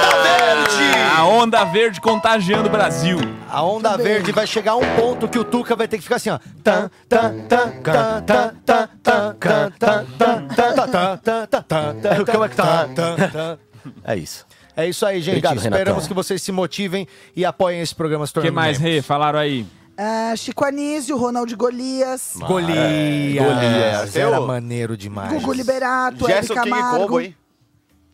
Onda Verde! A Onda Verde contagiando o Brasil. A Onda Verde bem. vai chegar a um ponto que o Tuca vai ter que ficar assim, ó. É? É isso. É isso aí, gente. Obrigado, Esperamos Renatão. que vocês se motivem e apoiem esse programa. O que mais, Rê? Falaram aí ah, Chico Anísio, Ronaldo Golias, Golias. Golias. Era Eu- maneiro demais. Gugu Liberato, Gerson Hebe King Camargo. Combo, hein?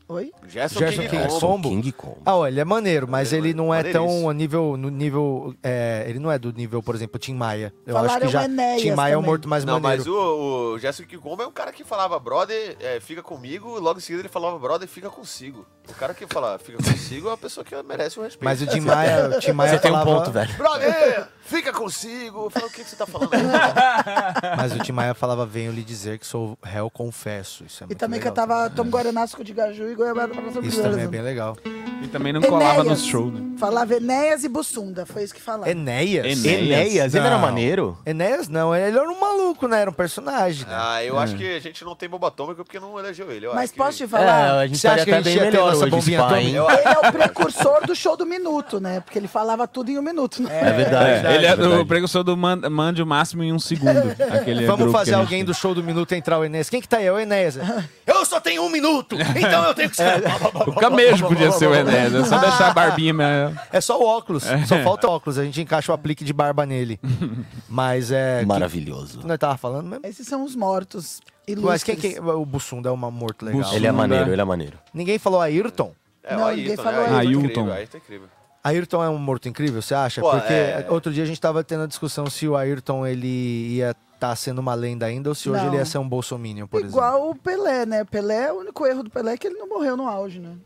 Oi? Gerson, Gerson King, King Combo. Combo. King Kong. Ah, ó, ele é maneiro, mas ele não é tão a nível, no nível, é, ele não é do nível, por exemplo, Tim Maia. Eu Falaram acho que já Enéas Tim Maia é o também. morto mais Não, maneiro. mas o, o Gerson King Combo é um cara que falava, brother, é, fica comigo, e logo em seguida ele falava, brother, fica consigo. O cara que fala, fica consigo, é uma pessoa que merece o respeito. Mas o Tim Maia, o Tim Maia Você tem um falava, ponto, velho. Brother, fica consigo. Eu falo, o que, que você tá falando? Mas o Tim Maia falava, venho lhe dizer que sou réu, confesso. Isso é E muito também legal. cantava Tom Guaraná, Suco de Gaju e Goiabada para Isso também é bem legal. E também não colava Enéas. nos shows, né? Falava Enéas e Bussunda, foi isso que falaram. Enéas? Enéas? Enéas, ele era maneiro? Enéas não, ele era um maluco, né? Era um personagem. Né? Ah, eu acho que a gente não tem bomba atômica porque não elegeu ele. Eu Mas acho que- posso te É, falar? a gente Você acha estaria que a até gente bem ia ter melhor nossa hoje, bombinha Spa, atômica? hein? Eu- Ele é o precursor do show do minuto, né? Porque ele falava tudo em um minuto, né? É verdade. É, ele é é verdade. o precursor do man, mande o máximo em um segundo. Aquele Vamos grupo que fazer a gente alguém tem. do show do minuto entrar o Enéas. Quem que tá aí? É o Enéas. eu só tenho um minuto, então eu tenho que ser. O Camejo podia ser o Enéas, é só deixar a barbinha. mas- É só o óculos, só falta o óculos. A gente encaixa o aplique de barba nele. Mas é. Maravilhoso. Que, nós tava falando mesmo? Esses são os mortos. Mas quem ilustres. que. O Bussunda é um morto legal. Bussunda. Ele é maneiro, ele é maneiro. Ninguém falou Ayrton? É, Não, o ninguém Ayrton, falou né? Ayrton. é Ayrton. incrível, Ayrton é incrível. Ayrton é um morto incrível, você acha? Pô, Porque é- outro dia a gente tava tendo a discussão se o Ayrton ele ia estar sendo uma lenda ainda ou se hoje Não. ele ia ser um bolsominion, por exemplo. Igual o Pelé, né? Pelé, o único erro do Pelé é que ele não morreu no auge, né?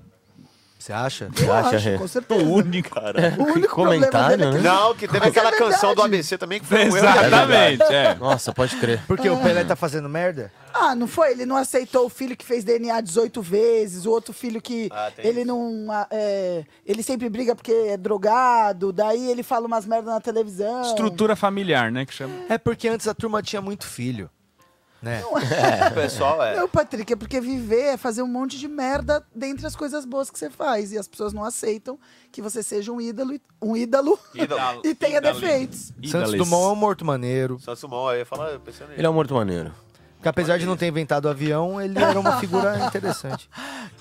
Você acha? Eu acha, acho, Rê? com certeza. O único. Cara, O único problema comentário, dele é que né? Não, que teve Mas é aquela canção do. ABC também que foi. Exatamente, é. Nossa, pode crer. Porque o Pelé tá fazendo merda? Ah, não foi? Ele não aceitou o filho que fez DNA 18 vezes, o outro filho que Ah, ele isso. não. ah, é, ele sempre briga porque é drogado, daí ele fala umas merdas na televisão. Estrutura familiar, né? Que chama. É porque antes a turma tinha muito filho. Né? O pessoal é. Não, Patrick, é porque viver é fazer um monte de merda dentre as coisas boas que você faz. E as pessoas não aceitam que você seja um ídolo, e- um ídolo Ídolo. e tenha Ídalo. defeitos. Santos. Dumont é um morto maneiro. Santos Dumont, aí eu ia falar, eu pensei nele. Ele é um morto maneiro. Porque apesar de não ter inventado o avião, ele era uma figura interessante.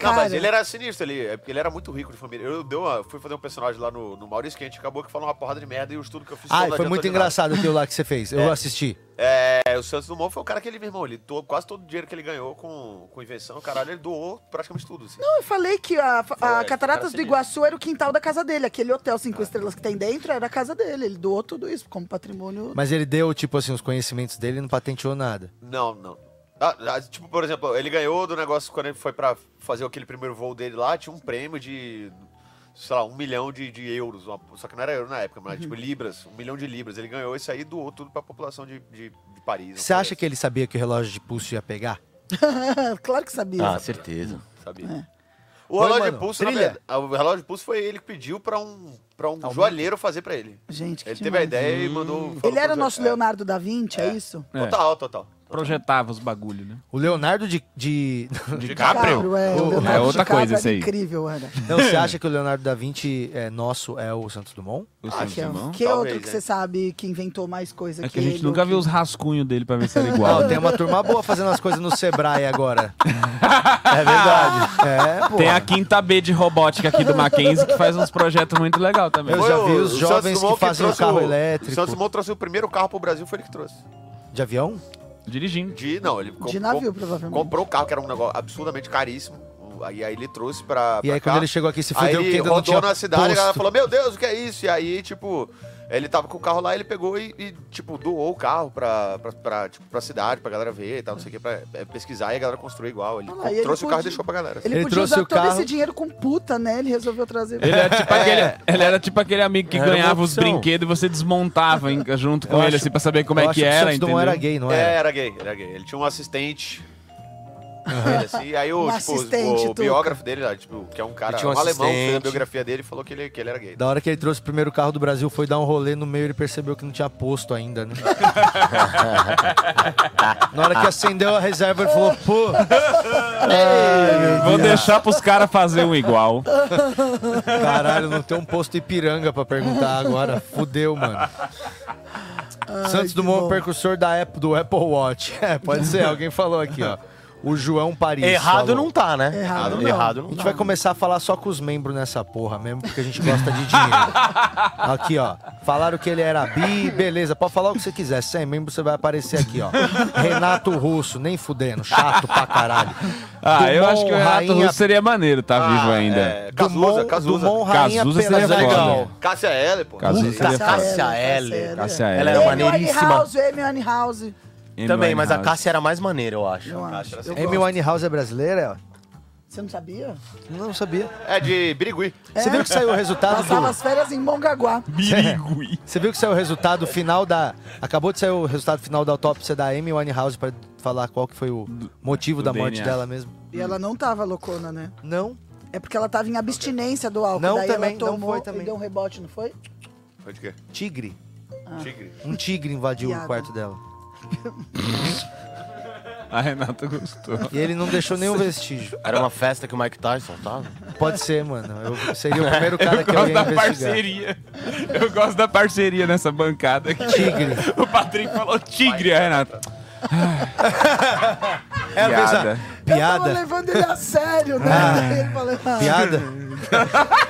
Não, mas Cara. ele era sinistro ali, é porque ele era muito rico de família. Eu deu uma- fui fazer um personagem lá no, no Maurício Quente, acabou que falou uma porrada de merda e o estudo que eu fiz Ah, foi muito engraçado aquilo lá que você fez. Eu É. assisti. É, o Santos Dumont foi o cara que ele, meu irmão, ele doou quase todo o dinheiro que ele ganhou com, com invenção, caralho, ele doou praticamente tudo. Assim. Não, eu falei que a, a Foi, Cataratas do. Iguaçu era o quintal da casa dele. Aquele hotel cinco estrelas que tem dentro era a casa dele. Ele doou tudo isso como patrimônio. Mas ele deu, tipo assim, os conhecimentos dele e não patenteou nada. Não, não. Ah, ah, tipo, por exemplo, ele ganhou do negócio quando ele foi pra fazer aquele primeiro voo dele lá, tinha um prêmio de, sei lá, um milhão de, de euros. uma- só que não era euro na época, mas tipo libras, um milhão de libras. Ele ganhou isso aí e doou tudo pra população de, de, de Paris. Você acha que ele sabia que o relógio de pulso ia pegar? claro que sabia. Ah, certeza. Sabia. O Oi, relógio mano, de pulso, verdade, o relógio de pulso foi ele que pediu pra um, pra um Aumenta. joalheiro fazer pra ele. Gente, que Ele teve a demais. ideia e mandou. Ele era pro nosso joalheiro. Leonardo da Vinci, é, isso? É. Total, total. Projetava os bagulho, né? O Leonardo de. de... DiCaprio, é, o O- Leonardo É outra coisa era isso aí. incrível, era. Não, você acha que o Leonardo da Vinci é nosso é o Santos Dumont? O Ah, Santos que, é- Dumont? que Talvez, outro que é. você sabe que inventou mais coisa É que que a gente ele, nunca ou viu que- os rascunhos dele pra ver se era igual. Não, tem uma turma boa fazendo as coisas no Sebrae agora. É verdade. É, pô. Tem a quinta B de robótica aqui do Mackenzie que faz uns projetos muito legais também. Eu já vi os o jovens que fazem o carro O elétrico. Santos Dumont trouxe o primeiro carro pro Brasil, foi ele que trouxe. De avião? Dirigindo. De, não, ele De navio, com- provavelmente. comprou o carro, que era um negócio absurdamente caríssimo. O- Aí, aí ele trouxe pra. E pra aí, cá. quando ele chegou aqui, se Aí fudeu ele que não rodou na cidade, a galera posto. falou: Meu Deus, o que é isso? E aí, tipo, ele tava com o carro lá, ele pegou e, e, tipo, doou o carro pra, pra, pra, tipo, pra cidade, pra galera ver e tal, não sei o que, pra é, pesquisar e a galera construir igual. Ele Ah e ele trouxe o carro e deixou pra galera. Ele, podia usar todo esse dinheiro com puta, né? Ele resolveu trazer. Ele era, tipo aquele, ele era tipo aquele amigo que ganhava os brinquedos e você desmontava em- junto com Eu ele, acho- assim, pra saber como é que que o era, Dumont entendeu? era gay, não É, era? era gay, era gay. Ele tinha um assistente. Ele, assim, e aí o, Um tipo, assistente, o, Tuca. biógrafo dele, lá, tipo, que é um cara, Ele tinha um um alemão que fez a assistente. biografia dele, falou que ele, que ele era gay. Da hora que ele trouxe o primeiro carro do Brasil, foi dar um rolê no meio, ele percebeu que não tinha posto ainda, né? Na hora que acendeu a reserva, ele falou, pô... Vou deixar pros caras fazer um igual. Caralho, não tem um posto Ipiranga pra perguntar agora. Fudeu, mano. Santos Dumont, precursor da Apple, do Apple Watch. É, pode ser, alguém falou aqui, ó. O João Paris. Errado falou. não tá, né? Errado não. Errado A não gente tá. vai começar a falar só com os membros nessa porra mesmo, porque a gente gosta de dinheiro. aqui, ó. Falaram que ele era bi, beleza. Pode falar o que você quiser. Sem membro, você vai aparecer aqui, ó. Renato Russo, nem fudendo. Chato pra caralho. Ah, eu Dumont, acho que o Renato Rainha- Russo seria maneiro tá vivo ainda. É, Cazuza, Cazuza. Dumont, Rainha Cazuza seria legal. Cássia L, pô. Cazuza seria Cássia. L. Cássia Ela L. era Amy maneiríssima. House, House. Também, mas a. Cássia era mais maneira, eu acho. Eu acho. Eu Amy gosto. Winehouse é brasileira? Você não sabia? Não sabia. É de Birigui. Você viu que saiu o resultado Passava do... as férias em Mongaguá. Birigui. Você viu que saiu o resultado final da... Acabou de sair o resultado final da autópsia da Amy Winehouse pra falar qual que foi o motivo do da morte DNA. dela mesmo. E ela não tava loucona, né? Não. É porque ela tava em abstinência do álcool. Não, Daí também, ela não tomou foi também. e deu um rebote, não foi? Foi de quê? Tigre. Tigre. Um tigre invadiu Piada. o quarto dela. A Renata gostou. E ele não deixou nenhum vestígio. Era uma festa que o Mike Tyson tava? Pode ser, mano. Eu seria o primeiro cara Eu que eu gosto ia da investigar. parceria. Eu gosto da parceria nessa bancada aqui. Tigre. O Patrick falou tigre, a Renata. É, Piada. Piada. Eu tava Piada. levando ele a sério, né? Ah. Ele falou, ah, Piada.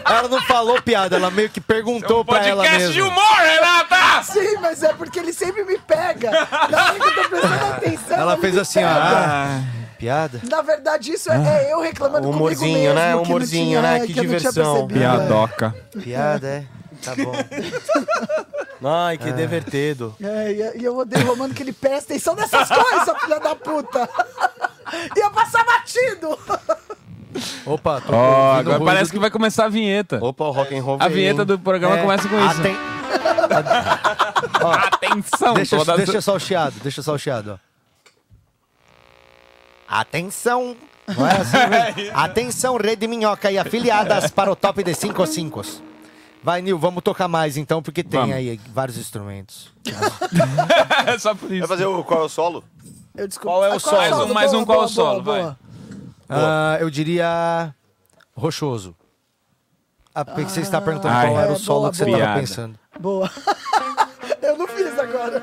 ela não falou piada, ela meio que perguntou pra ela Podcast de mesmo. humor, Renata! Sim, mas é porque ele sempre me pega. Na hora que eu tô prestando atenção. Ela fez assim, ó. ah, piada. Na verdade, isso é, é eu reclamando Humorzinho, comigo mesmo. né? que não Humorzinho, tinha- né? é, Que tinha diversão. Piadoca. Piada, é. Tá bom. Ai, que divertido. É, e, e eu odeio o Romano que ele presta atenção nessas coisas, filha da puta. Ia passar batido. Opa, tô Ó, ouvindo agora parece do- que vai começar a vinheta. Opa, o rock and roll A veio, vinheta hein? do programa É, começa com isso. aten- Atenção, Deixa, todas- deixa só o chiado, deixa só o chiado, ó. Atenção! Não é assim mesmo? Atenção, Rede Minhoca e afiliadas para o top de 5 5 Vai, Nil, vamos tocar mais então, porque tem Vamos. aí vários instrumentos. É só por Vai isso. fazer o qual é o solo? Eu desculpa. Qual é o Ah, solo? Mais um, mais um, qual é o solo, vai. boa. Ah, eu diria rochoso. Ah, porque você está perguntando Ai. qual era É, o solo boa, que você boa. estava Piada. pensando. Boa. eu não fiz agora.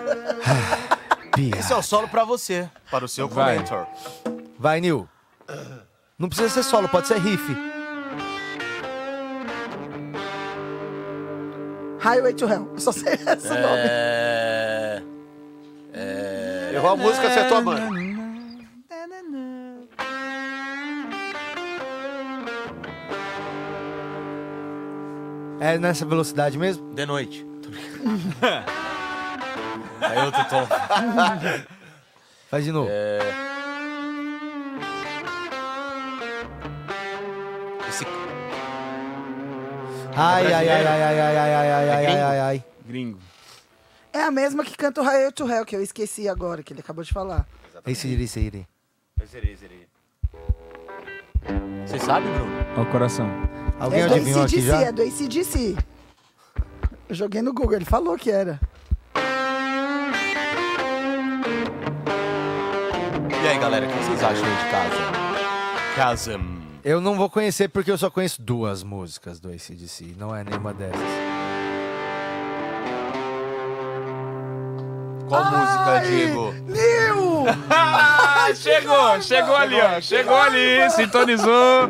Esse é o solo pra você, para o seu Vai. comentor. Vai, Nil. Não precisa ser solo, pode ser riff. Highway to Hell. Eu só sei esse nome. É... É... Errou a música, acertou a banda. É nessa velocidade mesmo? De noite. Aí outro tom. Faz de novo. É... Ai, ai, ai, ai, ai, ai, ai, ai, ai, ai, ai, ai, ai. Gringo. É a mesma que canta o Highway to Hell, que eu esqueci agora, que ele acabou de falar. Esse iria, esse zerei. Você sabe, Bruno? Ó o coração. Alguém é do adivinhou aqui já? é do ACDC. Eu joguei no Google, ele falou que era. E aí, galera, o que vocês acham de casa? Casa. Eu não vou conhecer porque eu só conheço duas músicas do ACDC. Não é nenhuma dessas. Qual música, Diego? Ah, chegou, chegou ali, ó. Chegou ali, sintonizou.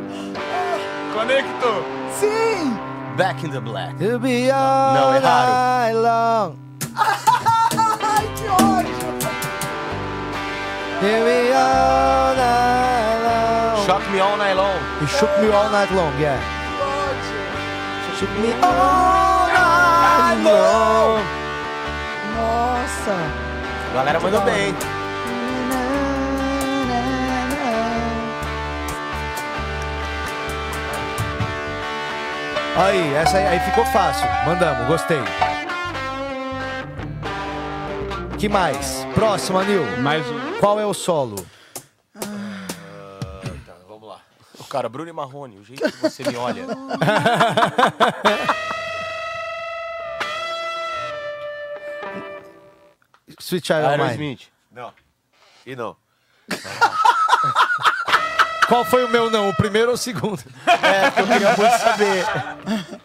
Conectou. Sim! Back in the Black. To be all Não, erraram. night long. Ai, que ódio! To be all Shock Me All Night Long. You shook me all night long, yeah. Shook me all night long. Nossa! Galera mandou bem. Aí, essa aí, aí ficou fácil. Mandamos, gostei. Que mais? Próximo, Anil. Mais um. Qual é o solo? Cara, Bruno e Marrone, o jeito que você me olha. Sweet Child of Mine. Aerosmith. Não. E não. Qual foi o meu não? O primeiro ou o segundo? É, porque eu queria muito saber.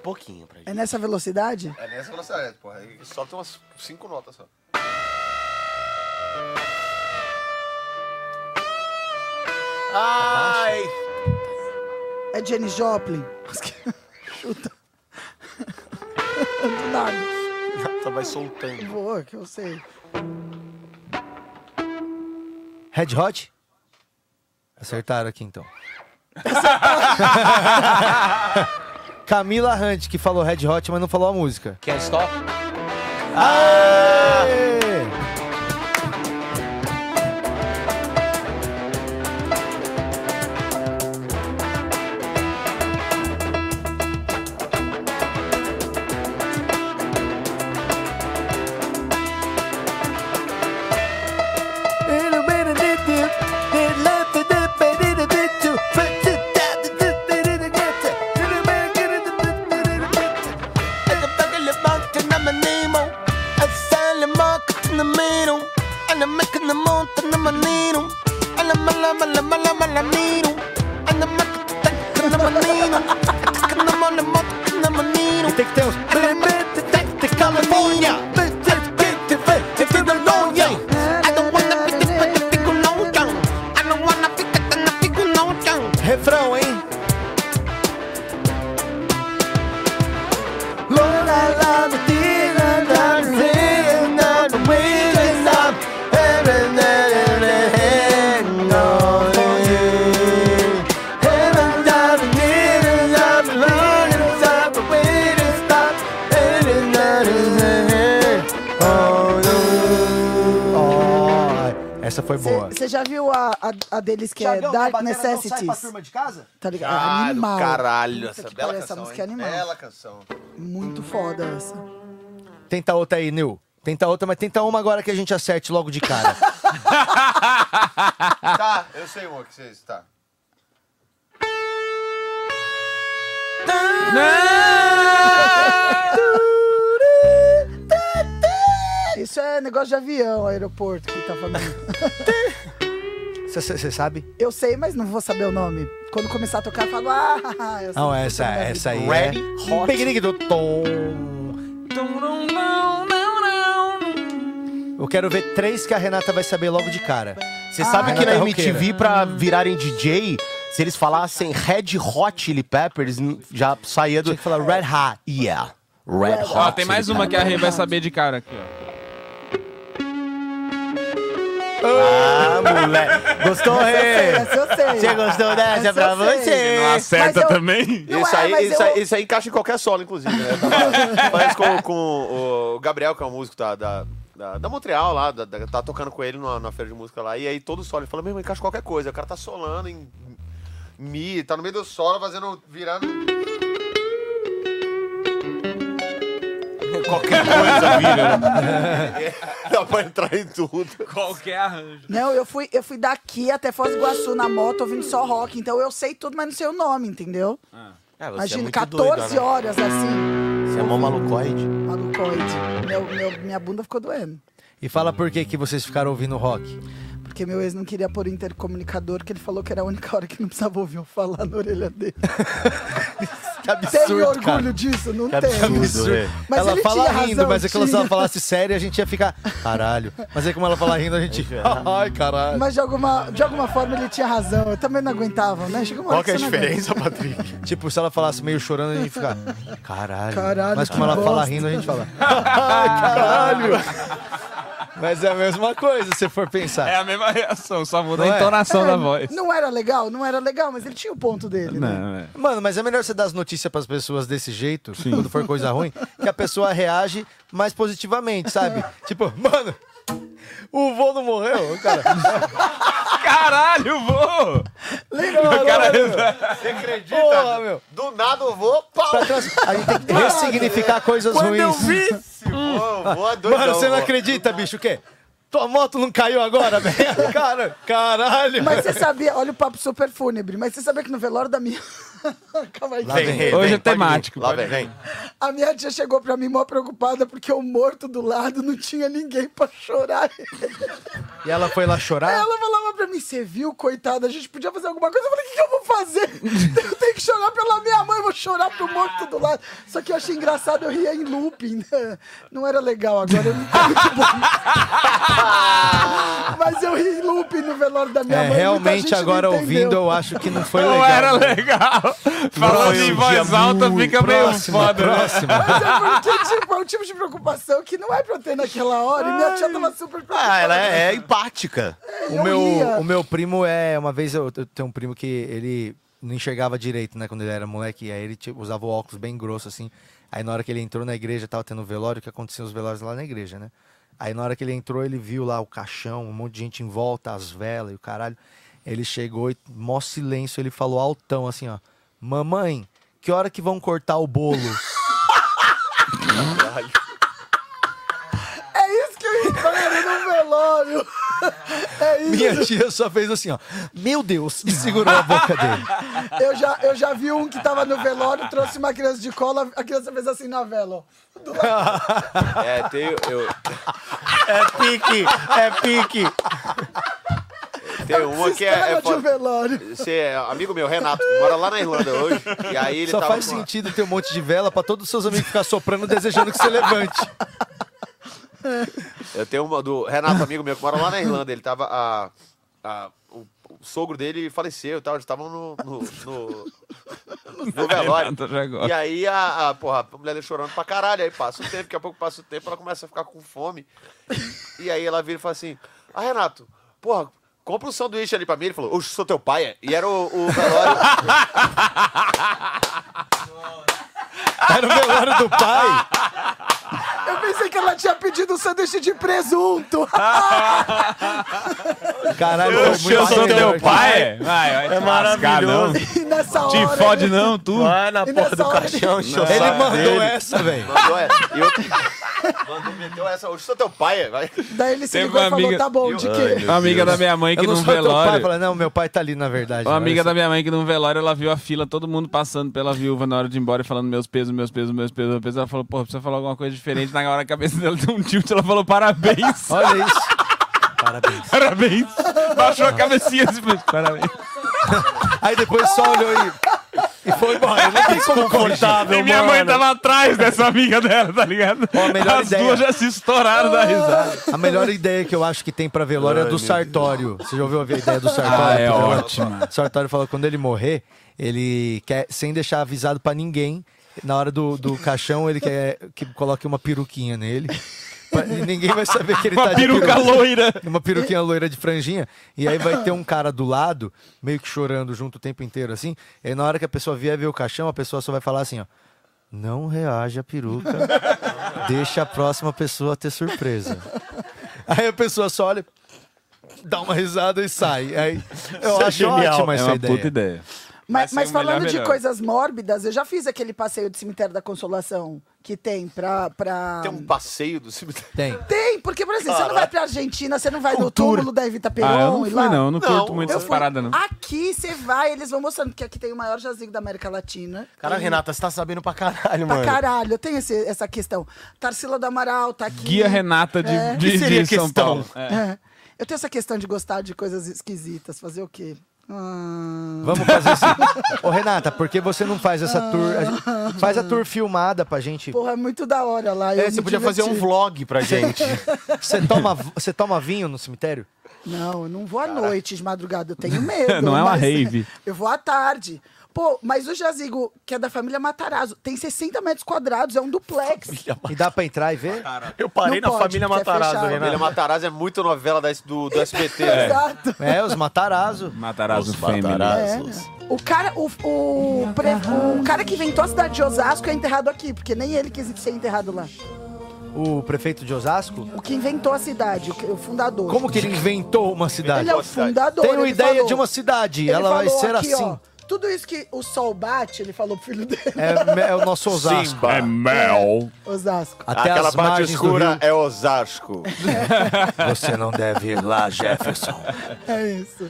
muito pouquinho pra gente. É nessa velocidade? É nessa velocidade, porra. Aí Só tem umas cinco notas só. Ai! É Jenny Joplin? Chuta. Do nada. Só vai soltando. Boa, que eu sei. Red Hot? Acertaram aqui então. Camila Hunt, que falou Red Hot, mas não falou a música. Can't Stop? Aê! A, deles que Já é viu a Dark batera não sai pra Necessities? turma de casa? Tá ligado? Ah, do animal. caralho, Puta essa que bela pariu, essa canção, música é animal. Bela canção. Muito foda essa. Tenta outra aí, Nil. Tenta outra, mas tenta uma agora que a gente acerte logo de cara. Tá, eu sei uma que vocês. Tá. Isso é negócio de avião, aeroporto que tá falando. Você sabe? Eu sei, mas não vou saber o nome. Quando começar a tocar, eu falo, ah, eu sei. Não, essa, essa aí vida. é... Ready, hot. Peguei do tom. Eu quero ver três que a Renata vai saber logo de cara. Você sabe Ah, que na Renata MTV, Roqueira. pra virarem DJ, se eles falassem Red Hot Chili Peppers, já saía do... Tinha que falar Red Hot. Yeah. Red Hot Ó, tem mais Chili uma que a. Rê vai saber de cara aqui, ó. Ah, moleque. Gostou, Rê? Essa eu sei. Você gostou dessa Essa eu pra sei. você? Não acerta Mas eu- também? Não isso, é, aí, mas isso, eu- aí, isso aí encaixa em qualquer solo, inclusive, né? Tava isso com, com o Gabriel, que é um músico da, da, da, da Montreal lá, da, da- tá tocando com ele na, na feira de música lá, e aí todo solo, ele fala, meu irmão, encaixa em qualquer coisa. O cara tá solando em Mi, tá no meio do solo, fazendo, virando... Qualquer coisa vira. né? Dá pra entrar em tudo. Qualquer arranjo. Não, eu fui, eu fui daqui até Foz do Iguaçu na moto ouvindo só rock, então eu sei tudo, mas não sei o nome, entendeu? É, você é Imagina, muito 14 doida, né? horas assim. Você é mó malucoide. Malucoide. Meu, meu- minha bunda ficou doendo. E fala por que, que vocês ficaram ouvindo rock. Porque meu ex não queria pôr intercomunicador, que ele falou que era a única hora que não precisava ouvir eu falar na orelha dele. Que absurdo, Tem orgulho cara. disso? Não Que tem. absurdo, é. Mas ela ele fala tinha rindo, razão, mas é que ela- se ela falasse sério, a gente ia ficar. Caralho. Mas aí como ela fala rindo, a gente. Ai, caralho. Mas de alguma, de alguma forma ele tinha razão. Eu também não aguentava, né? Chega uma Qual que é a diferença, Patrick? tipo, se ela falasse meio chorando, a gente fica. Caralho. Caralho, Mas como ela fala bosta. rindo, a gente fala. Ai, caralho. Mas é a mesma coisa, se for pensar. É a mesma reação, só muda Não a é? entonação É, da voz. Não era legal, não era legal, mas ele tinha o ponto dele, né? é. Mano, mas é melhor você dar as notícias pras pessoas desse jeito, quando for coisa ruim, que a pessoa reage mais positivamente, sabe? Tipo, mano, o vô não morreu, cara. Caralho, vô! Legal, cara- cara. Você acredita? Porra, meu. Do nada eu vou, pau. Trans- A gente tem que ressignificar coisas Quando ruins. eu vi, Vou, vou doidão, Mano, você não acredita, bicho, o quê? Tua moto não caiu agora, velho? Cara, caralho. Mas você sabia, olha o papo super fúnebre, mas você sabia que no velório da minha. Calma aí. Lá vem, Hoje é vem, temático. Lá vem, vem. A minha tia chegou pra mim mó preocupada porque o morto do lado não tinha ninguém pra chorar. E ela foi lá chorar? ela falava pra mim, você viu, coitada, a gente podia fazer alguma coisa. Eu falei, o que, que eu vou fazer? Eu tenho que chorar pela minha mãe, eu vou chorar pro morto do lado. Só que eu achei engraçado, eu ria em looping. né? Não era legal agora, eu não tô muito bom. Mas eu ri em looping no velório da minha É, mãe. muita realmente gente não agora ouvindo, eu acho que não foi Não legal. era legal. Falando em voz alta fica meio foda. né? Mas é porque, tipo, é um tipo de preocupação que não é pra eu ter naquela hora. E minha tia tava super preocupada. Ah, ela é, é empática. O Eu meu, o meu primo é. Uma vez eu, eu tenho um primo que ele não enxergava direito, né? Quando ele era moleque. E aí ele tipo, usava o óculos bem grosso, assim. Aí na hora que ele entrou na igreja, tava tendo velório, que acontecia os velórios lá na igreja, né? Aí na hora que ele entrou, ele viu lá o caixão, um monte de gente em volta, as velas e o caralho. Ele chegou e, mó silêncio, ele falou altão assim, ó. Mamãe, que hora que vão cortar o bolo? É isso que eu espero no velório. É isso. Minha tia só fez assim, ó. Meu Deus! E segurou a boca dele. Eu já, eu já vi um que tava no velório, trouxe uma criança de cola, a criança fez assim na vela, ó. É, tem, eu, É pique! É pique! Tem uma que é, é foda. velório. Você é amigo meu, Renato, que mora lá na Irlanda hoje. E aí ele Só tava faz com uma- sentido ter um monte de vela pra todos os seus amigos ficar soprando desejando que você levante. Eu tenho uma do Renato, amigo meu, que mora lá na Irlanda. Ele tava. A, a- o, o sogro dele faleceu e tal. Eles estavam no, no, no, no velório. Renato já gosta. E aí a, a, porra, a mulher dele chorando pra caralho. Aí passa o tempo, daqui a pouco passa o tempo, ela começa a ficar com fome. E aí ela vira e fala assim: Ah, Renato, porra. Compra um sanduíche ali pra mim. Ele falou, oxe, sou teu pai. é?" E era o, o velório. Era o velório do pai. Eu pensei que ela tinha pedido um sanduíche de presunto. Caralho, Eu sou melhor. teu pai? Vai, vai É maravilhoso. E nessa hora. Te fode ele- não, tu. Vai na E porra nessa do hora caixão, Ele saco mandou dele. essa, velho. Mandou essa. E outro. Mandou, meteu essa. Hoje sou teu pai. é, Vai. Daí ele se Teve ligou e falou: amiga- tá bom, de Eu- quê? Uma amiga da minha mãe que Eu não num teu pai. velório. Fala, não, meu pai tá ali, na verdade. Uma amiga da minha mãe que num velório, ela viu a fila, todo mundo passando pela viúva na hora de ir embora e falando meus pesos, meus pesos, meus pesos, meus pesos. Ela falou, pô, precisa falar alguma coisa diferente. Na hora a cabeça dela deu um tilt, ela falou parabéns. Olha isso. Parabéns. Parabéns. Baixou a cabecinha assim, mas parabéns. Aí depois só olhou e, e foi embora. Não tem como cortar. E minha mãe tava atrás dessa amiga dela, tá ligado? Ó, a melhor As ideia. duas já se estouraram da risada. A melhor ideia que eu acho que tem pra velório é do Sartório. Você já ouviu a ideia do Sartório? Ah, é ótima. O Sartório falou que quando ele morrer, ele quer, sem deixar avisado pra ninguém, na hora do, do caixão, ele quer que coloque uma peruquinha nele. Pra- ninguém vai saber que ele Uma tá de peruca peruca. loira. Uma peruquinha loira de franjinha. E aí vai ter um cara do lado, meio que chorando junto o tempo inteiro, assim. E aí na hora que a pessoa vier ver o caixão, a pessoa só vai falar assim, ó. Não reage à peruca. Deixa a próxima pessoa ter surpresa. Aí a pessoa só olha, dá uma risada e sai. Aí, eu Isso é acho genial. ótima É essa uma ideia. puta ideia. Mas, mas falando de melhor. coisas mórbidas, eu já fiz aquele passeio do cemitério da Consolação que tem pra. pra... Tem um passeio do cemitério. Tem. Tem, porque, por exemplo, você não Caraca. vai pra Argentina, você não vai Cultura. no túmulo da Evita Peron Ah, eu não fui, lá. não. Eu não curto muito essas paradas, não. Aqui você vai, eles vão mostrando que aqui tem o maior jazigo da América Latina. Cara, Tem- Renata, você tá sabendo pra caralho, Pra mano. caralho, eu tenho esse- essa questão. Tarsila do Amaral tá aqui. Guia Renata de, É. de, Que seria de São questão? Paulo. É. É. Eu tenho essa questão de gostar de coisas esquisitas. Fazer o quê? Ah. Vamos fazer assim. Ô, Renata, por que você não faz essa tour? a gente- Faz a tour filmada pra gente. Porra, é muito da hora lá. eu É, você podia fazer um vlog pra gente. Você toma, você toma vinho no cemitério? Não, eu não vou à noite de madrugada, eu tenho medo. Não é uma mas- rave. Eu vou à tarde. Pô, mas o jazigo, que é da família Matarazzo, tem 60 metros quadrados, é um duplex. E dá pra entrar e ver? Eu parei Não na pode, família porque é Matarazzo, fechado. Família. Matarazzo é muito novela da- do, do SBT. né? Exato. É, os Matarazzo. Matarazzo Os Family. Matarazzo. O cara, o, o, pre- o cara que inventou a cidade de Osasco é enterrado aqui, porque nem ele quis ser enterrado lá. O prefeito de Osasco? O que inventou a cidade, o, que- o fundador. Como que ele inventou uma cidade? Ele é o fundador. Tenho ele ideia falou- de uma cidade, ele ela vai falou ser aqui, assim. ó, tudo isso que o sol bate, ele falou pro filho dele. É, é o nosso Osasco. Simba. É mel. Osasco. Até Aquela as parte margens do escura rio. é Osasco. Você não deve ir lá, Jefferson. É isso.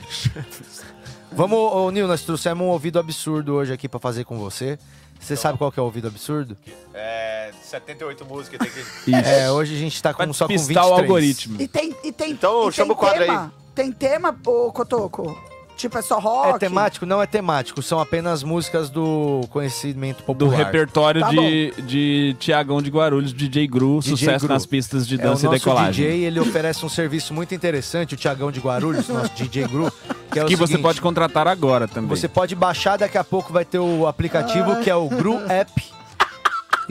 Vamos, ô, Nil, nós trouxemos um ouvido absurdo hoje aqui pra fazer com você. Você sabe qual que é o ouvido absurdo? É, 78 músicas tem que. É, hoje a gente tá com, só com 23. despistar o algoritmo. E tem, e tem, Então, e chama tem o quadro tema, aí. Tem tema, ô Cotoco? Tipo, é só rock? É temático? Não é temático, são apenas músicas do conhecimento Do popular. repertório Tá de, de Tiagão de Guarulhos, DJ Gru, DJ sucesso Gru. nas pistas de É, o dança e nosso decolagem. DJ, ele oferece um serviço muito interessante, o Tiagão de Guarulhos, nosso DJ Gru, que é o que você seguinte, pode contratar agora também. Você pode baixar, daqui a pouco vai ter o aplicativo que é o Gru App.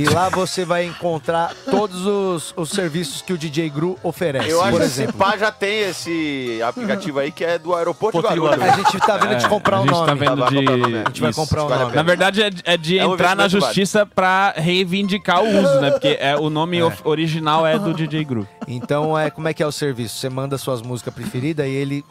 E lá você vai encontrar todos os, os serviços que o DJ Gru oferece. Eu acho Por que esse pá já tem esse aplicativo aí que é do aeroporto de Porto de Guarulhos. a gente tá vendo de comprar a o gente nome. tá vendo de... é. A gente vai comprar o vale a nome. Na verdade, é, é de É um entrar na justiça pra reivindicar o uso, né? Porque é, o nome of- original é do DJ Gru. Então, é, como é que é o serviço? Você manda suas músicas preferidas e ele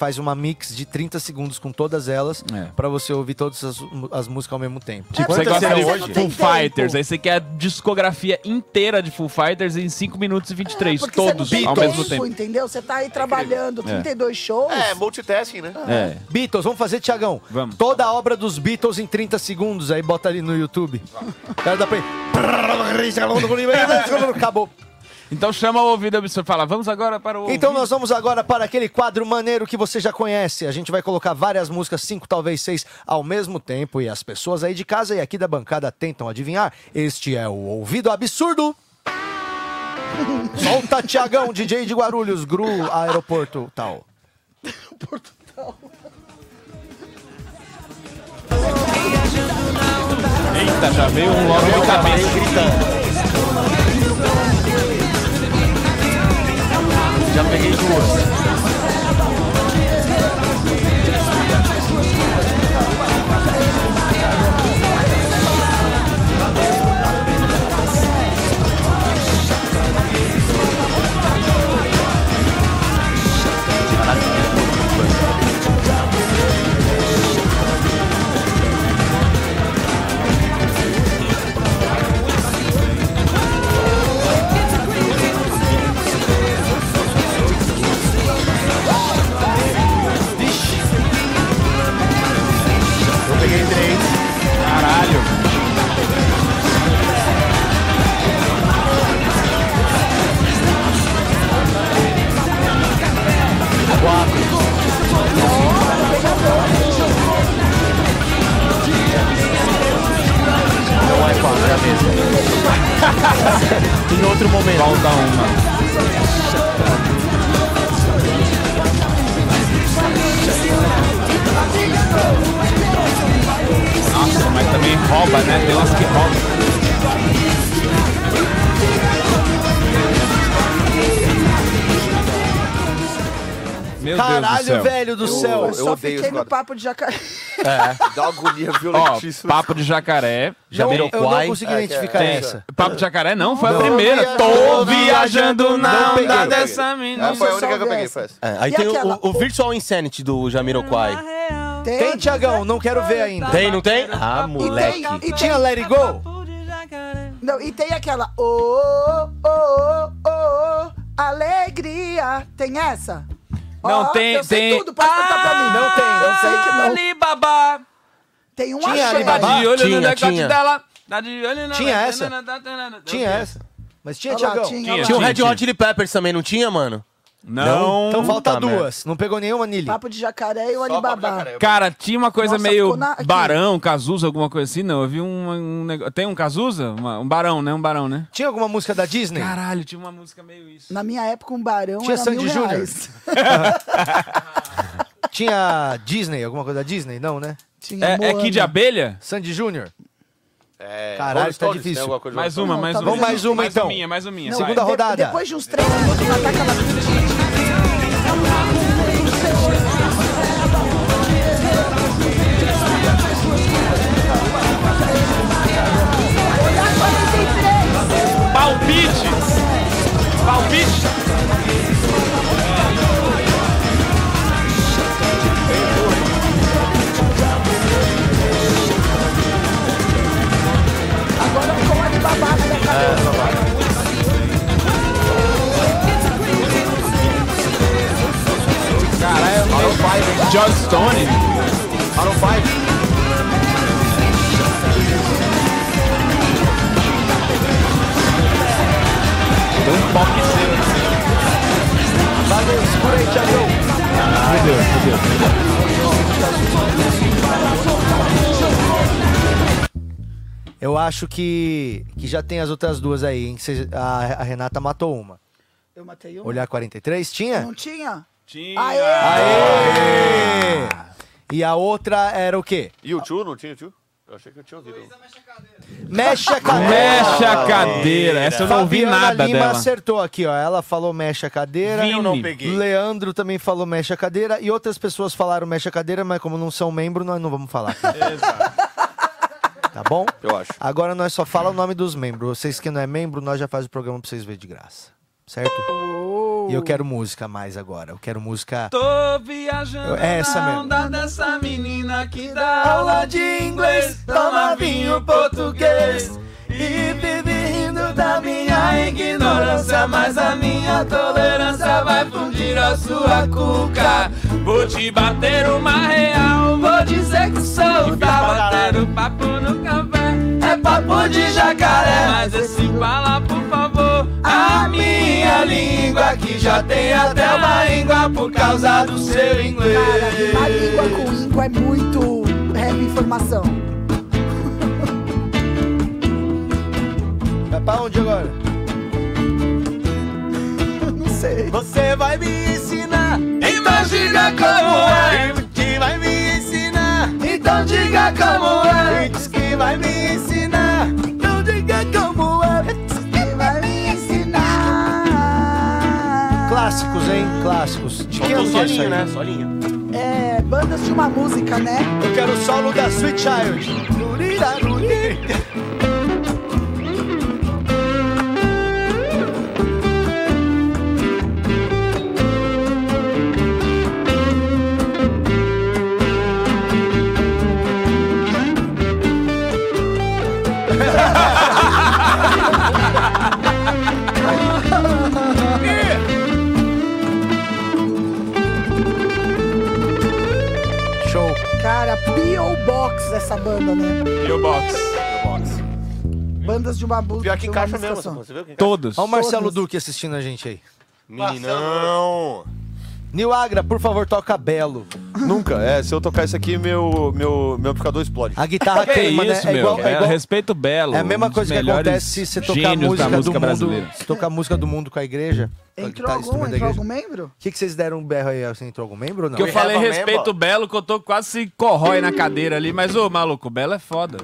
faz uma mix de 30 segundos com todas elas É. pra você ouvir todas as, as músicas ao mesmo tempo. Tipo, É, você gosta de tem Full. Fighters, aí você quer a discografia inteira de Full Fighters em 5 minutos e 23, É, todos ao tempo, mesmo tempo. entendeu? Você tá aí trabalhando 32 shows. É, multitasking, né? É. Beatles, vamos fazer, Tiagão? Vamos. Toda a obra dos Beatles em 30 segundos, aí bota ali no YouTube. O cara dá pra ir. Acabou. Então chama o ouvido absurdo e fala, vamos agora para o Então ouvido. nós vamos agora para aquele quadro maneiro que você já conhece. A gente vai colocar várias músicas, cinco, talvez seis, ao mesmo tempo. E as pessoas aí de casa e aqui da bancada tentam adivinhar. Este é o Ouvido Absurdo. Solta, Tiagão, DJ de Guarulhos, Gru, aeroporto, tal. Eita, já veio um logo de cabeça. Já peguei duas. Eu quatro, a mesma. em outro momento. Falta uma. Nossa, mas também rouba, né? Tem umas que roubam. Meu Deus do Caralho, céu. velho do céu. Eu só fiquei no papo de jacaré. Dá uma agonia Ó, violentíssima. papo de jacaré. Não, Jamiroquai. eu não consegui É, é- identificar Tem. essa. Papo de jacaré não, foi a Não. primeira. Tô viajando na Não peguei. onda Não peguei. dessa menina. Ah, foi a única que eu peguei, foi essa. É, aí E tem o- aquela- o, o Virtual Insanity do Jamiroquai. Tem, Tiagão, não quero ver ainda. Tem, não tem? Ah, moleque. E tem- Tinha Let It Go? Não, e tem aquela. Oh, oh, oh, oh, alegria. Tem essa? Não, tem- Eu sei tem- tudo, pode perguntar pra mim. Não tem, Eu sei que não. Alibaba. Tem um Tinha axé. Alibaba? Tá de olho Tinha, no decote tinha. dela. Tá de olho na... Tinha essa? Tinha essa. Mas tinha, Tiagão? tinha, Tinha. Tinha o Red Hot Chili Peppers também, não tinha, mano? Não. Então falta Puta merda. duas. Não pegou nenhuma, Nili? Papo de jacaré e o Só papo de Alibaba. jacaré. Cara, tinha uma coisa Nossa, meio ficou na- aqui. barão, Cazuza, alguma coisa assim, não. Eu vi um, um negócio. Tem um Cazuza? Uma- um barão, né? Um barão, né? Tinha alguma música da Disney? Caralho, tinha uma música meio isso. Na minha época, um barão Tinha era Sandy mil Júnior? reais. Tinha Disney, alguma coisa da Disney? Não, né? Tinha É, é Moana. Kid Abelha? Sandy Júnior? É, Caralho, tá Stones, difícil. alguma coisa Mais de uma, Não, mais tá uma. Vamos mais uma, mais então. minha, mais uma minha. Não, vai. Segunda de- rodada. Depois de uns três minutos, vai estar aquela... Palpite! Palpite! Com o Alibaba na minha cabeça. Caralho, John Stone. Maroon 5. Um pop seu. Valeu, segura aí, Tiagão. Eu acho que, que já tem as outras duas aí, hein? Cê- a, a Renata matou uma. Eu matei um. Olhar 43, tinha? Não tinha? Tinha. Aê! Aê! E a outra era o quê? E o tio, não tinha o tio? Eu achei que eu tinha ouvido. Mexe a cadeira. Mexe a cadeira. Essa eu não ouvi Fabiana nada Lima dela. acertou aqui, ó. Ela falou mexe a cadeira. Vini. Eu não peguei. Leandro também falou mexe a cadeira. E outras pessoas falaram mexe a cadeira, mas como não são membro, nós não vamos falar. Tá bom? Eu acho. Agora nós só fala o nome dos membros. Vocês que não é membro, nós já faz o programa pra vocês verem de graça. Certo? E eu quero música mais agora. Eu quero música. Tô viajando É essa mesmo. onda dessa menina que dá aula de inglês, toma vinho português e vive da minha ignorância, mas a minha tolerância vai fundir a sua cuca. Vou te bater uma real, vou dizer que sou tá batendo papo no café. É papo de jacaré, mas esse fala por favor. A minha língua que já tem até uma língua por causa do seu inglês. Cara, a língua com língua é muito rap informação. Onde agora? Não sei. Você vai me ensinar. Então diga como é. Que vai me ensinar. Então diga como é. Diz que vai me ensinar. Então diga como é. Quem vai me ensinar? Clássicos, hein? Clássicos. De quem é que é solinho, aí? né? Solinho. É, bandas de uma música, né? Eu quero o solo da Sweet Child. Lurira, lurira. Show. Cara, P.O. Box essa banda, né? Yo Box. Bandas de uma música. Pior que encaixa mesmo, só. você viu que encaixa? Todos. Olha o Marcelo Todos. Duque assistindo a gente aí. Meninão. Nil Agra, por favor, toca Belo. Nunca. É, se eu tocar isso aqui, meu, meu, meu amplificador explode. A guitarra Que queima, isso, né? É meu? igual, é É igual- respeito belo. é a mesma um coisa que acontece se você tocar música, música do mundo, brasileira. se tocar música do mundo com a igreja. a Entrou guitarra, algum, entrou igreja. algum membro? O que, que vocês deram um berro aí? Você entrou algum membro ou não? Que eu falei Have a respeito member. belo, que eu tô quase se corrói na cadeira ali. Mas, ô, maluco, o belo é foda.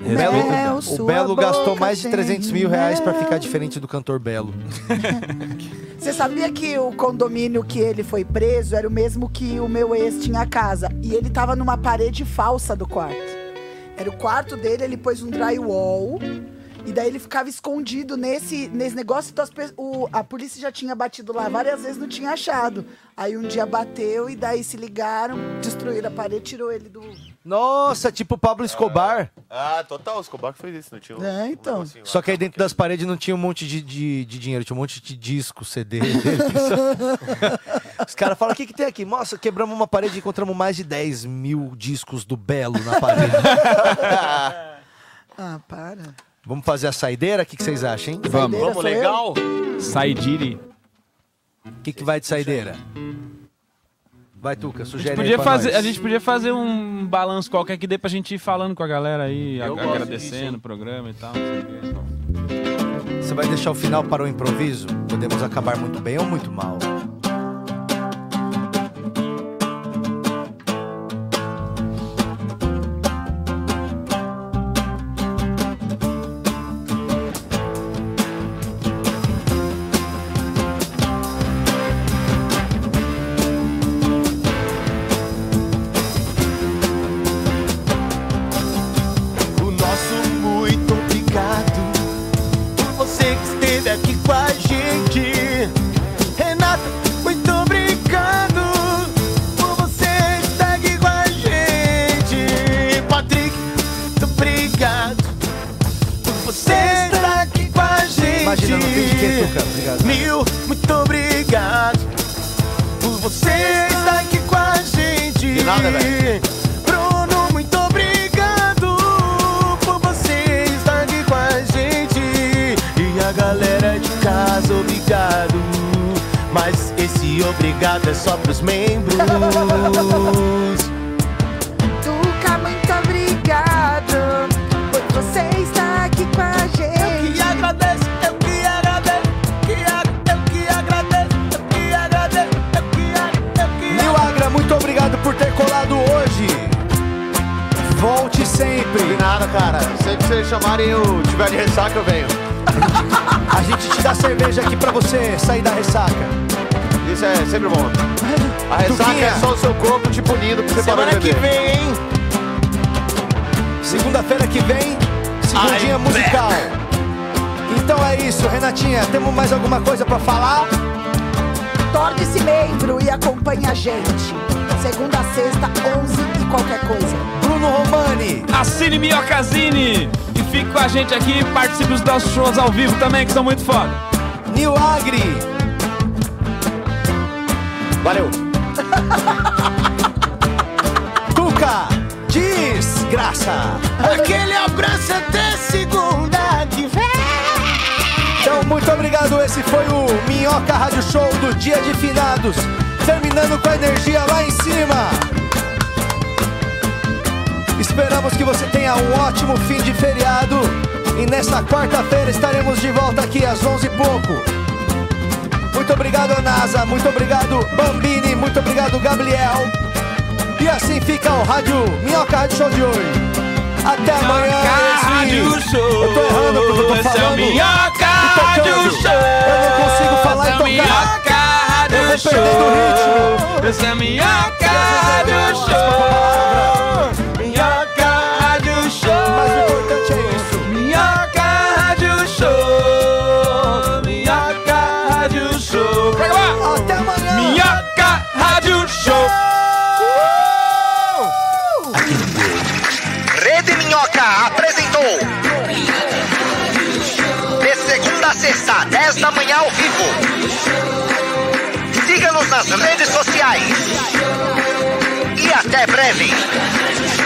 O Belo, Mel, o Belo gastou mais de tem 300 mil reais pra mel. ficar diferente do cantor Belo. Você sabia que o condomínio que ele foi preso era o mesmo que o meu ex tinha a casa? E ele tava numa parede falsa do quarto. Era o quarto dele, ele pôs um drywall E daí ele ficava escondido nesse, nesse negócio. Então as o- a polícia já tinha batido lá várias vezes, não tinha achado. Aí um dia bateu e daí se ligaram, destruíram a parede, tirou ele do. Nossa, tipo Pablo Escobar. Ah, total, o Escobar que fez isso, não tinha um, É, um então. negocinho lá. Só que aí dentro das paredes não tinha um monte de, de, de dinheiro, tinha um monte de disco, CD. Os caras falam, o que, que tem aqui? Nossa, quebramos uma parede e encontramos mais de 10 mil discos do Belo na parede. Ah, para. Vamos fazer a saideira? O que, que vocês acham, hein? Vamos. Saideira sou legal? Saidiri. O que, que vai de saideira? Vai, Tuca, A gente, sugere podia fazer, nós. a gente podia fazer um balanço qualquer que dê pra gente ir falando com a galera aí, Eu agradecendo disso, o programa e tal. Você vai deixar o final para o improviso? Podemos acabar muito bem ou muito mal? Muito obrigado, Bambini. Muito obrigado, Gabriel. E assim fica o Rádio Minhoca Rádio Show de hoje. Até amanhã. Esli. Eu tô errando porque eu tô Esse é falando. Minhoca. Rádio Show. Eu não consigo falar Esse e é tocar. Minhoca Rádio Eu vou Show. perdendo o ritmo. Esse é Minhoca Rádio Show. Siga-nos